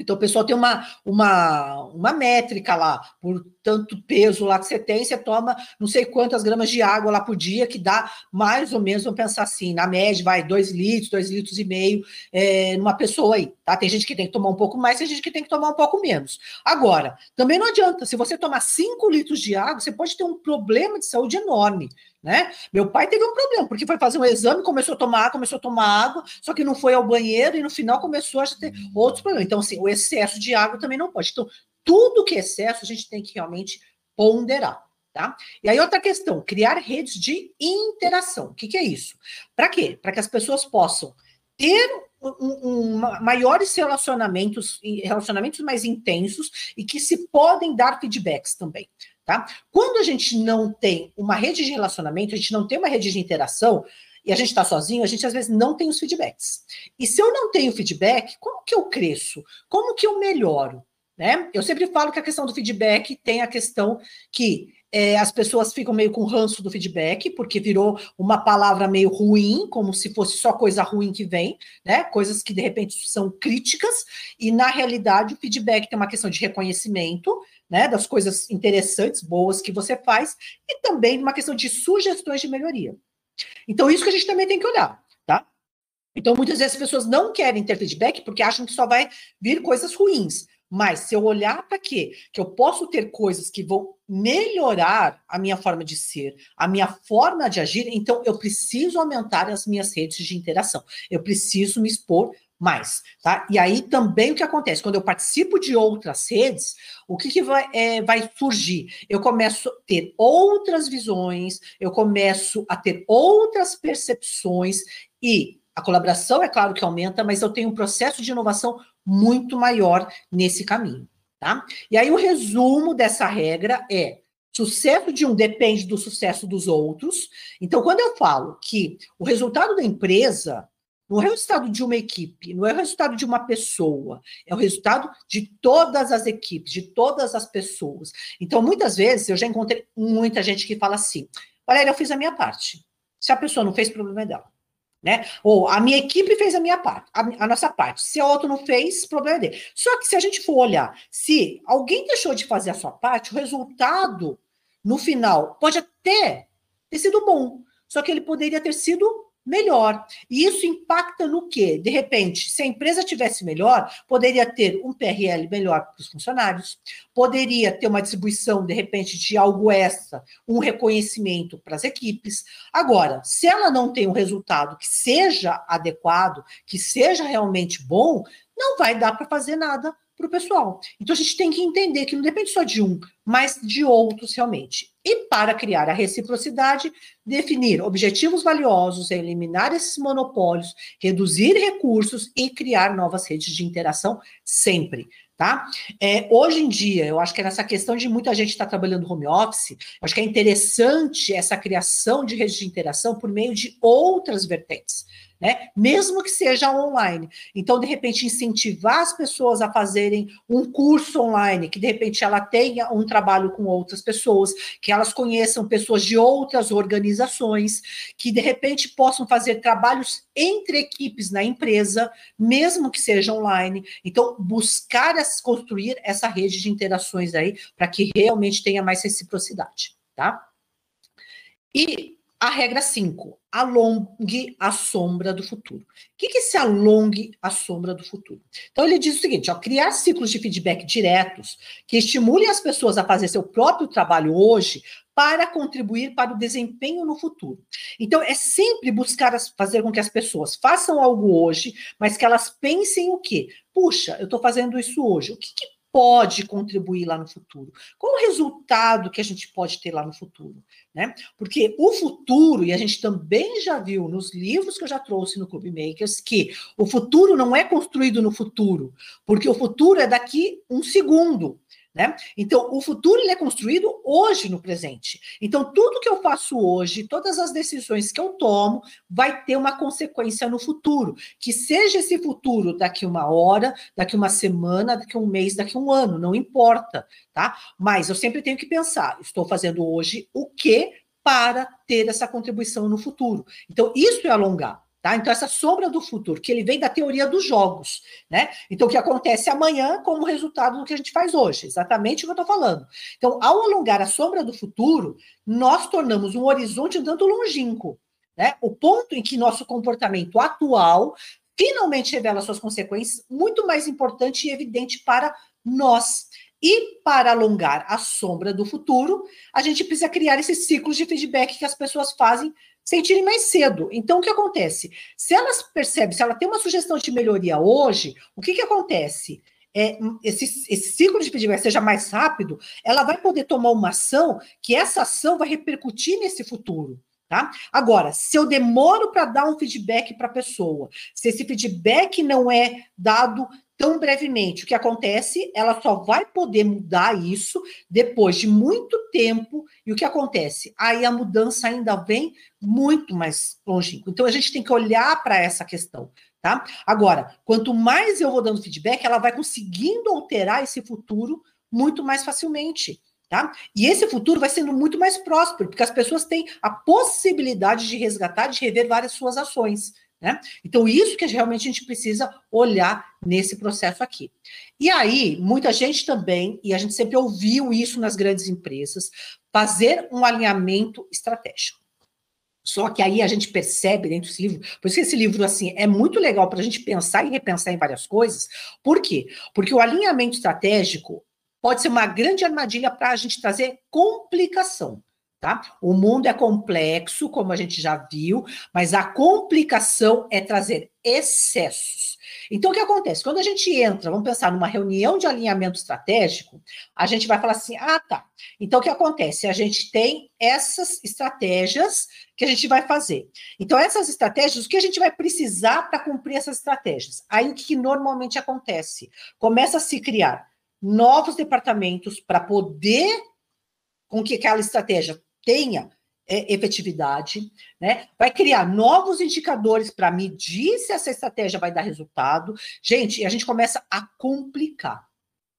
Então, o pessoal tem uma, uma, uma métrica lá, por tanto peso lá que você tem, você toma não sei quantas gramas de água lá por dia, que dá mais ou menos, vamos pensar assim, na média, vai dois litros, dois litros e meio é, numa pessoa aí, tá? Tem gente que tem que tomar um pouco mais, tem gente que tem que tomar um pouco menos. Agora, também não adianta, se você tomar cinco litros de água, você pode ter um problema de saúde enorme. Né? Meu pai teve um problema, porque foi fazer um exame, começou a tomar, começou a tomar água, só que não foi ao banheiro e no final começou a ter outros problemas. Então, assim, o excesso de água também não pode. Então, tudo que é excesso a gente tem que realmente ponderar. Tá? E aí, outra questão: criar redes de interação. O que, que é isso? Para quê? Para que as pessoas possam ter um, um, maiores relacionamentos, relacionamentos mais intensos e que se podem dar feedbacks também. Tá? Quando a gente não tem uma rede de relacionamento, a gente não tem uma rede de interação, e a gente está sozinho, a gente às vezes não tem os feedbacks. E se eu não tenho feedback, como que eu cresço? Como que eu melhoro? Né? Eu sempre falo que a questão do feedback tem a questão que é, as pessoas ficam meio com ranço do feedback, porque virou uma palavra meio ruim, como se fosse só coisa ruim que vem, né? Coisas que de repente são críticas, e na realidade o feedback tem uma questão de reconhecimento, né? Das coisas interessantes, boas que você faz, e também uma questão de sugestões de melhoria. Então, isso que a gente também tem que olhar, tá? Então, muitas vezes as pessoas não querem ter feedback porque acham que só vai vir coisas ruins. Mas se eu olhar para quê? Que eu posso ter coisas que vão melhorar a minha forma de ser, a minha forma de agir, então eu preciso aumentar as minhas redes de interação. Eu preciso me expor mais, tá? E aí também o que acontece? Quando eu participo de outras redes, o que, que vai, é, vai surgir? Eu começo a ter outras visões, eu começo a ter outras percepções e a colaboração é claro que aumenta, mas eu tenho um processo de inovação muito maior nesse caminho, tá? E aí o resumo dessa regra é sucesso de um depende do sucesso dos outros. Então, quando eu falo que o resultado da empresa não é o resultado de uma equipe, não é o resultado de uma pessoa, é o resultado de todas as equipes, de todas as pessoas. Então, muitas vezes, eu já encontrei muita gente que fala assim: Valéria, eu fiz a minha parte. Se a pessoa não fez, problema é dela né? Ou a minha equipe fez a minha parte, a, a, nossa parte. Se a outro não fez, problema dele. Só que se a gente for olhar, se alguém deixou de fazer a sua parte, o resultado no final pode até ter sido bom, só que ele poderia ter sido melhor. E isso impacta no quê? De repente, se a empresa tivesse melhor, poderia ter um PRL melhor para os funcionários, poderia ter uma distribuição, de repente, de algo extra, um reconhecimento para as equipes. Agora, se ela não tem um resultado que seja adequado, que seja realmente bom, não vai dar para fazer nada para o pessoal. Então a gente tem que entender que não depende só de um, mas de outros realmente. E para criar a reciprocidade, definir objetivos valiosos, eliminar esses monopólios, reduzir recursos e criar novas redes de interação sempre. Tá? É, hoje em dia, eu acho que é nessa questão de muita gente estar tá trabalhando home office, acho que é interessante essa criação de redes de interação por meio de outras vertentes. Né? Mesmo que seja online. Então, de repente, incentivar as pessoas a fazerem um curso online, que de repente ela tenha um trabalho com outras pessoas, que elas conheçam pessoas de outras organizações, que de repente possam fazer trabalhos entre equipes na empresa, mesmo que seja online. Então, buscar construir essa rede de interações aí para que realmente tenha mais reciprocidade, tá? E a regra 5, alongue a sombra do futuro. O que, que é esse alongue a sombra do futuro? Então, ele diz o seguinte: ó, criar ciclos de feedback diretos que estimulem as pessoas a fazer seu próprio trabalho hoje para contribuir para o desempenho no futuro. Então, é sempre buscar fazer com que as pessoas façam algo hoje, mas que elas pensem o quê? Puxa, eu estou fazendo isso hoje. O que, que pode contribuir lá no futuro? Qual o resultado que a gente pode ter lá no futuro? Né? Porque o futuro, e a gente também já viu nos livros que eu já trouxe no Clube Makers, que o futuro não é construído no futuro, porque o futuro é daqui um segundo. Né? Então, o futuro ele é construído hoje no presente. Então, tudo que eu faço hoje, todas as decisões que eu tomo, vai ter uma consequência no futuro. Que seja esse futuro daqui uma hora, daqui uma semana, daqui um mês, daqui um ano, não importa, tá? Mas eu sempre tenho que pensar: estou fazendo hoje o que para ter essa contribuição no futuro. Então, isso é alongar. Tá? Então, essa sombra do futuro, que ele vem da teoria dos jogos, né? Então, o que acontece amanhã como resultado do que a gente faz hoje, exatamente o que eu estou falando. Então, ao alongar a sombra do futuro, nós tornamos um horizonte tanto longínquo, né? O ponto em que nosso comportamento atual finalmente revela suas consequências, muito mais importante e evidente para nós. E para alongar a sombra do futuro, a gente precisa criar esses ciclos de feedback que as pessoas fazem sentirem mais cedo. Então, o que acontece? Se elas percebem, se ela tem uma sugestão de melhoria hoje, o que, que acontece? É, esse, esse ciclo de feedback seja mais rápido, ela vai poder tomar uma ação que essa ação vai repercutir nesse futuro. Tá? Agora, se eu demoro para dar um feedback para a pessoa, se esse feedback não é dado tão brevemente. O que acontece? Ela só vai poder mudar isso depois de muito tempo. E o que acontece? Aí a mudança ainda vem muito mais longínqua. Então a gente tem que olhar para essa questão. Tá? Agora, quanto mais eu vou dando feedback, ela vai conseguindo alterar esse futuro muito mais facilmente. Tá? E esse futuro vai sendo muito mais próspero, porque as pessoas têm a possibilidade de resgatar, de rever várias suas ações. Né? Então, isso que realmente a gente precisa olhar nesse processo aqui. E aí, muita gente também, e a gente sempre ouviu isso nas grandes empresas, fazer um alinhamento estratégico. Só que aí a gente percebe dentro desse livro, por isso que esse livro assim é muito legal para a gente pensar e repensar em várias coisas. Por quê? Porque o alinhamento estratégico pode ser uma grande armadilha para a gente trazer complicação. Tá? O mundo é complexo, como a gente já viu, mas a complicação é trazer excessos. Então, o que acontece? Quando a gente entra, vamos pensar numa reunião de alinhamento estratégico, a gente vai falar assim: ah, tá. Então, o que acontece? A gente tem essas estratégias que a gente vai fazer. Então, essas estratégias, o que a gente vai precisar para cumprir essas estratégias? Aí, o que normalmente acontece? Começa a se criar novos departamentos para poder com que aquela estratégia tenha é, efetividade, né? Vai criar novos indicadores para medir se essa estratégia vai dar resultado. Gente, a gente começa a complicar.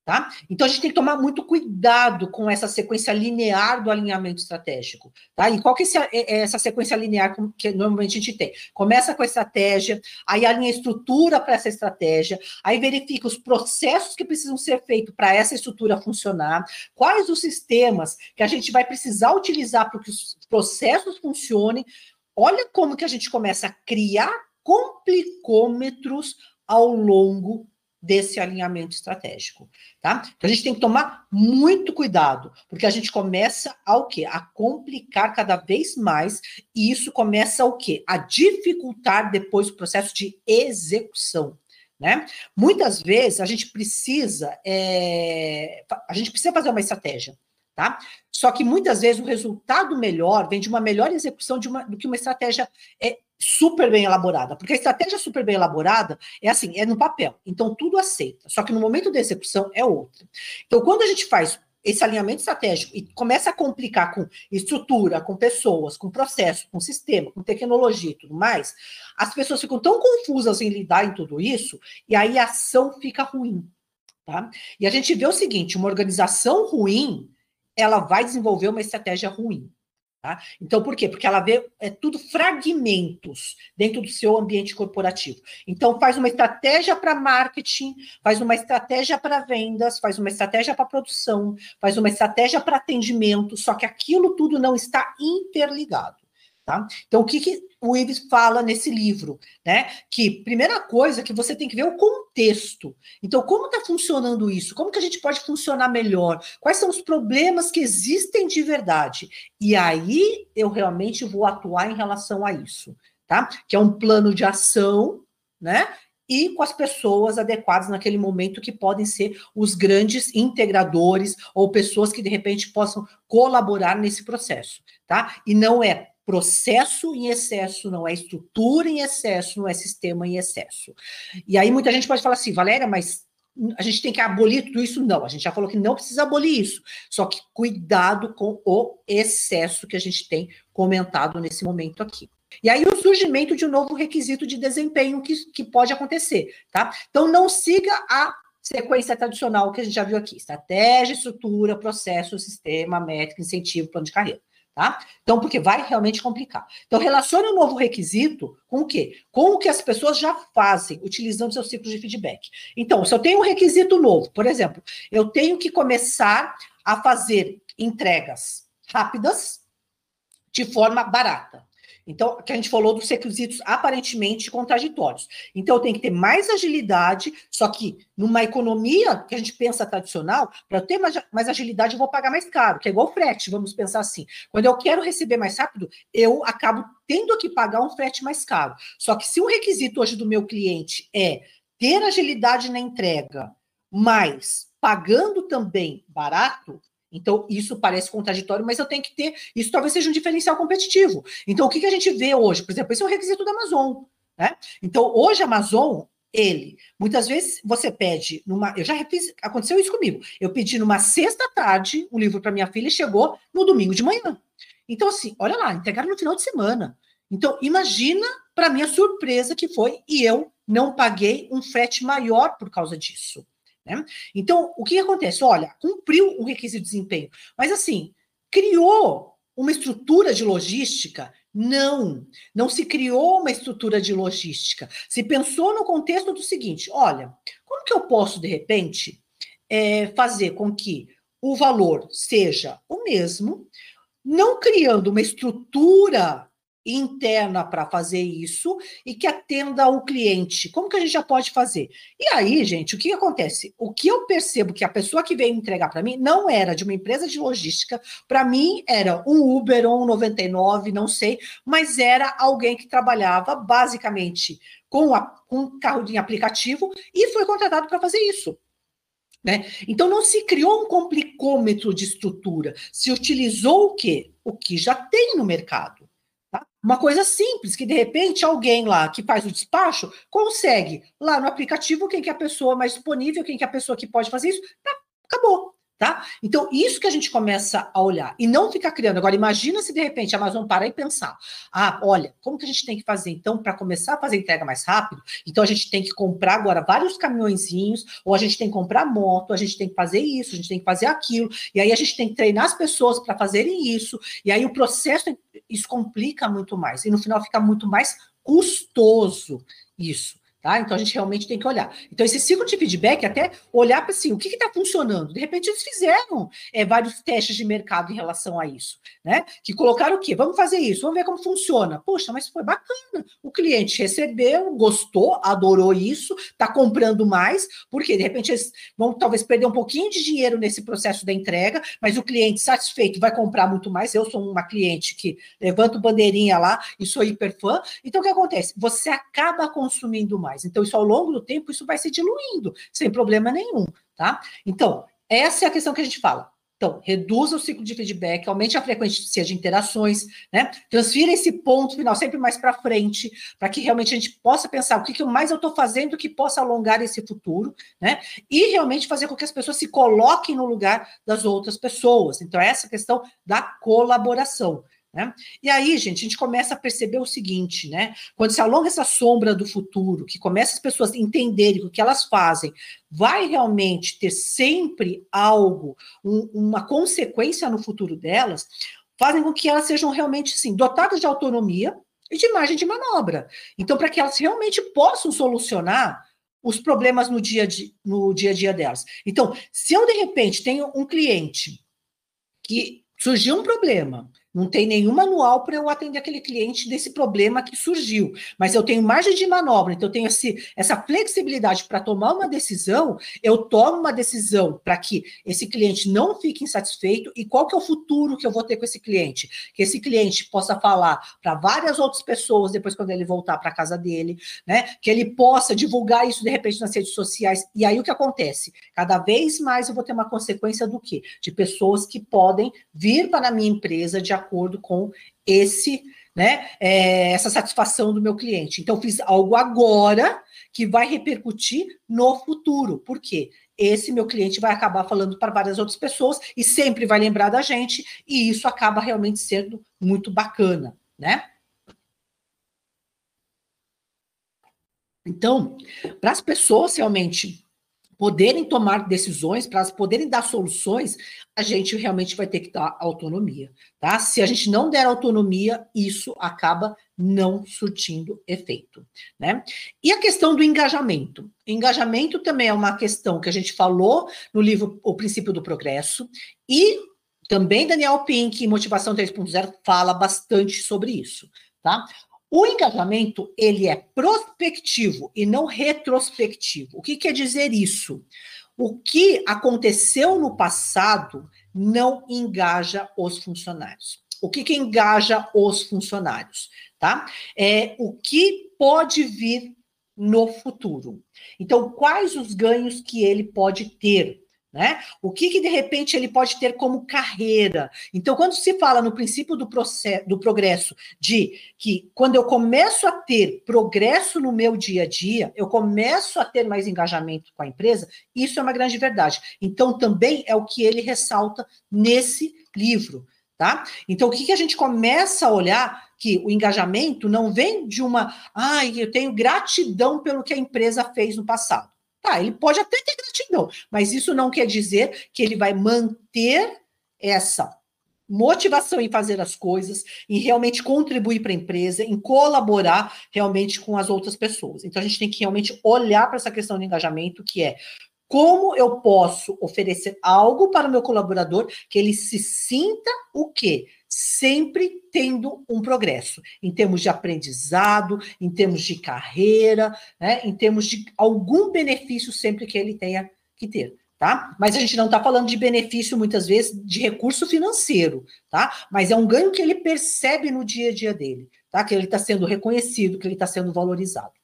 Tá? Então a gente tem que tomar muito cuidado com essa sequência linear do alinhamento estratégico. Tá? E qual que é, é essa sequência linear que normalmente a gente tem? Começa com a estratégia, aí alinha a estrutura para essa estratégia, aí verifica os processos que precisam ser feitos para essa estrutura funcionar, quais os sistemas que a gente vai precisar utilizar para que os processos funcionem. Olha como que a gente começa a criar complicômetros ao longo desse alinhamento estratégico, tá? Então a gente tem que tomar muito cuidado, porque a gente começa a o quê? A complicar cada vez mais e isso começa o quê? A dificultar depois o processo de execução. Né? Muitas vezes a gente precisa é, a gente precisa fazer uma estratégia, tá? Só que muitas vezes o resultado melhor vem de uma melhor execução de uma, do que uma estratégia é, super bem elaborada, porque a estratégia super bem elaborada é assim, é no papel, então tudo aceita, só que no momento da execução é outra. Então, quando a gente faz esse alinhamento estratégico e começa a complicar com estrutura, com pessoas, com processo, com sistema, com tecnologia e tudo mais, as pessoas ficam tão confusas em lidar em tudo isso, e aí a ação fica ruim. Tá? E a gente vê o seguinte: uma organização ruim, ela vai desenvolver uma estratégia ruim. Tá? Então, por quê? Porque ela vê é, tudo fragmentos dentro do seu ambiente corporativo. Então, faz uma estratégia para marketing, faz uma estratégia para vendas, faz uma estratégia para produção, faz uma estratégia para atendimento, só que aquilo tudo não está interligado. Tá? Então, o que, que o Ives fala nesse livro? Né? Que, primeira coisa, que você tem que ver o contexto. Então, como está funcionando isso? Como que a gente pode funcionar melhor? Quais são os problemas que existem de verdade? E aí, eu realmente vou atuar em relação a isso. Tá? Que é um plano de ação, né? e com as pessoas adequadas naquele momento que podem ser os grandes integradores ou pessoas que de repente possam colaborar nesse processo, tá? E não é processo em excesso, não é estrutura em excesso, não é sistema em excesso. E aí muita gente pode falar assim, Valéria, mas a gente tem que abolir tudo isso? Não, a gente já falou que não precisa abolir isso. Só que cuidado com o excesso que a gente tem comentado nesse momento aqui. E aí o surgimento de um novo requisito de desempenho que, que pode acontecer, tá? Então não siga a sequência tradicional que a gente já viu aqui: estratégia, estrutura, processo, sistema, métrica, incentivo, plano de carreira. Tá? Então, porque vai realmente complicar. Então, relacione o novo requisito com o quê? Com o que as pessoas já fazem, utilizando seus ciclos de feedback. Então, se eu tenho um requisito novo, por exemplo, eu tenho que começar a fazer entregas rápidas de forma barata. Então, que a gente falou dos requisitos aparentemente contraditórios. Então, eu tenho que ter mais agilidade, só que numa economia que a gente pensa tradicional, para ter mais, mais agilidade, eu vou pagar mais caro, que é igual frete, vamos pensar assim. Quando eu quero receber mais rápido, eu acabo tendo que pagar um frete mais caro. Só que se o requisito hoje do meu cliente é ter agilidade na entrega, mas pagando também barato, então, isso parece contraditório, mas eu tenho que ter. Isso talvez seja um diferencial competitivo. Então, o que, que a gente vê hoje? Por exemplo, esse é um requisito da Amazon. Né? Então, hoje a Amazon, ele, muitas vezes você pede numa. Eu já fiz, aconteceu isso comigo. Eu pedi numa sexta tarde um livro para minha filha e chegou no domingo de manhã. Então, assim, olha lá, entregaram no final de semana. Então, imagina para minha surpresa que foi, e eu não paguei um frete maior por causa disso. Né? Então, o que acontece? Olha, cumpriu o requisito de desempenho, mas assim, criou uma estrutura de logística? Não, não se criou uma estrutura de logística. Se pensou no contexto do seguinte: olha, como que eu posso, de repente, é, fazer com que o valor seja o mesmo, não criando uma estrutura interna para fazer isso e que atenda o cliente. Como que a gente já pode fazer? E aí, gente, o que acontece? O que eu percebo que a pessoa que veio entregar para mim não era de uma empresa de logística, para mim era um Uber ou um 99, não sei, mas era alguém que trabalhava basicamente com, um carro de aplicativo e foi contratado para fazer isso. Né? Então não se criou um complicômetro de estrutura, se utilizou o quê? O que já tem no mercado. Uma coisa simples, que de repente alguém lá que faz o despacho consegue lá no aplicativo quem que é a pessoa mais disponível, quem que é a pessoa que pode fazer isso, tá, acabou. Tá? Então, isso que a gente começa a olhar e não ficar criando. Agora, imagina se de repente a Amazon parar e pensar: ah, olha, como que a gente tem que fazer então para começar a fazer entrega mais rápido? Então, a gente tem que comprar agora vários caminhõezinhos, ou a gente tem que comprar moto, a gente tem que fazer isso, a gente tem que fazer aquilo, e aí a gente tem que treinar as pessoas para fazerem isso, e aí o processo, isso complica muito mais, e no final fica muito mais custoso isso. Tá? Então a gente realmente tem que olhar. Então, esse ciclo de feedback, até olhar para assim, o que está funcionando. De repente, eles fizeram é, vários testes de mercado em relação a isso, né? Que colocaram o quê? Vamos fazer isso, vamos ver como funciona. Poxa, mas foi bacana. O cliente recebeu, gostou, adorou isso, está comprando mais, porque de repente eles vão talvez perder um pouquinho de dinheiro nesse processo da entrega, mas o cliente satisfeito vai comprar muito mais. Eu sou uma cliente que levanto bandeirinha lá e sou hiper fã. Então, o que acontece? Você acaba consumindo mais mais. Então, isso ao longo do tempo, isso vai se diluindo, sem problema nenhum, tá? Então, essa é a questão que a gente fala. Então, reduza o ciclo de feedback, aumente a frequência de interações, né? Transfira esse ponto final sempre mais para frente, para que realmente a gente possa pensar o que, que mais eu estou fazendo que possa alongar esse futuro, né? E realmente fazer com que as pessoas se coloquem no lugar das outras pessoas. Então, é essa questão da colaboração. Né? E aí, gente, a gente começa a perceber o seguinte, né? Quando se alonga essa sombra do futuro, que começa as pessoas entenderem o que elas fazem vai realmente ter sempre algo, um, uma consequência no futuro delas, fazem com que elas sejam realmente, sim, dotadas de autonomia e de margem de manobra. Então, para que elas realmente possam solucionar os problemas no dia, no dia a dia delas. Então, se eu, de repente, tenho um cliente que surgiu um problema, não tem nenhum manual para eu atender aquele cliente desse problema que surgiu. Mas eu tenho margem de manobra, então eu tenho esse, essa flexibilidade para tomar uma decisão. Eu tomo uma decisão para que esse cliente não fique insatisfeito. E qual que é o futuro que eu vou ter com esse cliente? Que esse cliente possa falar para várias outras pessoas depois quando ele voltar para casa dele, né? Que ele possa divulgar isso de repente nas redes sociais. E aí o que acontece? Cada vez mais eu vou ter uma consequência do quê? De pessoas que podem vir para a minha empresa de acordo com esse, né, é, essa satisfação do meu cliente. Então, fiz algo agora que vai repercutir no futuro. Por quê? Esse meu cliente vai acabar falando para várias outras pessoas e sempre vai lembrar da gente, e isso acaba realmente sendo muito bacana, né? Então, para as pessoas realmente poderem tomar decisões, para elas poderem dar soluções, a gente realmente vai ter que dar autonomia, tá? Se a gente não der autonomia, isso acaba não surtindo efeito, né? E a questão do engajamento. Engajamento também é uma questão que a gente falou no livro O Princípio do Progresso e também Daniel Pink, Motivação 3.0, fala bastante sobre isso, tá? O engajamento, ele é prospectivo e não retrospectivo. O que quer dizer isso? O que aconteceu no passado não engaja os funcionários. O que, que engaja os funcionários, tá? É o que pode vir no futuro. Então, quais os ganhos que ele pode ter? Né? O que, que de repente ele pode ter como carreira? Então, quando se fala no princípio do, processo, do progresso, de que quando eu começo a ter progresso no meu dia a dia, eu começo a ter mais engajamento com a empresa, isso é uma grande verdade. Então, também é o que ele ressalta nesse livro. Tá? Então, o que, que a gente começa a olhar? Que o engajamento não vem de uma, ai, eu tenho gratidão pelo que a empresa fez no passado. Tá, ele pode até ter gratidão, mas isso não quer dizer que ele vai manter essa motivação em fazer as coisas, em realmente contribuir para a empresa, em colaborar realmente com as outras pessoas. Então a gente tem que realmente olhar para essa questão de engajamento, que é como eu posso oferecer algo para o meu colaborador que ele se sinta o quê? sempre tendo um progresso, em termos de aprendizado, em termos de carreira, né, em termos de algum benefício sempre que ele tenha que ter. Tá? Mas a gente não está falando de benefício, muitas vezes, de recurso financeiro, tá? Mas é um ganho que ele percebe no dia a dia dele, tá? Que ele está sendo reconhecido, que ele está sendo valorizado.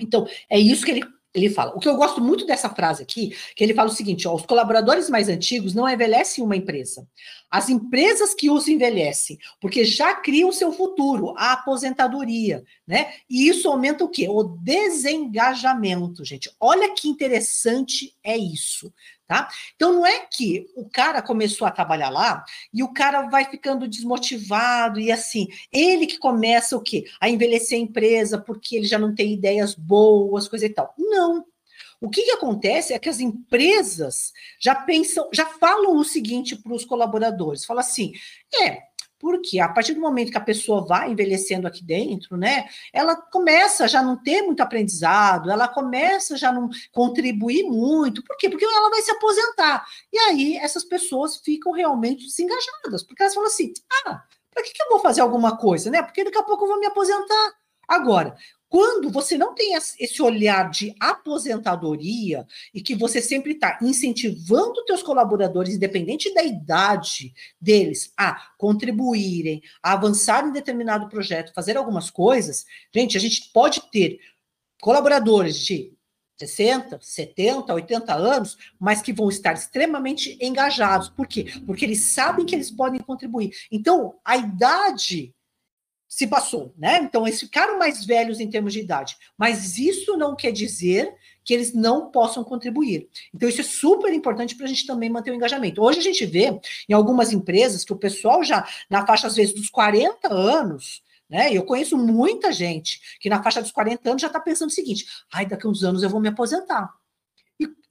Então, é isso que ele ele fala. O que eu gosto muito dessa frase aqui, que ele fala o seguinte: ó, os colaboradores mais antigos não envelhecem uma empresa. As empresas que os envelhecem, porque já criam seu futuro, a aposentadoria, né? E isso aumenta o quê? O desengajamento, gente. Olha que interessante é isso, tá? Então não é que o cara começou a trabalhar lá e o cara vai ficando desmotivado e assim, ele que começa o quê? A envelhecer a empresa porque ele já não tem ideias boas, coisa e tal. Não. O que, que acontece é que as empresas já pensam, já falam o seguinte para os colaboradores: fala assim, é, porque a partir do momento que a pessoa vai envelhecendo aqui dentro, né, ela começa já não ter muito aprendizado, ela começa já não contribuir muito. Por quê? Porque ela vai se aposentar. E aí essas pessoas ficam realmente desengajadas, porque elas falam assim: ah, para que, que eu vou fazer alguma coisa, né? Porque daqui a pouco eu vou me aposentar. Agora, quando você não tem esse olhar de aposentadoria e que você sempre está incentivando teus colaboradores, independente da idade deles, a contribuírem, a avançar em determinado projeto, fazer algumas coisas, gente, a gente pode ter colaboradores de 60, 70, 80 anos, mas que vão estar extremamente engajados. Por quê? Porque eles sabem que eles podem contribuir. Então, a idade se passou, né? Então, eles ficaram mais velhos em termos de idade, mas isso não quer dizer que eles não possam contribuir. Então, isso é super importante para a gente também manter o engajamento. Hoje a gente vê em algumas empresas que o pessoal já, na faixa, às vezes, dos 40 anos, né? Eu conheço muita gente que na faixa dos 40 anos já está pensando o seguinte: ai, daqui a uns anos eu vou me aposentar.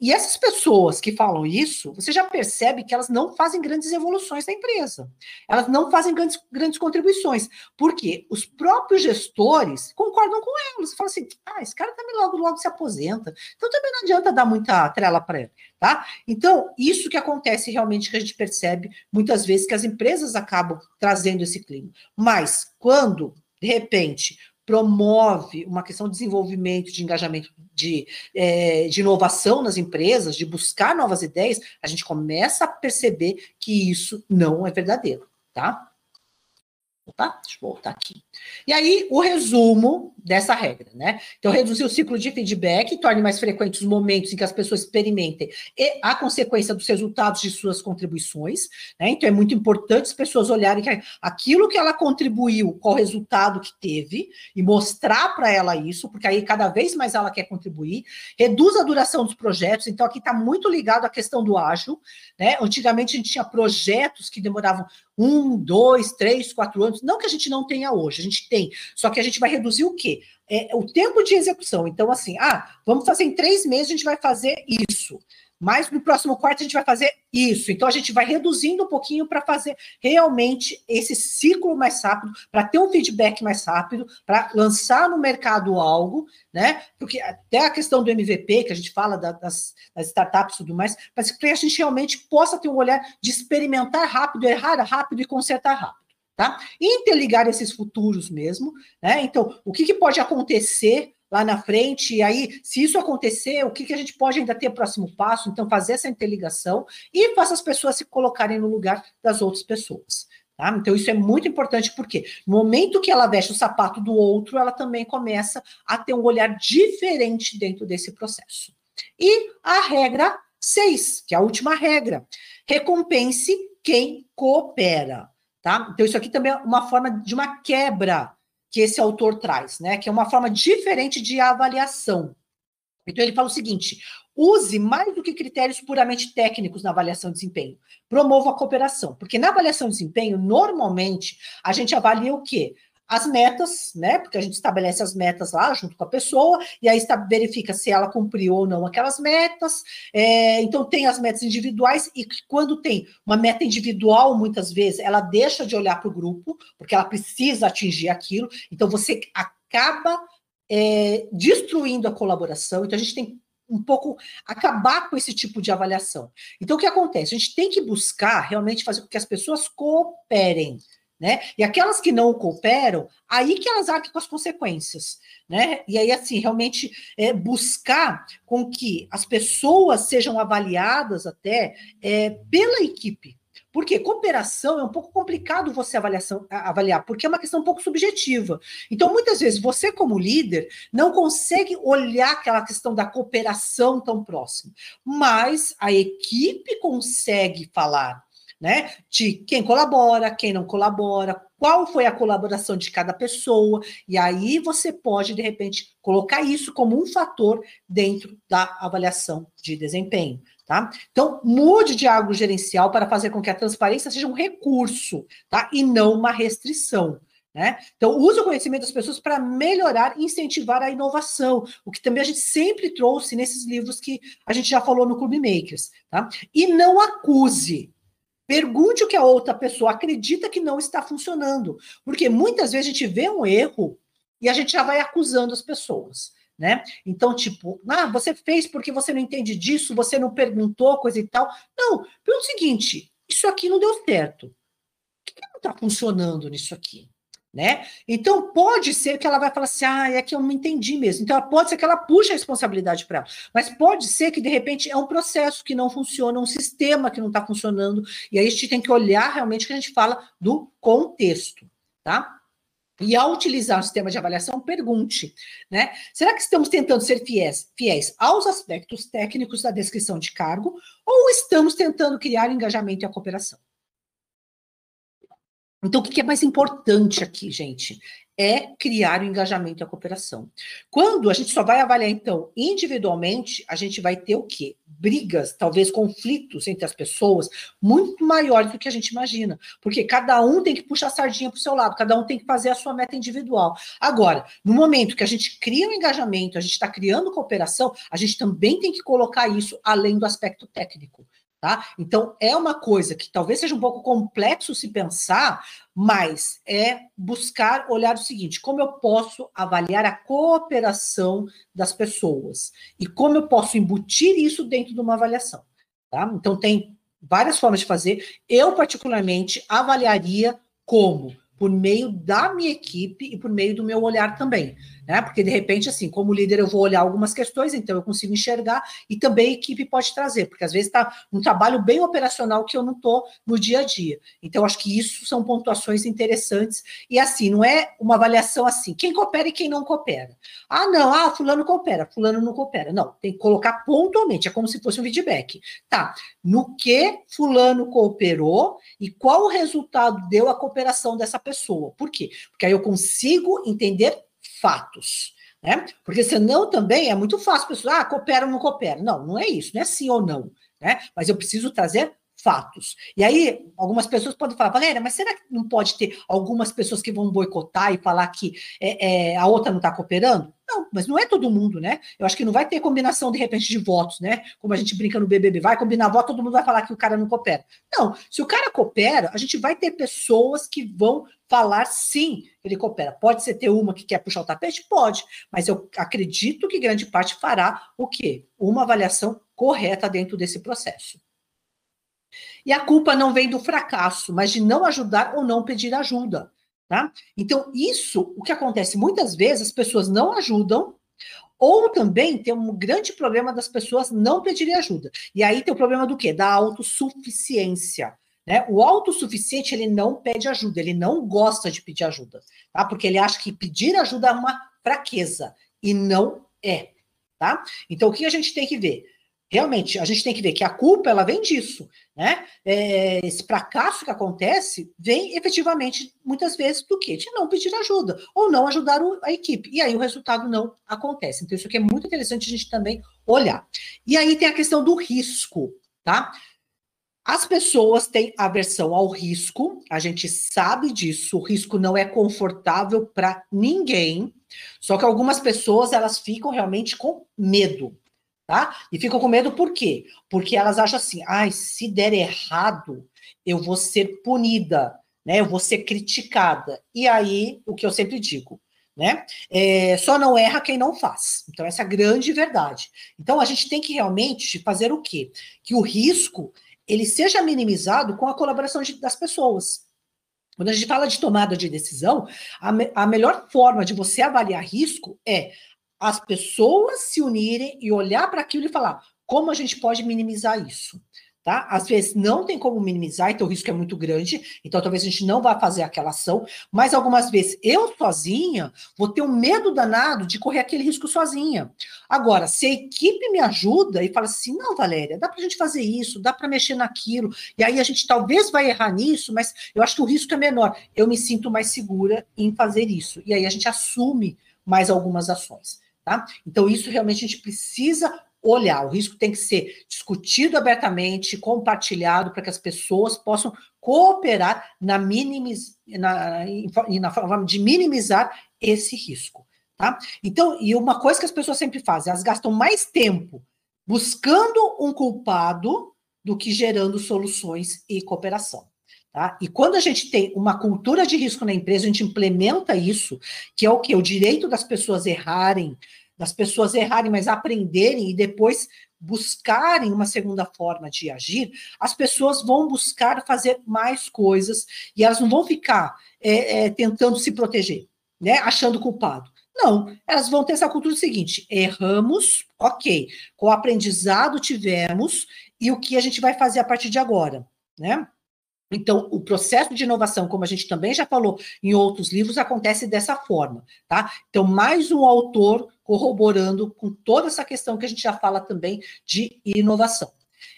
E, essas pessoas que falam isso, você já percebe que elas não fazem grandes evoluções na empresa. Elas não fazem grandes, grandes contribuições. Porque os próprios gestores concordam com elas. Falam assim: ah, esse cara também logo, logo se aposenta. Então também não adianta dar muita trela para ele. Tá? Então, isso que acontece realmente que a gente percebe muitas vezes que as empresas acabam trazendo esse clima. Mas quando, de repente, promove uma questão de desenvolvimento, de engajamento, de, é, de inovação nas empresas, de buscar novas ideias, a gente começa a perceber que isso não é verdadeiro, tá? Opa, deixa eu voltar aqui. E aí, o resumo dessa regra, né? Então, reduzir o ciclo de feedback, torne mais frequentes os momentos em que as pessoas experimentem e a consequência dos resultados de suas contribuições, né? Então, é muito importante as pessoas olharem que aquilo que ela contribuiu, qual o resultado que teve, e mostrar para ela isso, porque aí cada vez mais ela quer contribuir. Reduz a duração dos projetos, então aqui está muito ligado à questão do ágil, né? Antigamente a gente tinha projetos que demoravam um, dois, três, quatro anos. Não que a gente não tenha hoje, a gente tem. Só que a gente vai reduzir o quê? É, o tempo de execução. Então, assim, ah, vamos fazer em três meses, a gente vai fazer isso. Mas no próximo quarto a gente vai fazer isso. Então a gente vai reduzindo um pouquinho para fazer realmente esse ciclo mais rápido, para ter um feedback mais rápido, para lançar no mercado algo, né? Porque até a questão do MVP, que a gente fala da, das, das, startups e tudo mais, para que a gente realmente possa ter um olhar de experimentar rápido, errar rápido e consertar rápido. Tá? Interligar esses futuros mesmo, né? Então, o que, que pode acontecer lá na frente, e aí, se isso acontecer, o que, que a gente pode ainda ter próximo passo? Então, fazer essa interligação e faça as pessoas se colocarem no lugar das outras pessoas. Tá? Então, isso é muito importante, porque no momento que ela veste o sapato do outro, ela também começa a ter um olhar diferente dentro desse processo. E a regra 6, que é a última regra: recompense quem coopera. Tá? Então, isso aqui também é uma forma de uma quebra que esse autor traz, né? Que é uma forma diferente de avaliação. Então ele fala o seguinte: use mais do que critérios puramente técnicos na avaliação de desempenho. Promova a cooperação, porque na avaliação de desempenho, normalmente, a gente avalia o quê? As metas, né? Porque a gente estabelece as metas lá junto com a pessoa, e aí está, verifica se ela cumpriu ou não aquelas metas. É, então, tem as metas individuais, e quando tem uma meta individual, muitas vezes, ela deixa de olhar para o grupo, porque ela precisa atingir aquilo, então você acaba é, destruindo a colaboração. Então, a gente tem um pouco acabar com esse tipo de avaliação. Então, o que acontece? A gente tem que buscar realmente fazer com que as pessoas cooperem. Né? E aquelas que não cooperam, aí que elas arquem com as consequências, né? E aí, assim, realmente é, buscar com que as pessoas sejam avaliadas até é, pela equipe. Porque cooperação é um pouco complicado você avaliação, avaliar, porque é uma questão um pouco subjetiva. Então, muitas vezes, você, como líder, não consegue olhar aquela questão da cooperação tão próxima, mas a equipe consegue falar né? De quem colabora, quem não colabora, qual foi a colaboração de cada pessoa, e aí você pode, de repente, colocar isso como um fator dentro da avaliação de desempenho. Tá? Então, mude de algo gerencial para fazer com que a transparência seja um recurso, tá? E não uma restrição. Né? Então, use o conhecimento das pessoas para melhorar e incentivar a inovação, o que também a gente sempre trouxe nesses livros que a gente já falou no Clube Makers. Tá? E não acuse, Pergunte o que a outra pessoa acredita que não está funcionando. Porque muitas vezes a gente vê um erro e a gente já vai acusando as pessoas. Né? Então, tipo, ah, você fez porque você não entende disso, você não perguntou, coisa e tal. Não, pelo seguinte, isso aqui não deu certo. O que não está funcionando nisso aqui? Né? Então pode ser que ela vai falar assim: ah, é que eu não entendi mesmo. Então pode ser que ela puxe a responsabilidade para ela, mas pode ser que de repente é um processo que não funciona, um sistema que não está funcionando, e aí a gente tem que olhar realmente que a gente fala do contexto, tá? E ao utilizar o sistema de avaliação, pergunte, né? Será que estamos tentando ser fiéis, fiéis aos aspectos técnicos da descrição de cargo ou estamos tentando criar engajamento e a cooperação? Então, o que é mais importante aqui, gente? É criar o engajamento e a cooperação. Quando a gente só vai avaliar, então, individualmente, a gente vai ter o quê? Brigas, talvez conflitos entre as pessoas, muito maiores do que a gente imagina. Porque cada um tem que puxar a sardinha para o seu lado, cada um tem que fazer a sua meta individual. Agora, no momento que a gente cria o um engajamento, a gente está criando cooperação, a gente também tem que colocar isso além do aspecto técnico. Tá? Então, é uma coisa que talvez seja um pouco complexo se pensar, mas é buscar olhar o seguinte: como eu posso avaliar a cooperação das pessoas e como eu posso embutir isso dentro de uma avaliação. Tá? Então, tem várias formas de fazer. Eu, particularmente, avaliaria como por meio da minha equipe e por meio do meu olhar também, né? Porque de repente, assim, como líder, eu vou olhar algumas questões, então eu consigo enxergar e também a equipe pode trazer, porque às vezes está um trabalho bem operacional que eu não estou no dia a dia. Então, acho que isso são pontuações interessantes. E assim, não é uma avaliação assim, quem coopera e quem não coopera. Ah, não, ah, fulano coopera, fulano não coopera. Não, tem que colocar pontualmente, é como se fosse um feedback. Tá, no que fulano cooperou e qual o resultado deu a cooperação dessa pessoa. Por quê? Porque aí eu consigo entender fatos. Né? Porque senão também é muito fácil, pessoas, ah, coopera ou não coopera. Não, não é isso, não é sim ou não. Né? Mas eu preciso trazer fatos. E aí, algumas pessoas podem falar, Valéria, mas será que não pode ter algumas pessoas que vão boicotar e falar que é, é, a outra não está cooperando? Não, mas não é todo mundo, né? Eu acho que não vai ter combinação, de repente, de votos, né? Como a gente brinca no BBB, vai combinar voto, todo mundo vai falar que o cara não coopera. Não, se o cara coopera, a gente vai ter pessoas que vão falar sim, ele coopera. Pode ser ter uma que quer puxar o tapete? Pode, mas eu acredito que grande parte fará o quê? Uma avaliação correta dentro desse processo. E a culpa não vem do fracasso, mas de não ajudar ou não pedir ajuda. Tá? Então, isso, o que acontece muitas vezes, as pessoas não ajudam, ou também tem um grande problema das pessoas não pedirem ajuda. E aí tem o problema do quê? Da autossuficiência. Né? O autossuficiente, ele não pede ajuda, ele não gosta de pedir ajuda, tá? Porque ele acha que pedir ajuda é uma fraqueza, e não é, tá? Então, o que a gente tem que ver? Realmente, a gente tem que ver que a culpa ela vem disso, né? É, esse fracasso que acontece vem efetivamente, muitas vezes, do que? De não pedir ajuda, ou não ajudar a equipe. E aí o resultado não acontece. Então, isso aqui é muito interessante a gente também olhar. E aí tem a questão do risco, tá? As pessoas têm aversão ao risco, a gente sabe disso, o risco não é confortável para ninguém, só que algumas pessoas elas ficam realmente com medo tá? E ficam com medo por quê? Porque elas acham assim, ai, se der errado, eu vou ser punida, né? Eu vou ser criticada. E aí, o que eu sempre digo, né? É, só não erra quem não faz. Então, essa é a grande verdade. Então, a gente tem que realmente fazer o quê? Que o risco ele seja minimizado com a colaboração de, das pessoas. Quando a gente fala de tomada de decisão, a, me, a melhor forma de você avaliar risco é as pessoas se unirem e olhar para aquilo e falar como a gente pode minimizar isso. Tá? Às vezes não tem como minimizar, então o risco é muito grande, então talvez a gente não vá fazer aquela ação, mas algumas vezes eu sozinha vou ter um medo danado de correr aquele risco sozinha. Agora, se a equipe me ajuda e fala assim, não, Valéria, dá para a gente fazer isso, dá para mexer naquilo, e aí a gente talvez vai errar nisso, mas eu acho que o risco é menor, eu me sinto mais segura em fazer isso, e aí a gente assume mais algumas ações. Tá? Então, isso realmente a gente precisa olhar. O risco tem que ser discutido abertamente, compartilhado, para que as pessoas possam cooperar na, minimiz, na, na forma de minimizar esse risco. Tá? Então, e uma coisa que as pessoas sempre fazem, elas gastam mais tempo buscando um culpado do que gerando soluções e cooperação. Tá? E quando a gente tem uma cultura de risco na empresa, a gente implementa isso, que é o que? O direito das pessoas errarem, das pessoas errarem, mas aprenderem e depois buscarem uma segunda forma de agir, as pessoas vão buscar fazer mais coisas e elas não vão ficar é, é, tentando se proteger, né? Achando culpado. Não, elas vão ter essa cultura seguinte: erramos, ok, qual aprendizado tivemos e o que a gente vai fazer a partir de agora, né? Então, o processo de inovação, como a gente também já falou em outros livros, acontece dessa forma, tá? Então, mais um autor corroborando com toda essa questão que a gente já fala também de inovação.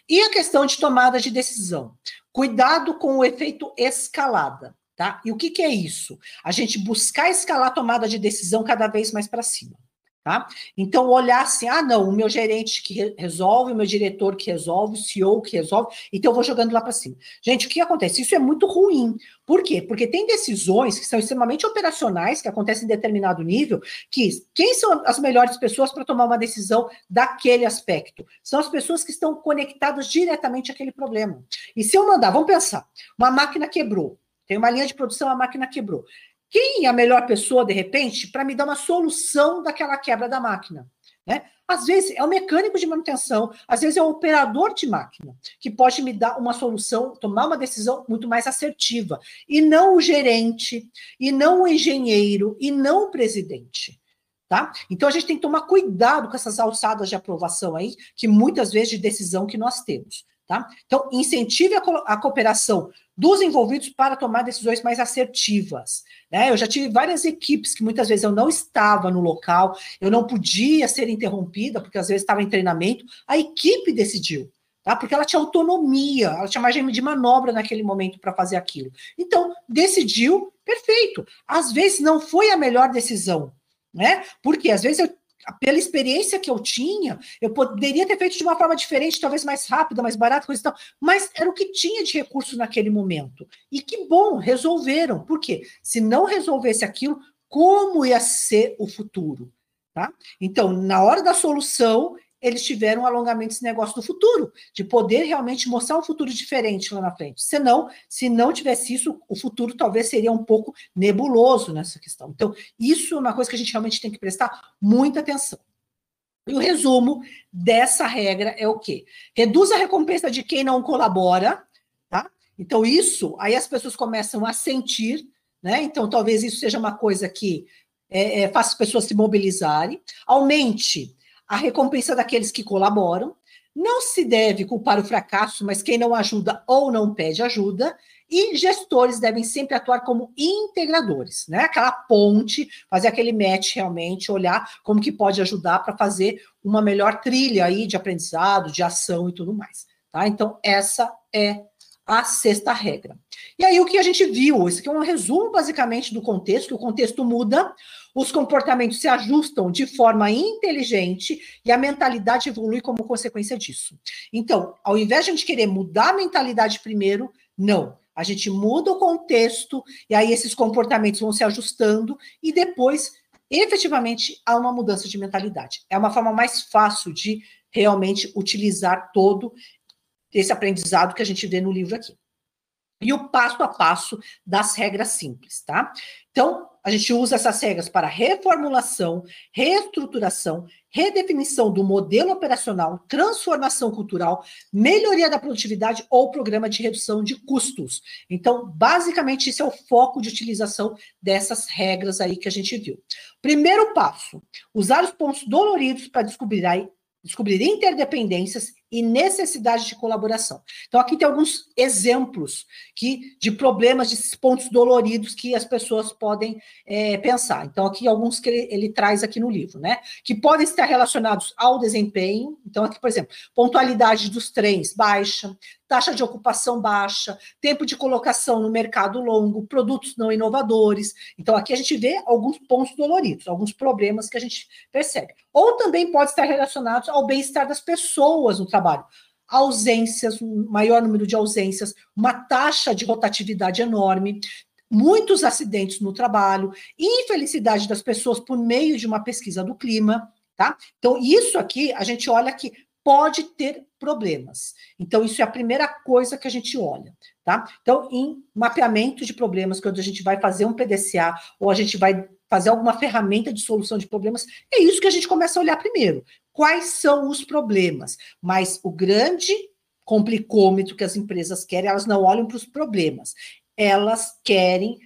E a questão de tomada de decisão. Cuidado com o efeito escalada, tá? E o que, que é isso? A gente buscar escalar a tomada de decisão cada vez mais para cima. Tá? Então, olhar assim, ah, não, o meu gerente que resolve, o meu diretor que resolve, o CEO que resolve, então eu vou jogando lá para cima. Gente, o que acontece? Isso é muito ruim. Por quê? Porque tem decisões que são extremamente operacionais, que acontecem em determinado nível, que quem são as melhores pessoas para tomar uma decisão daquele aspecto? São as pessoas que estão conectadas diretamente àquele problema. E se eu mandar, vamos pensar, uma máquina quebrou, tem uma linha de produção, a máquina quebrou. Quem é a melhor pessoa, de repente, para me dar uma solução daquela quebra da máquina? Né? Às vezes é o mecânico de manutenção, às vezes é o operador de máquina, que pode me dar uma solução, tomar uma decisão muito mais assertiva, e não o gerente, e não o engenheiro, e não o presidente. Tá? Então a gente tem que tomar cuidado com essas alçadas de aprovação aí, que muitas vezes de decisão que nós temos. Tá? Então, incentive a, co a cooperação dos envolvidos para tomar decisões mais assertivas. Né? Eu já tive várias equipes que muitas vezes eu não estava no local, eu não podia ser interrompida, porque às vezes estava em treinamento, a equipe decidiu. Tá? Porque ela tinha autonomia, ela tinha margem de manobra naquele momento para fazer aquilo. Então, decidiu, perfeito. Às vezes não foi a melhor decisão, né? Porque às vezes eu pela experiência que eu tinha, eu poderia ter feito de uma forma diferente, talvez mais rápida, mais barata, coisa e tal, mas era o que tinha de recurso naquele momento. E que bom, resolveram. Por quê? Se não resolvesse aquilo, como ia ser o futuro? Tá? Então, na hora da solução, eles tiveram um alongamento desse negócio do futuro, de poder realmente mostrar um futuro diferente lá na frente. Senão, se não tivesse isso, o futuro talvez seria um pouco nebuloso nessa questão. Então, isso é uma coisa que a gente realmente tem que prestar muita atenção. E o resumo dessa regra é o quê? Reduz a recompensa de quem não colabora, tá? Então, isso, aí as pessoas começam a sentir, né? Então, talvez isso seja uma coisa que é, é, faça as pessoas se mobilizarem. Aumente a recompensa daqueles que colaboram. Não se deve culpar o fracasso, mas quem não ajuda ou não pede ajuda. E gestores devem sempre atuar como integradores, né? Aquela ponte, fazer aquele match realmente, olhar como que pode ajudar para fazer uma melhor trilha aí de aprendizado, de ação e tudo mais. Tá? Então, essa é a sexta regra. E aí, o que a gente viu? Isso aqui é um resumo, basicamente, do contexto, que o contexto muda, os comportamentos se ajustam de forma inteligente e a mentalidade evolui como consequência disso. Então, ao invés de a gente querer mudar a mentalidade primeiro, não. A gente muda o contexto e aí esses comportamentos vão se ajustando e depois, efetivamente, há uma mudança de mentalidade. É uma forma mais fácil de realmente utilizar todo esse aprendizado que a gente vê no livro aqui. E o passo a passo das regras simples, tá? Então, a gente usa essas regras para reformulação, reestruturação, redefinição do modelo operacional, transformação cultural, melhoria da produtividade ou programa de redução de custos. Então, basicamente, esse é o foco de utilização dessas regras aí que a gente viu. Primeiro passo: usar os pontos doloridos para descobrir descobrir interdependências e necessidade de colaboração. Então, aqui tem alguns exemplos que, de problemas, de pontos doloridos que as pessoas podem é, pensar. Então, aqui alguns que ele, ele, traz aqui no livro, né? Que podem estar relacionados ao desempenho. Então, aqui, por exemplo, pontualidade dos trens baixa, taxa de ocupação baixa, tempo de colocação no mercado longo, produtos não inovadores. Então, aqui a gente vê alguns pontos doloridos, alguns problemas que a gente percebe. Ou também pode estar relacionados ao bem-estar das pessoas no trabalho. Ausências, um maior número de ausências, uma taxa de rotatividade enorme, muitos acidentes no trabalho, infelicidade das pessoas por meio de uma pesquisa do clima, tá? Então, isso aqui, a gente olha que pode ter problemas. Então, isso é a primeira coisa que a gente olha, tá? Então, em mapeamento de problemas, quando a gente vai fazer um PDCA ou a gente vai fazer alguma ferramenta de solução de problemas, é isso que a gente começa a olhar primeiro. Quais são os problemas? Mas o grande complicômetro que as empresas querem, elas não olham para os problemas, elas querem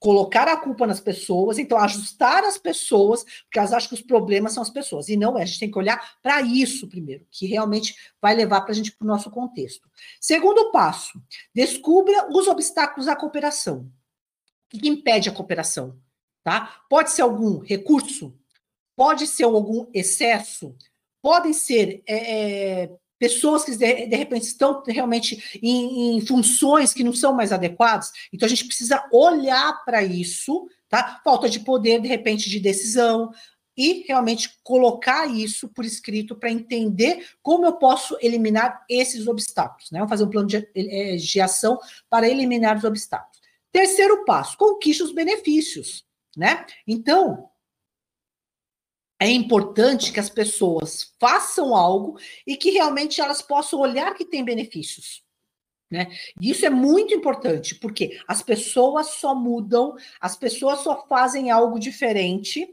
colocar a culpa nas pessoas, então ajustar as pessoas, porque elas acham que os problemas são as pessoas. E não é, a gente tem que olhar para isso primeiro, que realmente vai levar para a gente para o nosso contexto. Segundo passo, descubra os obstáculos à cooperação. O que impede a cooperação? Tá? Pode ser algum recurso, pode ser algum excesso, podem ser é, é, pessoas que de, de, repente estão realmente em, em, funções que não são mais adequadas. Então a gente precisa olhar para isso, tá? Falta de poder, de repente, de decisão, e realmente colocar isso por escrito para entender como eu posso eliminar esses obstáculos. Né? Vamos fazer um plano de, é, de ação para eliminar os obstáculos. Terceiro passo, conquiste os benefícios. Né? Então, é importante que as pessoas façam algo e que realmente elas possam olhar que tem benefícios. Né? E isso é muito importante, porque as pessoas só mudam, as pessoas só fazem algo diferente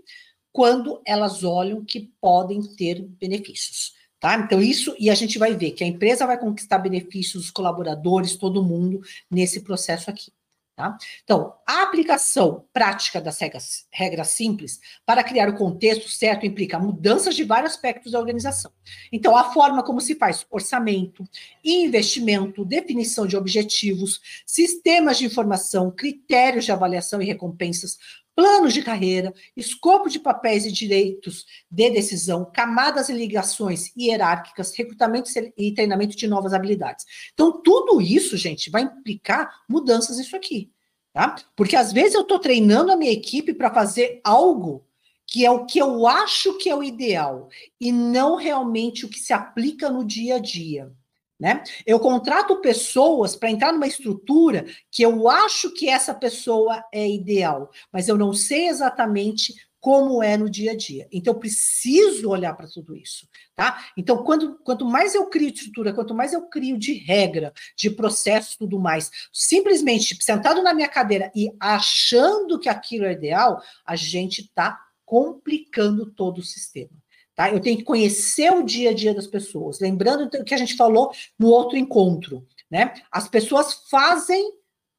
quando elas olham que podem ter benefícios. Tá? Então, isso, e a gente vai ver que a empresa vai conquistar benefícios, os colaboradores, todo mundo nesse processo aqui. Tá? Então, a aplicação prática das regras, regras, simples para criar o contexto certo implica mudanças de vários aspectos da organização. Então, a forma como se faz orçamento, investimento, definição de objetivos, sistemas de informação, critérios de avaliação e recompensas, planos de carreira, escopo de papéis e direitos de decisão, camadas e ligações hierárquicas, recrutamento e treinamento de novas habilidades. Então, tudo isso, gente, vai implicar mudanças nisso aqui, tá? Porque às vezes eu estou treinando a minha equipe para fazer algo que é o que eu acho que é o ideal e não realmente o que se aplica no dia a dia. Né? Eu contrato pessoas para entrar numa estrutura que eu acho que essa pessoa é ideal, mas eu não sei exatamente como é no dia a dia. Então, eu preciso olhar para tudo isso, tá? Então, quando, quanto mais eu crio estrutura, quanto mais eu crio de regra, de processo tudo mais, simplesmente sentado na minha cadeira e achando que aquilo é ideal, a gente está complicando todo o sistema. Tá? Eu tenho que conhecer o dia a dia das pessoas. Lembrando o que a gente falou no outro encontro. Né? As pessoas fazem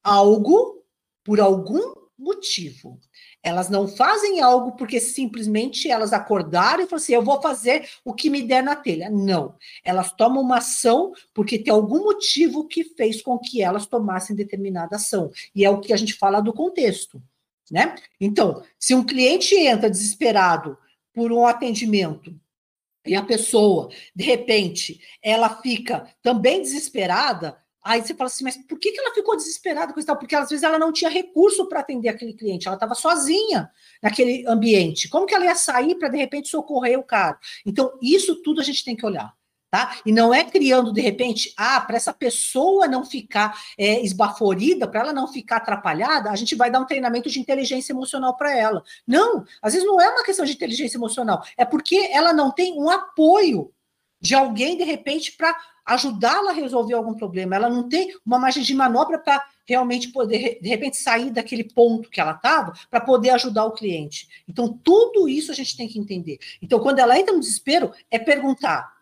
algo por algum motivo. Elas não fazem algo porque simplesmente elas acordaram e falaram assim: eu vou fazer o que me der na telha. Não. Elas tomam uma ação porque tem algum motivo que fez com que elas tomassem determinada ação. E é o que a gente fala do contexto. Né? Então, se um cliente entra desesperado por um atendimento e a pessoa, de repente, ela fica também desesperada, aí você fala assim, mas por que, que ela ficou desesperada com isso? Porque às vezes ela não tinha recurso para atender aquele cliente, ela estava sozinha naquele ambiente. Como que ela ia sair para, de repente, socorrer o cara? Então, isso tudo a gente tem que olhar tá? E não é criando de repente, ah, para essa pessoa não ficar é, esbaforida, para ela não ficar atrapalhada, a gente vai dar um treinamento de inteligência emocional para ela. Não, às vezes não é uma questão de inteligência emocional, é porque ela não tem um apoio de alguém de repente para ajudá-la a resolver algum problema. Ela não tem uma margem de manobra para realmente poder de repente sair daquele ponto que ela estava para poder ajudar o cliente. Então tudo isso a gente tem que entender. Então quando ela entra no desespero é perguntar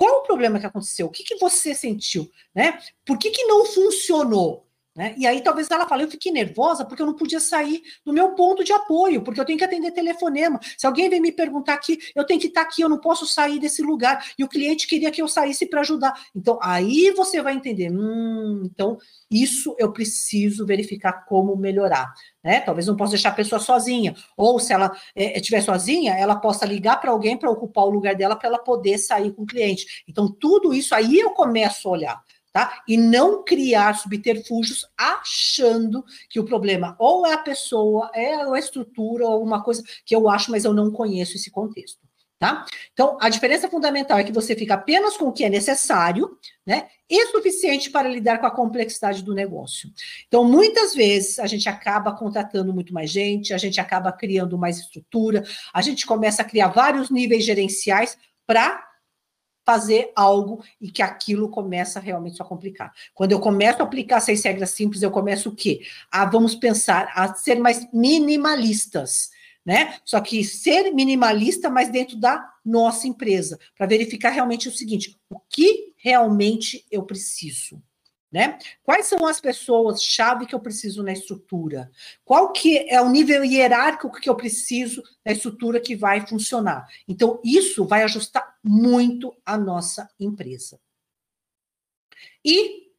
qual o problema que aconteceu? O que, que você sentiu? Né? Por que, que não funcionou? Né? E aí talvez ela fale, eu fiquei nervosa porque eu não podia sair do meu ponto de apoio, porque eu tenho que atender telefonema. Se alguém vem me perguntar aqui, eu tenho que estar aqui, eu não posso sair desse lugar. E o cliente queria que eu saísse para ajudar. Então, aí você vai entender, hum, então isso eu preciso verificar como melhorar. Né? Talvez não possa deixar a pessoa sozinha, ou se ela estiver é, sozinha, ela possa ligar para alguém para ocupar o lugar dela para ela poder sair com o cliente. Então, tudo isso aí eu começo a olhar. Tá? E não criar subterfúgios achando que o problema ou é a pessoa, é a estrutura, ou alguma coisa que eu acho, mas eu não conheço esse contexto. Tá? Então, a diferença fundamental é que você fica apenas com o que é necessário, né? E suficiente para lidar com a complexidade do negócio. Então, muitas vezes a gente acaba contratando muito mais gente, a gente acaba criando mais estrutura, a gente começa a criar vários níveis gerenciais para fazer algo e que aquilo começa realmente a complicar. Quando eu começo a aplicar seis regras simples, eu começo o quê? A vamos pensar a ser mais minimalistas né? Só que ser minimalista, mas dentro da nossa empresa, para verificar realmente o seguinte: o que realmente eu preciso, né? Quais são as pessoas-chave que eu preciso na estrutura? Qual que é o nível hierárquico que eu preciso na estrutura que vai funcionar? Então, isso vai ajustar muito a nossa empresa. E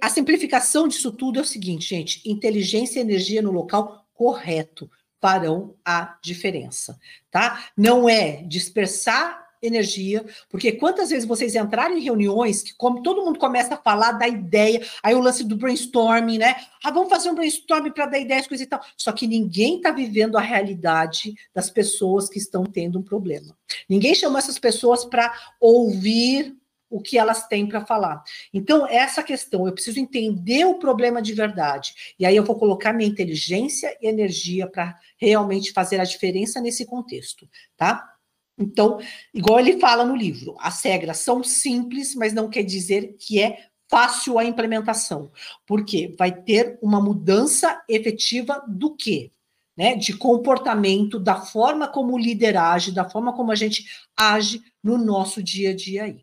a simplificação disso tudo é o seguinte, gente: inteligência e energia no local correto farão a diferença, tá? Não é dispersar energia, porque quantas vezes vocês entraram em reuniões que como todo mundo começa a falar da ideia, aí o lance do brainstorming, né? Ah, vamos fazer um brainstorming para dar ideias, coisa e tal. Só que ninguém está vivendo a realidade das pessoas que estão tendo um problema. Ninguém chamou essas pessoas para ouvir o que elas têm para falar. Então, essa questão, eu preciso entender o problema de verdade. E aí eu vou colocar minha inteligência e energia para realmente fazer a diferença nesse contexto, tá? Então, igual ele fala no livro, as regras são simples, mas não quer dizer que é fácil a implementação, porque vai ter uma mudança efetiva do quê? Né, de comportamento, da forma como age, da forma como a gente age no nosso dia a dia aí.